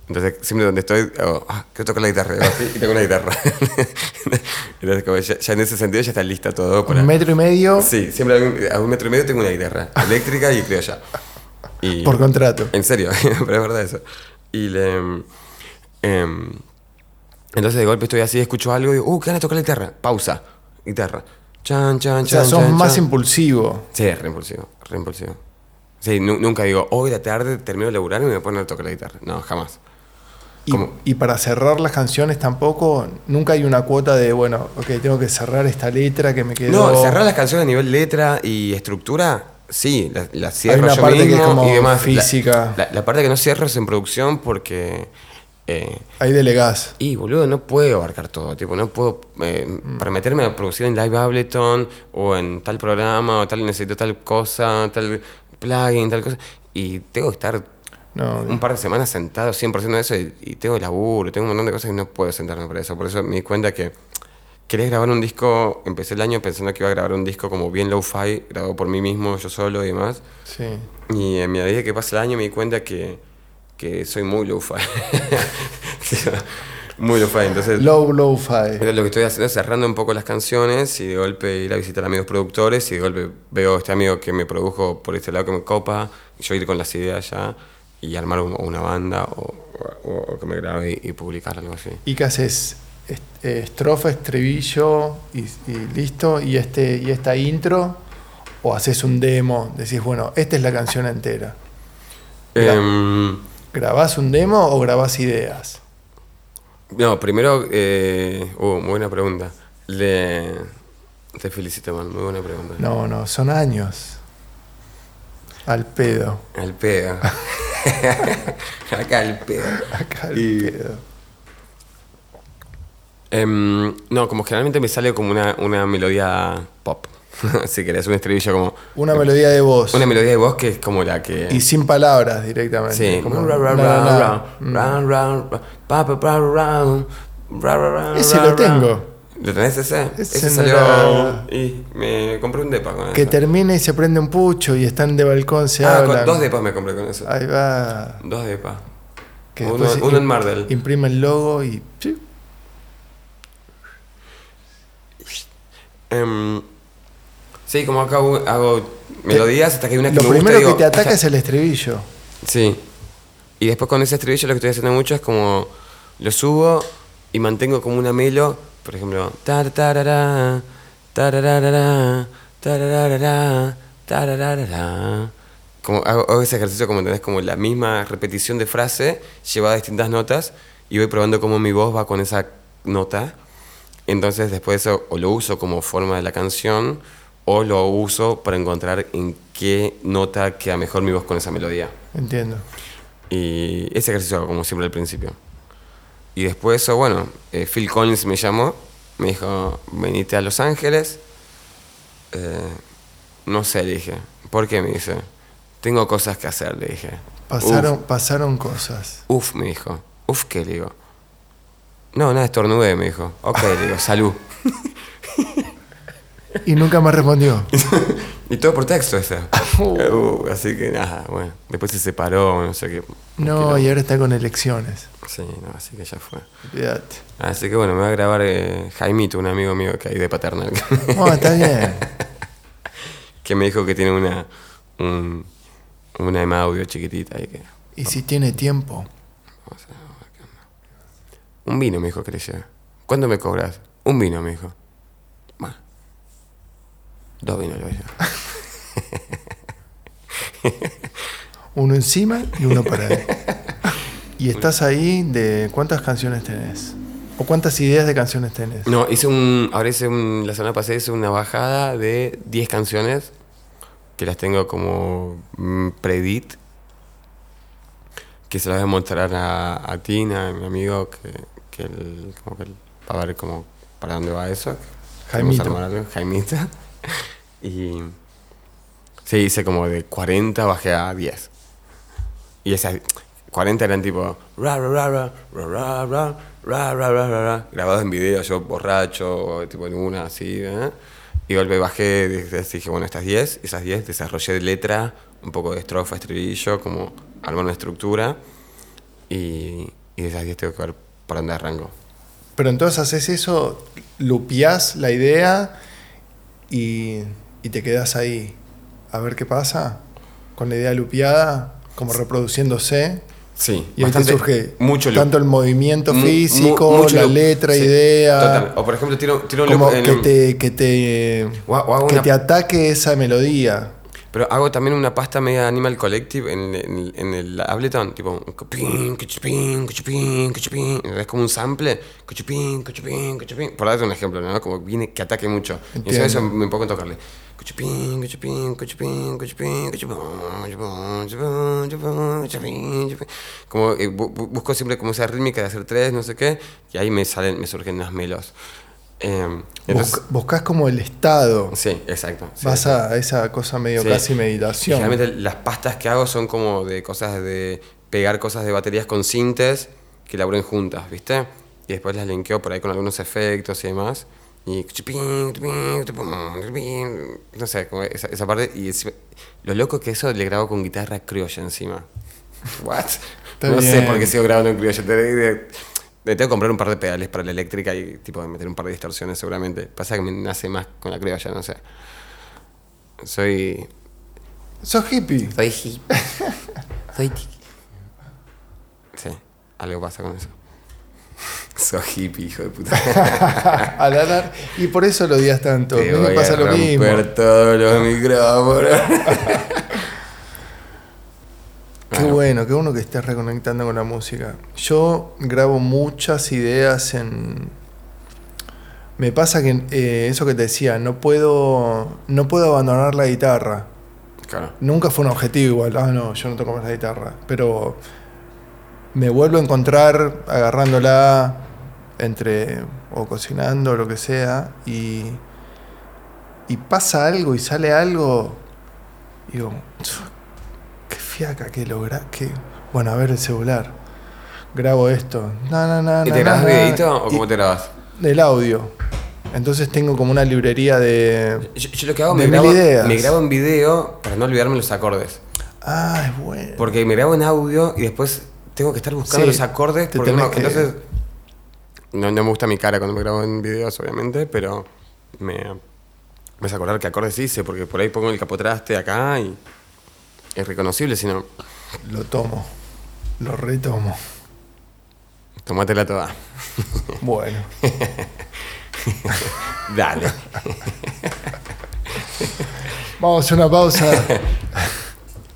Entonces, siempre donde estoy, hago, ah, quiero tocar la guitarra. así, y tengo una guitarra. *laughs* Entonces, como ya, ya en ese sentido ya está lista todo. Para... Un metro y medio Sí, siempre a un, a un metro y medio tengo una guitarra eléctrica y criolla. Y, por contrato. en serio, *laughs* pero es verdad eso. Y le. em, entonces de golpe estoy así, escucho algo y digo, uh, qué ganas de tocar la guitarra. Pausa. Guitarra. Chan, chan, O sea, chan. sos chan, más chan. impulsivo. Sí, re impulsivo, re impulsivo. Sí, nu- nunca digo, hoy la tarde termino de laburar y me voy a poner a tocar la guitarra. No, jamás. Y, para cerrar las canciones tampoco, nunca hay una cuota de, bueno, ok, tengo que cerrar esta letra que me quedó. No, cerrar las canciones a nivel letra y estructura, sí, la, la cierro una yo parte que es como y demás. La- física. La, la parte que no cierro es en producción porque... eh, Ahí delegás. Y boludo, no puedo abarcar todo, tipo, no puedo, eh, para meterme a producir en Live Ableton o en tal programa o tal, necesito tal cosa, tal plugin, tal cosa, y tengo que estar No, un par de semanas sentado 100% de eso y, y tengo laburo, tengo un montón de cosas y no puedo sentarme para eso, por eso me di cuenta que quería grabar un disco, empecé el año pensando que iba a grabar un disco como bien low-fi, grabado por mí mismo, yo solo y demás, sí. y a medida que pasa el año me di cuenta que, que soy muy low-fi. *laughs* muy low-fi. Entonces, Low, low fi. entonces lo que estoy haciendo es cerrando un poco las canciones y de golpe ir a visitar amigos productores y de golpe veo a este amigo que me produjo por este lado que me copa, y yo ir con las ideas ya y armar un- una banda o, o- o que me grabe y, y publicar algo así. ¿Y qué haces? Eh, Estrofa, estribillo y, y listo. ¿Y, este, ¿Y esta intro? ¿O haces un demo? Decís, bueno, esta es la canción entera. ¿Grabás un demo o grabás ideas? no, primero, eh, uh, muy buena pregunta. Le, te felicito, man, muy buena pregunta. No, no, son años. Al pedo. Al pedo. *laughs* Acá al pedo. Acá al Y- pedo. Em, no, como generalmente me sale como una, una melodía pop. *laughs* si querés, un estribillo como. Una melodía de voz. Una melodía de voz que es como la que. Y sin palabras directamente. sí, como Ese lo tengo. ¿Lo tenés ese? Ese salió. Y me compré un depa con Que eso. termina y se prende un pucho y están de balcón, se Ah, con- dos depas me compré con eso. Ahí va. Dos depas. Que Uno- uno en Mardel. Imprime el logo y. sí. Em, sí, como acá hago, hago melodías hasta que hay una que Lo me gusta. primero digo, que te ataca esta- es el estribillo. Sí. Y después con ese estribillo lo que estoy haciendo mucho es como lo subo y mantengo como una melo, por ejemplo, tar tarara, tararara, tararara, tararara. Como hago, hago ese ejercicio como tenés como la misma repetición de frase llevada a distintas notas y voy probando cómo mi voz va con esa nota. Entonces después eso o lo uso como forma de la canción o lo uso para encontrar en qué nota queda mejor mi voz con esa melodía. Entiendo. Y ese ejercicio hago como siempre al principio. Y después eso, bueno, eh, Phil Collins me llamó, me dijo, venite a Los Ángeles. Eh, no sé, le dije. ¿Por qué? Me dice. Tengo cosas que hacer, le dije. Pasaron, pasaron cosas. Uf, uf, me dijo. Uf, ¿qué? Le digo. No, nada, estornudé, me dijo. Ok, le digo, salud. *laughs* Y nunca me respondió. *laughs* Y todo por texto ese. *laughs* Uh, así que nada, bueno. Después se separó, no sé qué. No, y ahora está con elecciones. Sí, no, así que ya fue. Olvídate. Así que bueno, me va a grabar eh, Jaimito, un amigo mío que hay de Paternal, Bueno, *laughs* está bien. que me dijo que tiene una, un, una EMA audio chiquitita y que... Y si tiene tiempo. vamos a ver qué onda. Un vino me dijo que le lleve. ¿Cuánto me cobras? Un vino, me dijo. Dos vinos *laughs* llevar. Uno encima y uno para él. Y estás ahí de. ¿Cuántas canciones tenés? ¿O cuántas ideas de canciones tenés? No, hice un. Ahora hice un. La semana pasada hice una bajada de 10 canciones que las tengo como mm, predit. Que se las voy a mostrar a, a Tina, a mi amigo, que, que él, como que él va a ver como para dónde va eso. Jaimito. Jaimito. Y. Sí, hice como de 40, bajé a 10. Y esas 40 eran tipo. Ra, ra, ra, ra, ra, ra, ra, ra, ra, ra, ra, ra, grabados en video, yo borracho, tipo en una así. ¿eh? Y golpe bajé, dije, bueno, estas 10, esas 10 desarrollé de letra, un poco de estrofa, estribillo, como armar una estructura. Y, y esas 10 tengo que ver por dónde arranco. Pero entonces haces eso, lupiás la idea y, y te quedas ahí a ver qué pasa con la idea lupiada, como reproduciéndose. Sí, Y ahí te bastante- surge mucho loop. tanto el movimiento Mu- mu- físico, la loop. letra, Sí, idea. Total. O por ejemplo, tiro, tiro un Como en- que te, que te, O- o hago que una- te ataque esa melodía. Pero hago también una pasta media Animal Collective en, en, en el Ableton, tipo. Es como un sample. Por darte un ejemplo, ¿no? Como viene que ataque mucho. Entiendo. Eso, me pongo a tocarle. Como eh, bu busco siempre como esa rítmica de hacer tres, no sé qué, y ahí me surgen las melos. Eh, entonces, Busc- buscás como el estado. sí, exacto. sí, Vas a esa cosa medio Sí. casi meditación. Generalmente las pastas que hago son como de cosas de pegar cosas de baterías con sintes que laburen juntas, ¿viste? Y después las linkeo por ahí con algunos efectos y demás. Y no sé, como esa, esa parte. Y lo loco que eso le grabo con guitarra criolla encima. *laughs* What? Está no sé por qué sigo grabando en criolla. Me tengo que comprar un par de pedales para la eléctrica y tipo meter un par de distorsiones seguramente. Pasa que me nace más con la criolla, no sé. Soy Sos hippie. soy hippie. *laughs* Soy tiki. Sí, algo pasa con eso. *laughs* Soy hippie, hijo de puta. *laughs* Al hablar. Y por eso lo odias tanto. A mí me pasa a lo mismo. todos los micrófonos. Qué bueno, qué bueno que estés reconectando con la música. Yo grabo muchas ideas en. Me pasa que eh, eso que te decía, no puedo, no puedo abandonar la guitarra. Claro. Nunca fue un objetivo igual, ah, no, yo no toco más la guitarra. Pero me vuelvo a encontrar agarrándola entre o cocinando o lo que sea y, y pasa algo y sale algo y digo, fiaca que logra, que bueno, a ver el celular. Grabo esto. Na, na, na, ¿Y te grabas videito o cómo te grabas? Del audio. Entonces tengo como una librería de... Yo, yo lo que hago, me grabo, ideas. me grabo en video para no olvidarme los acordes. Ah, es bueno. Porque me grabo en audio y después tengo que estar buscando Sí, los acordes. Porque no, que- entonces. No, no me gusta mi cara cuando me grabo en videos, obviamente, pero me, me hace acordar qué acordes hice, porque por ahí pongo el capotraste acá y es reconocible, si no, Lo tomo. Lo retomo. tomátela toda. Bueno. *laughs* Dale. Vamos a hacer una pausa.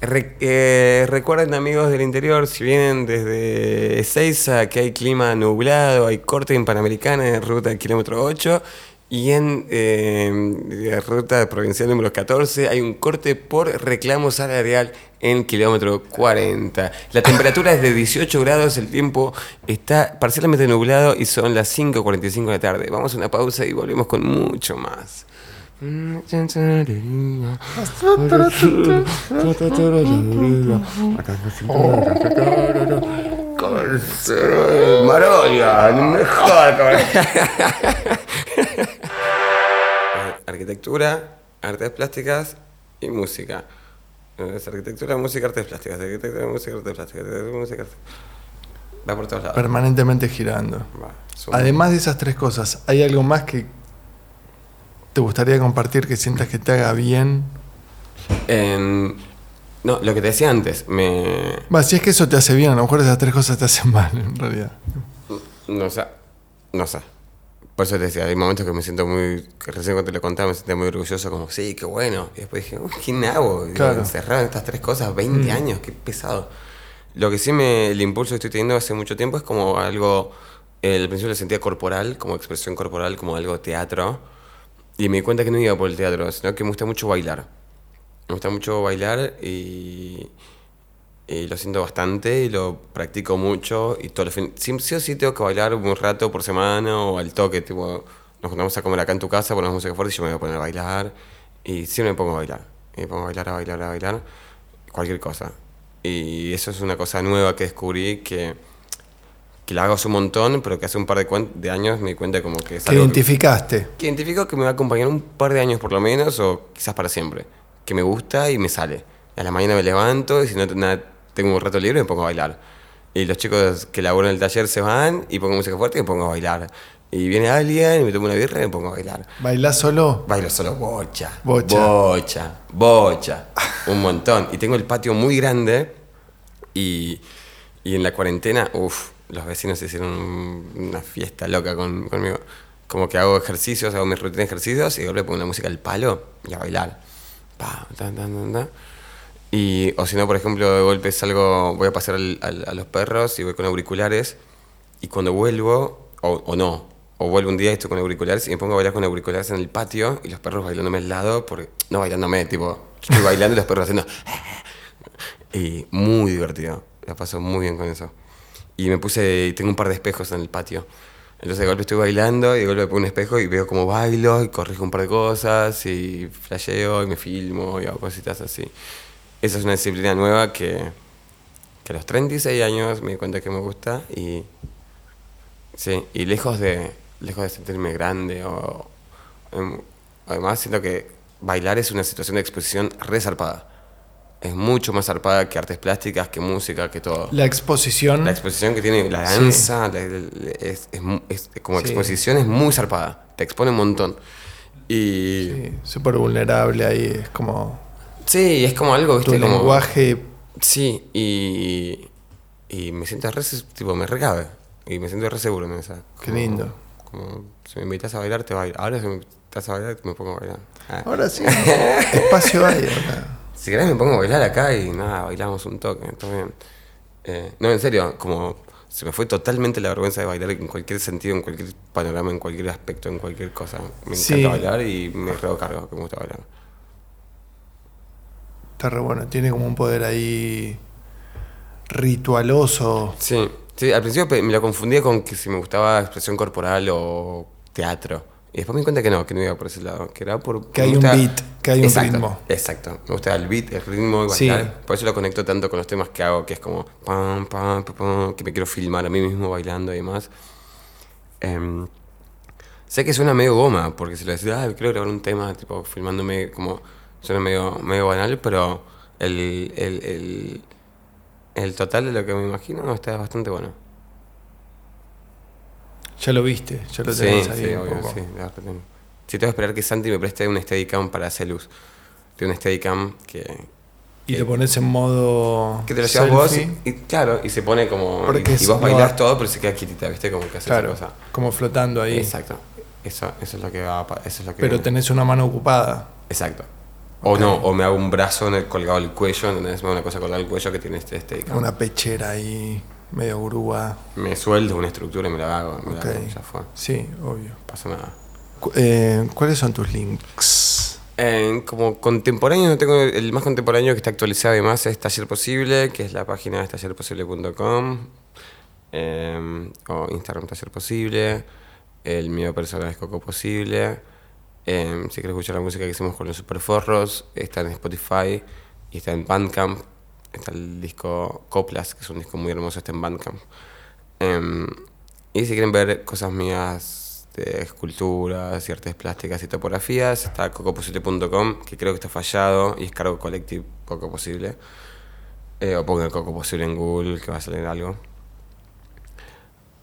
Re- eh, recuerden amigos del interior, si vienen desde Ezeiza, que hay clima nublado, hay corte en Panamericana en ruta del kilómetro 8 y en eh, ruta provincial número 14 hay un corte por reclamo salarial en kilómetro 40. La temperatura es de 18 grados, el tiempo está parcialmente nublado y son las 5.45 de la tarde. Vamos a una pausa y volvemos con mucho más. Marolia, mejor. *laughs* Arquitectura, artes plásticas y música. Es arquitectura, música, artes plásticas. Arquitectura, música, artes plásticas. arquitectura, música, artes- Va por todos lados. Permanentemente girando. Va. Además de esas tres cosas, ¿hay algo más que te gustaría compartir que sientas que te haga bien? En- no, lo que te decía antes, me. Si es que eso te hace bien, a lo mejor esas tres cosas te hacen mal, en realidad. No sé. No sé. Por eso te decía, hay momentos que me siento muy. que recién cuando te lo contaba me sentía muy orgulloso, como, sí, qué bueno. Y después dije, uy, ¿quién hago? Digo, Claro. Encerrado en estas tres cosas 20 años, qué pesado. Lo que sí me. el impulso que estoy teniendo hace mucho tiempo es como algo El principio lo sentía corporal, como expresión corporal, como algo teatro. Y me di cuenta que no iba por el teatro, sino que me gusta mucho bailar. Me gusta mucho bailar y, y lo siento bastante y lo practico mucho. Y todo fin, sí, sí o sí tengo que bailar un rato por semana o al toque. Tipo, nos juntamos a comer acá en tu casa, ponemos música fuerte y yo me voy a poner a bailar. Y siempre me pongo a bailar. Y me pongo a bailar, a bailar, a bailar. Cualquier cosa. Y eso es una cosa nueva que descubrí que, que la hago hace un montón, pero que hace un par de, de años me di cuenta como que es ¿Qué identificaste? Que, que identifico que me va a acompañar un par de años por lo menos, o quizás para siempre. Que me gusta y me sale. A la mañana me levanto y si no nada, tengo un rato libre me pongo a bailar. Y los chicos que laburan en el taller se van y pongo música fuerte y me pongo a bailar. Y viene alguien y me tomo una birra y me pongo a bailar. ¿Bailás solo? Bailo solo bocha. Bocha. Bocha. Bocha. un montón. Y tengo el patio muy grande y, y en la cuarentena, uff, los vecinos hicieron una fiesta loca con, conmigo. Como que hago ejercicios, hago mis rutinas de ejercicios y luego le pongo la música al palo y a bailar. Pa, tan, tan, tan. Y, o si no, por ejemplo, de golpe salgo, voy a pasar al, al, a los perros y voy con auriculares y cuando vuelvo, o, o no, o vuelvo un día y estoy con auriculares y me pongo a bailar con auriculares en el patio y los perros bailándome al lado, porque, no bailándome, tipo, estoy bailando y los perros haciendo... *laughs* Y muy divertido, la paso muy bien con eso. Y me puse, tengo un par de espejos en el patio. Entonces de golpe estoy bailando y de golpe pongo un espejo y veo cómo bailo y corrijo un par de cosas y flasheo y me filmo y hago cositas así. Esa es una disciplina nueva que, que a los 36 años me di cuenta que me gusta y, sí, y lejos de, lejos de sentirme grande o... em, además siento que bailar es una situación de exposición resarpada. Es mucho más zarpada que artes plásticas, que música, que todo. La exposición. La exposición que tiene la danza la- la- es, es mu- es- como Sí. exposición es muy zarpada. Te expone un montón. Y Sí, súper vulnerable ahí. Es como sí, es como algo, tu ¿viste? Como, lenguaje. Sí, y, y me siento re, tipo, me recabe. Y me siento re seguro en esa. Qué Como- lindo. Como, si me invitas a bailar, te bailo. Ahora si me invitas a bailar, me pongo a bailar. Ah. Ahora sí, *laughs* espacio ahora. Si querés me pongo a bailar acá y nada, bailamos un toque, todo bien. Eh, no, en serio, como se me fue totalmente la vergüenza de bailar en cualquier sentido, en cualquier panorama, en cualquier aspecto, en cualquier cosa. Me encanta Sí. bailar y me reo cargo que me gusta bailar. Está re bueno. Tiene como un poder ahí ritualoso. Sí, sí, al principio me lo confundía con que si me gustaba expresión corporal o teatro. Y después me di cuenta que no, que no iba por ese lado, que era por... Que hay un beat, que hay un Exacto, ritmo. Exacto, me gusta el beat, el ritmo y Sí. bailar. Por eso lo conecto tanto con los temas que hago, que es como pam, pam, pam, pam, que me quiero filmar a mí mismo bailando y demás. Em, sé que suena medio goma, porque si lo decís, ah, quiero grabar un tema, tipo, filmándome como... Suena medio, medio banal, pero el, el, el, el total de lo que me imagino está bastante bueno. Ya lo viste, ya lo Sí, tenés ahí sí, un obvio, poco. sí, tengo. Sí, tengo que esperar que Santi me preste un Steadicam para hacer luz. Tiene un Steadicam que, Y lo pones en modo. que te lo llevas vos y, y claro, y se pone como... Porque y, y vos bailás va- todo, pero se queda quietita, ¿viste? Como que hace Claro, esa cosa. como flotando ahí. Exacto. Eso, eso es lo que va eso es lo que Pero viene. tenés una mano ocupada. Exacto. O no, o me hago un brazo en el, colgado al cuello, ¿entendés? Una cosa colgada al cuello que tiene este Steadicam. Una pechera ahí, medio grúa. Me sueldo una estructura y me la hago. Me la Ok. hago, ya fue. Sí, obvio. Pasa nada. Cu- eh, ¿Cuáles son tus links? En como contemporáneo, no tengo el más contemporáneo que está actualizado y más es Taller Posible, que es la página de tallerposible.com, eh, o Instagram Taller Posible, el mío personal es Coco Posible. eh, si quieres escuchar la música que hicimos con los Superforros, está en Spotify y está en Bandcamp. Está el disco Coplas, que es un disco muy hermoso, está en Bandcamp. Em, y si quieren ver cosas mías de esculturas y artes plásticas y topografías, está cocoposible.com, que creo que está fallado y es cargo colectivo Coco Posible. Eh, o pongan Coco Posible en Google, que va a salir algo.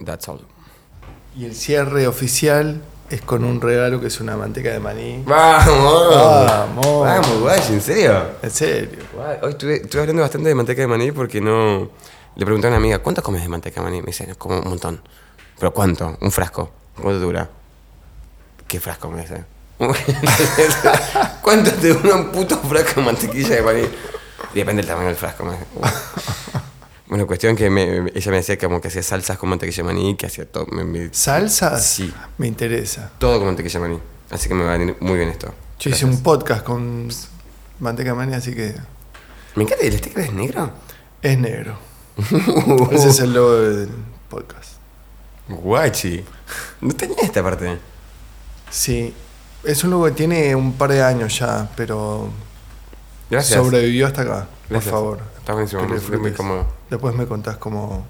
That's all. Y el cierre oficial es con un regalo que es una manteca de maní. ¡Vamos! Vamos. ¡Vamos, guay! ¿En serio? En serio. Guay. Hoy estuve, estuve hablando bastante de manteca de maní porque no... Le pregunté a una amiga, ¿cuánto comes de manteca de maní? Me dice, como un montón. ¿Pero cuánto? ¿Un frasco? ¿Cuánto dura? ¿Qué frasco me dice? *laughs* ¿Cuánto te dura un puto frasco de mantequilla de maní? Depende del tamaño del frasco. Me dice. Bueno, cuestión que me- ella me decía como que hacía salsas con mantequilla maní, que hacía todo, me- me- ¿Salsas? Sí. Me interesa. todo con mantequilla maní. Así que me va a venir muy bien esto. Yo hice un podcast con manteca maní, así que Me encanta, ¿el sticker es negro? es negro. *laughs* Ese es el logo del podcast. Guachi. No tenía esta parte. Sí, es un logo que tiene un par de años ya, pero Gracias. sobrevivió hasta acá, Gracias. por favor. Está buenísimo, Que me siento muy disfrutes. cómodo. Después me contás cómo...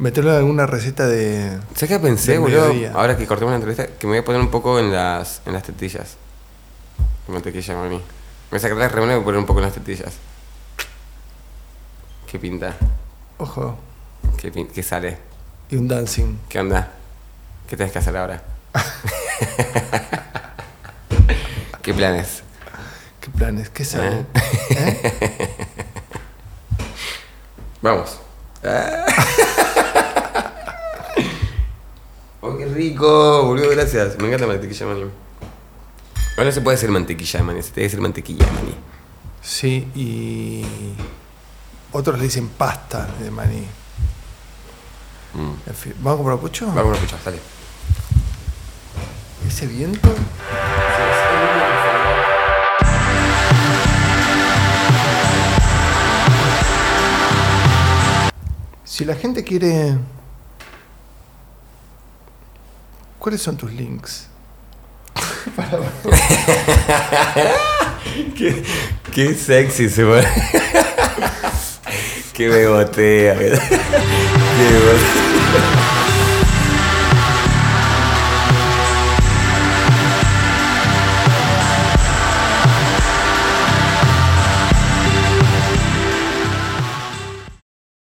Meterlo en alguna receta de... ¿Sabes qué pensé, boludo? Ahora que cortemos la entrevista, que me voy a poner un poco en las, en las tetillas. Con mantequilla de maní. Me voy a sacar la remera y voy a poner un poco en las tetillas. ¿Qué pinta? Ojo, ¿Qué, pin- qué sale? y un dancing. ¿Qué onda? ¿Qué tienes que hacer ahora? *laughs* ¿Qué planes? ¿Qué planes? ¿Qué sale? ¿Eh? *laughs* Vamos. *laughs* oh, qué rico, boludo, gracias. Me encanta la mantequilla de maní. Ahora se puede decir mantequilla de maní, se tiene que decir mantequilla de maní. Sí, y... Otros le dicen pasta de maní. En fin, ¿Vamos a comprar pucho? Vamos a escuchar, sale. ¿Ese viento? Si la gente quiere... ¿Cuáles son tus links? *laughs* *laughs* Qué, qué sexy se pone. *laughs* qué bebotea. qué bebotea.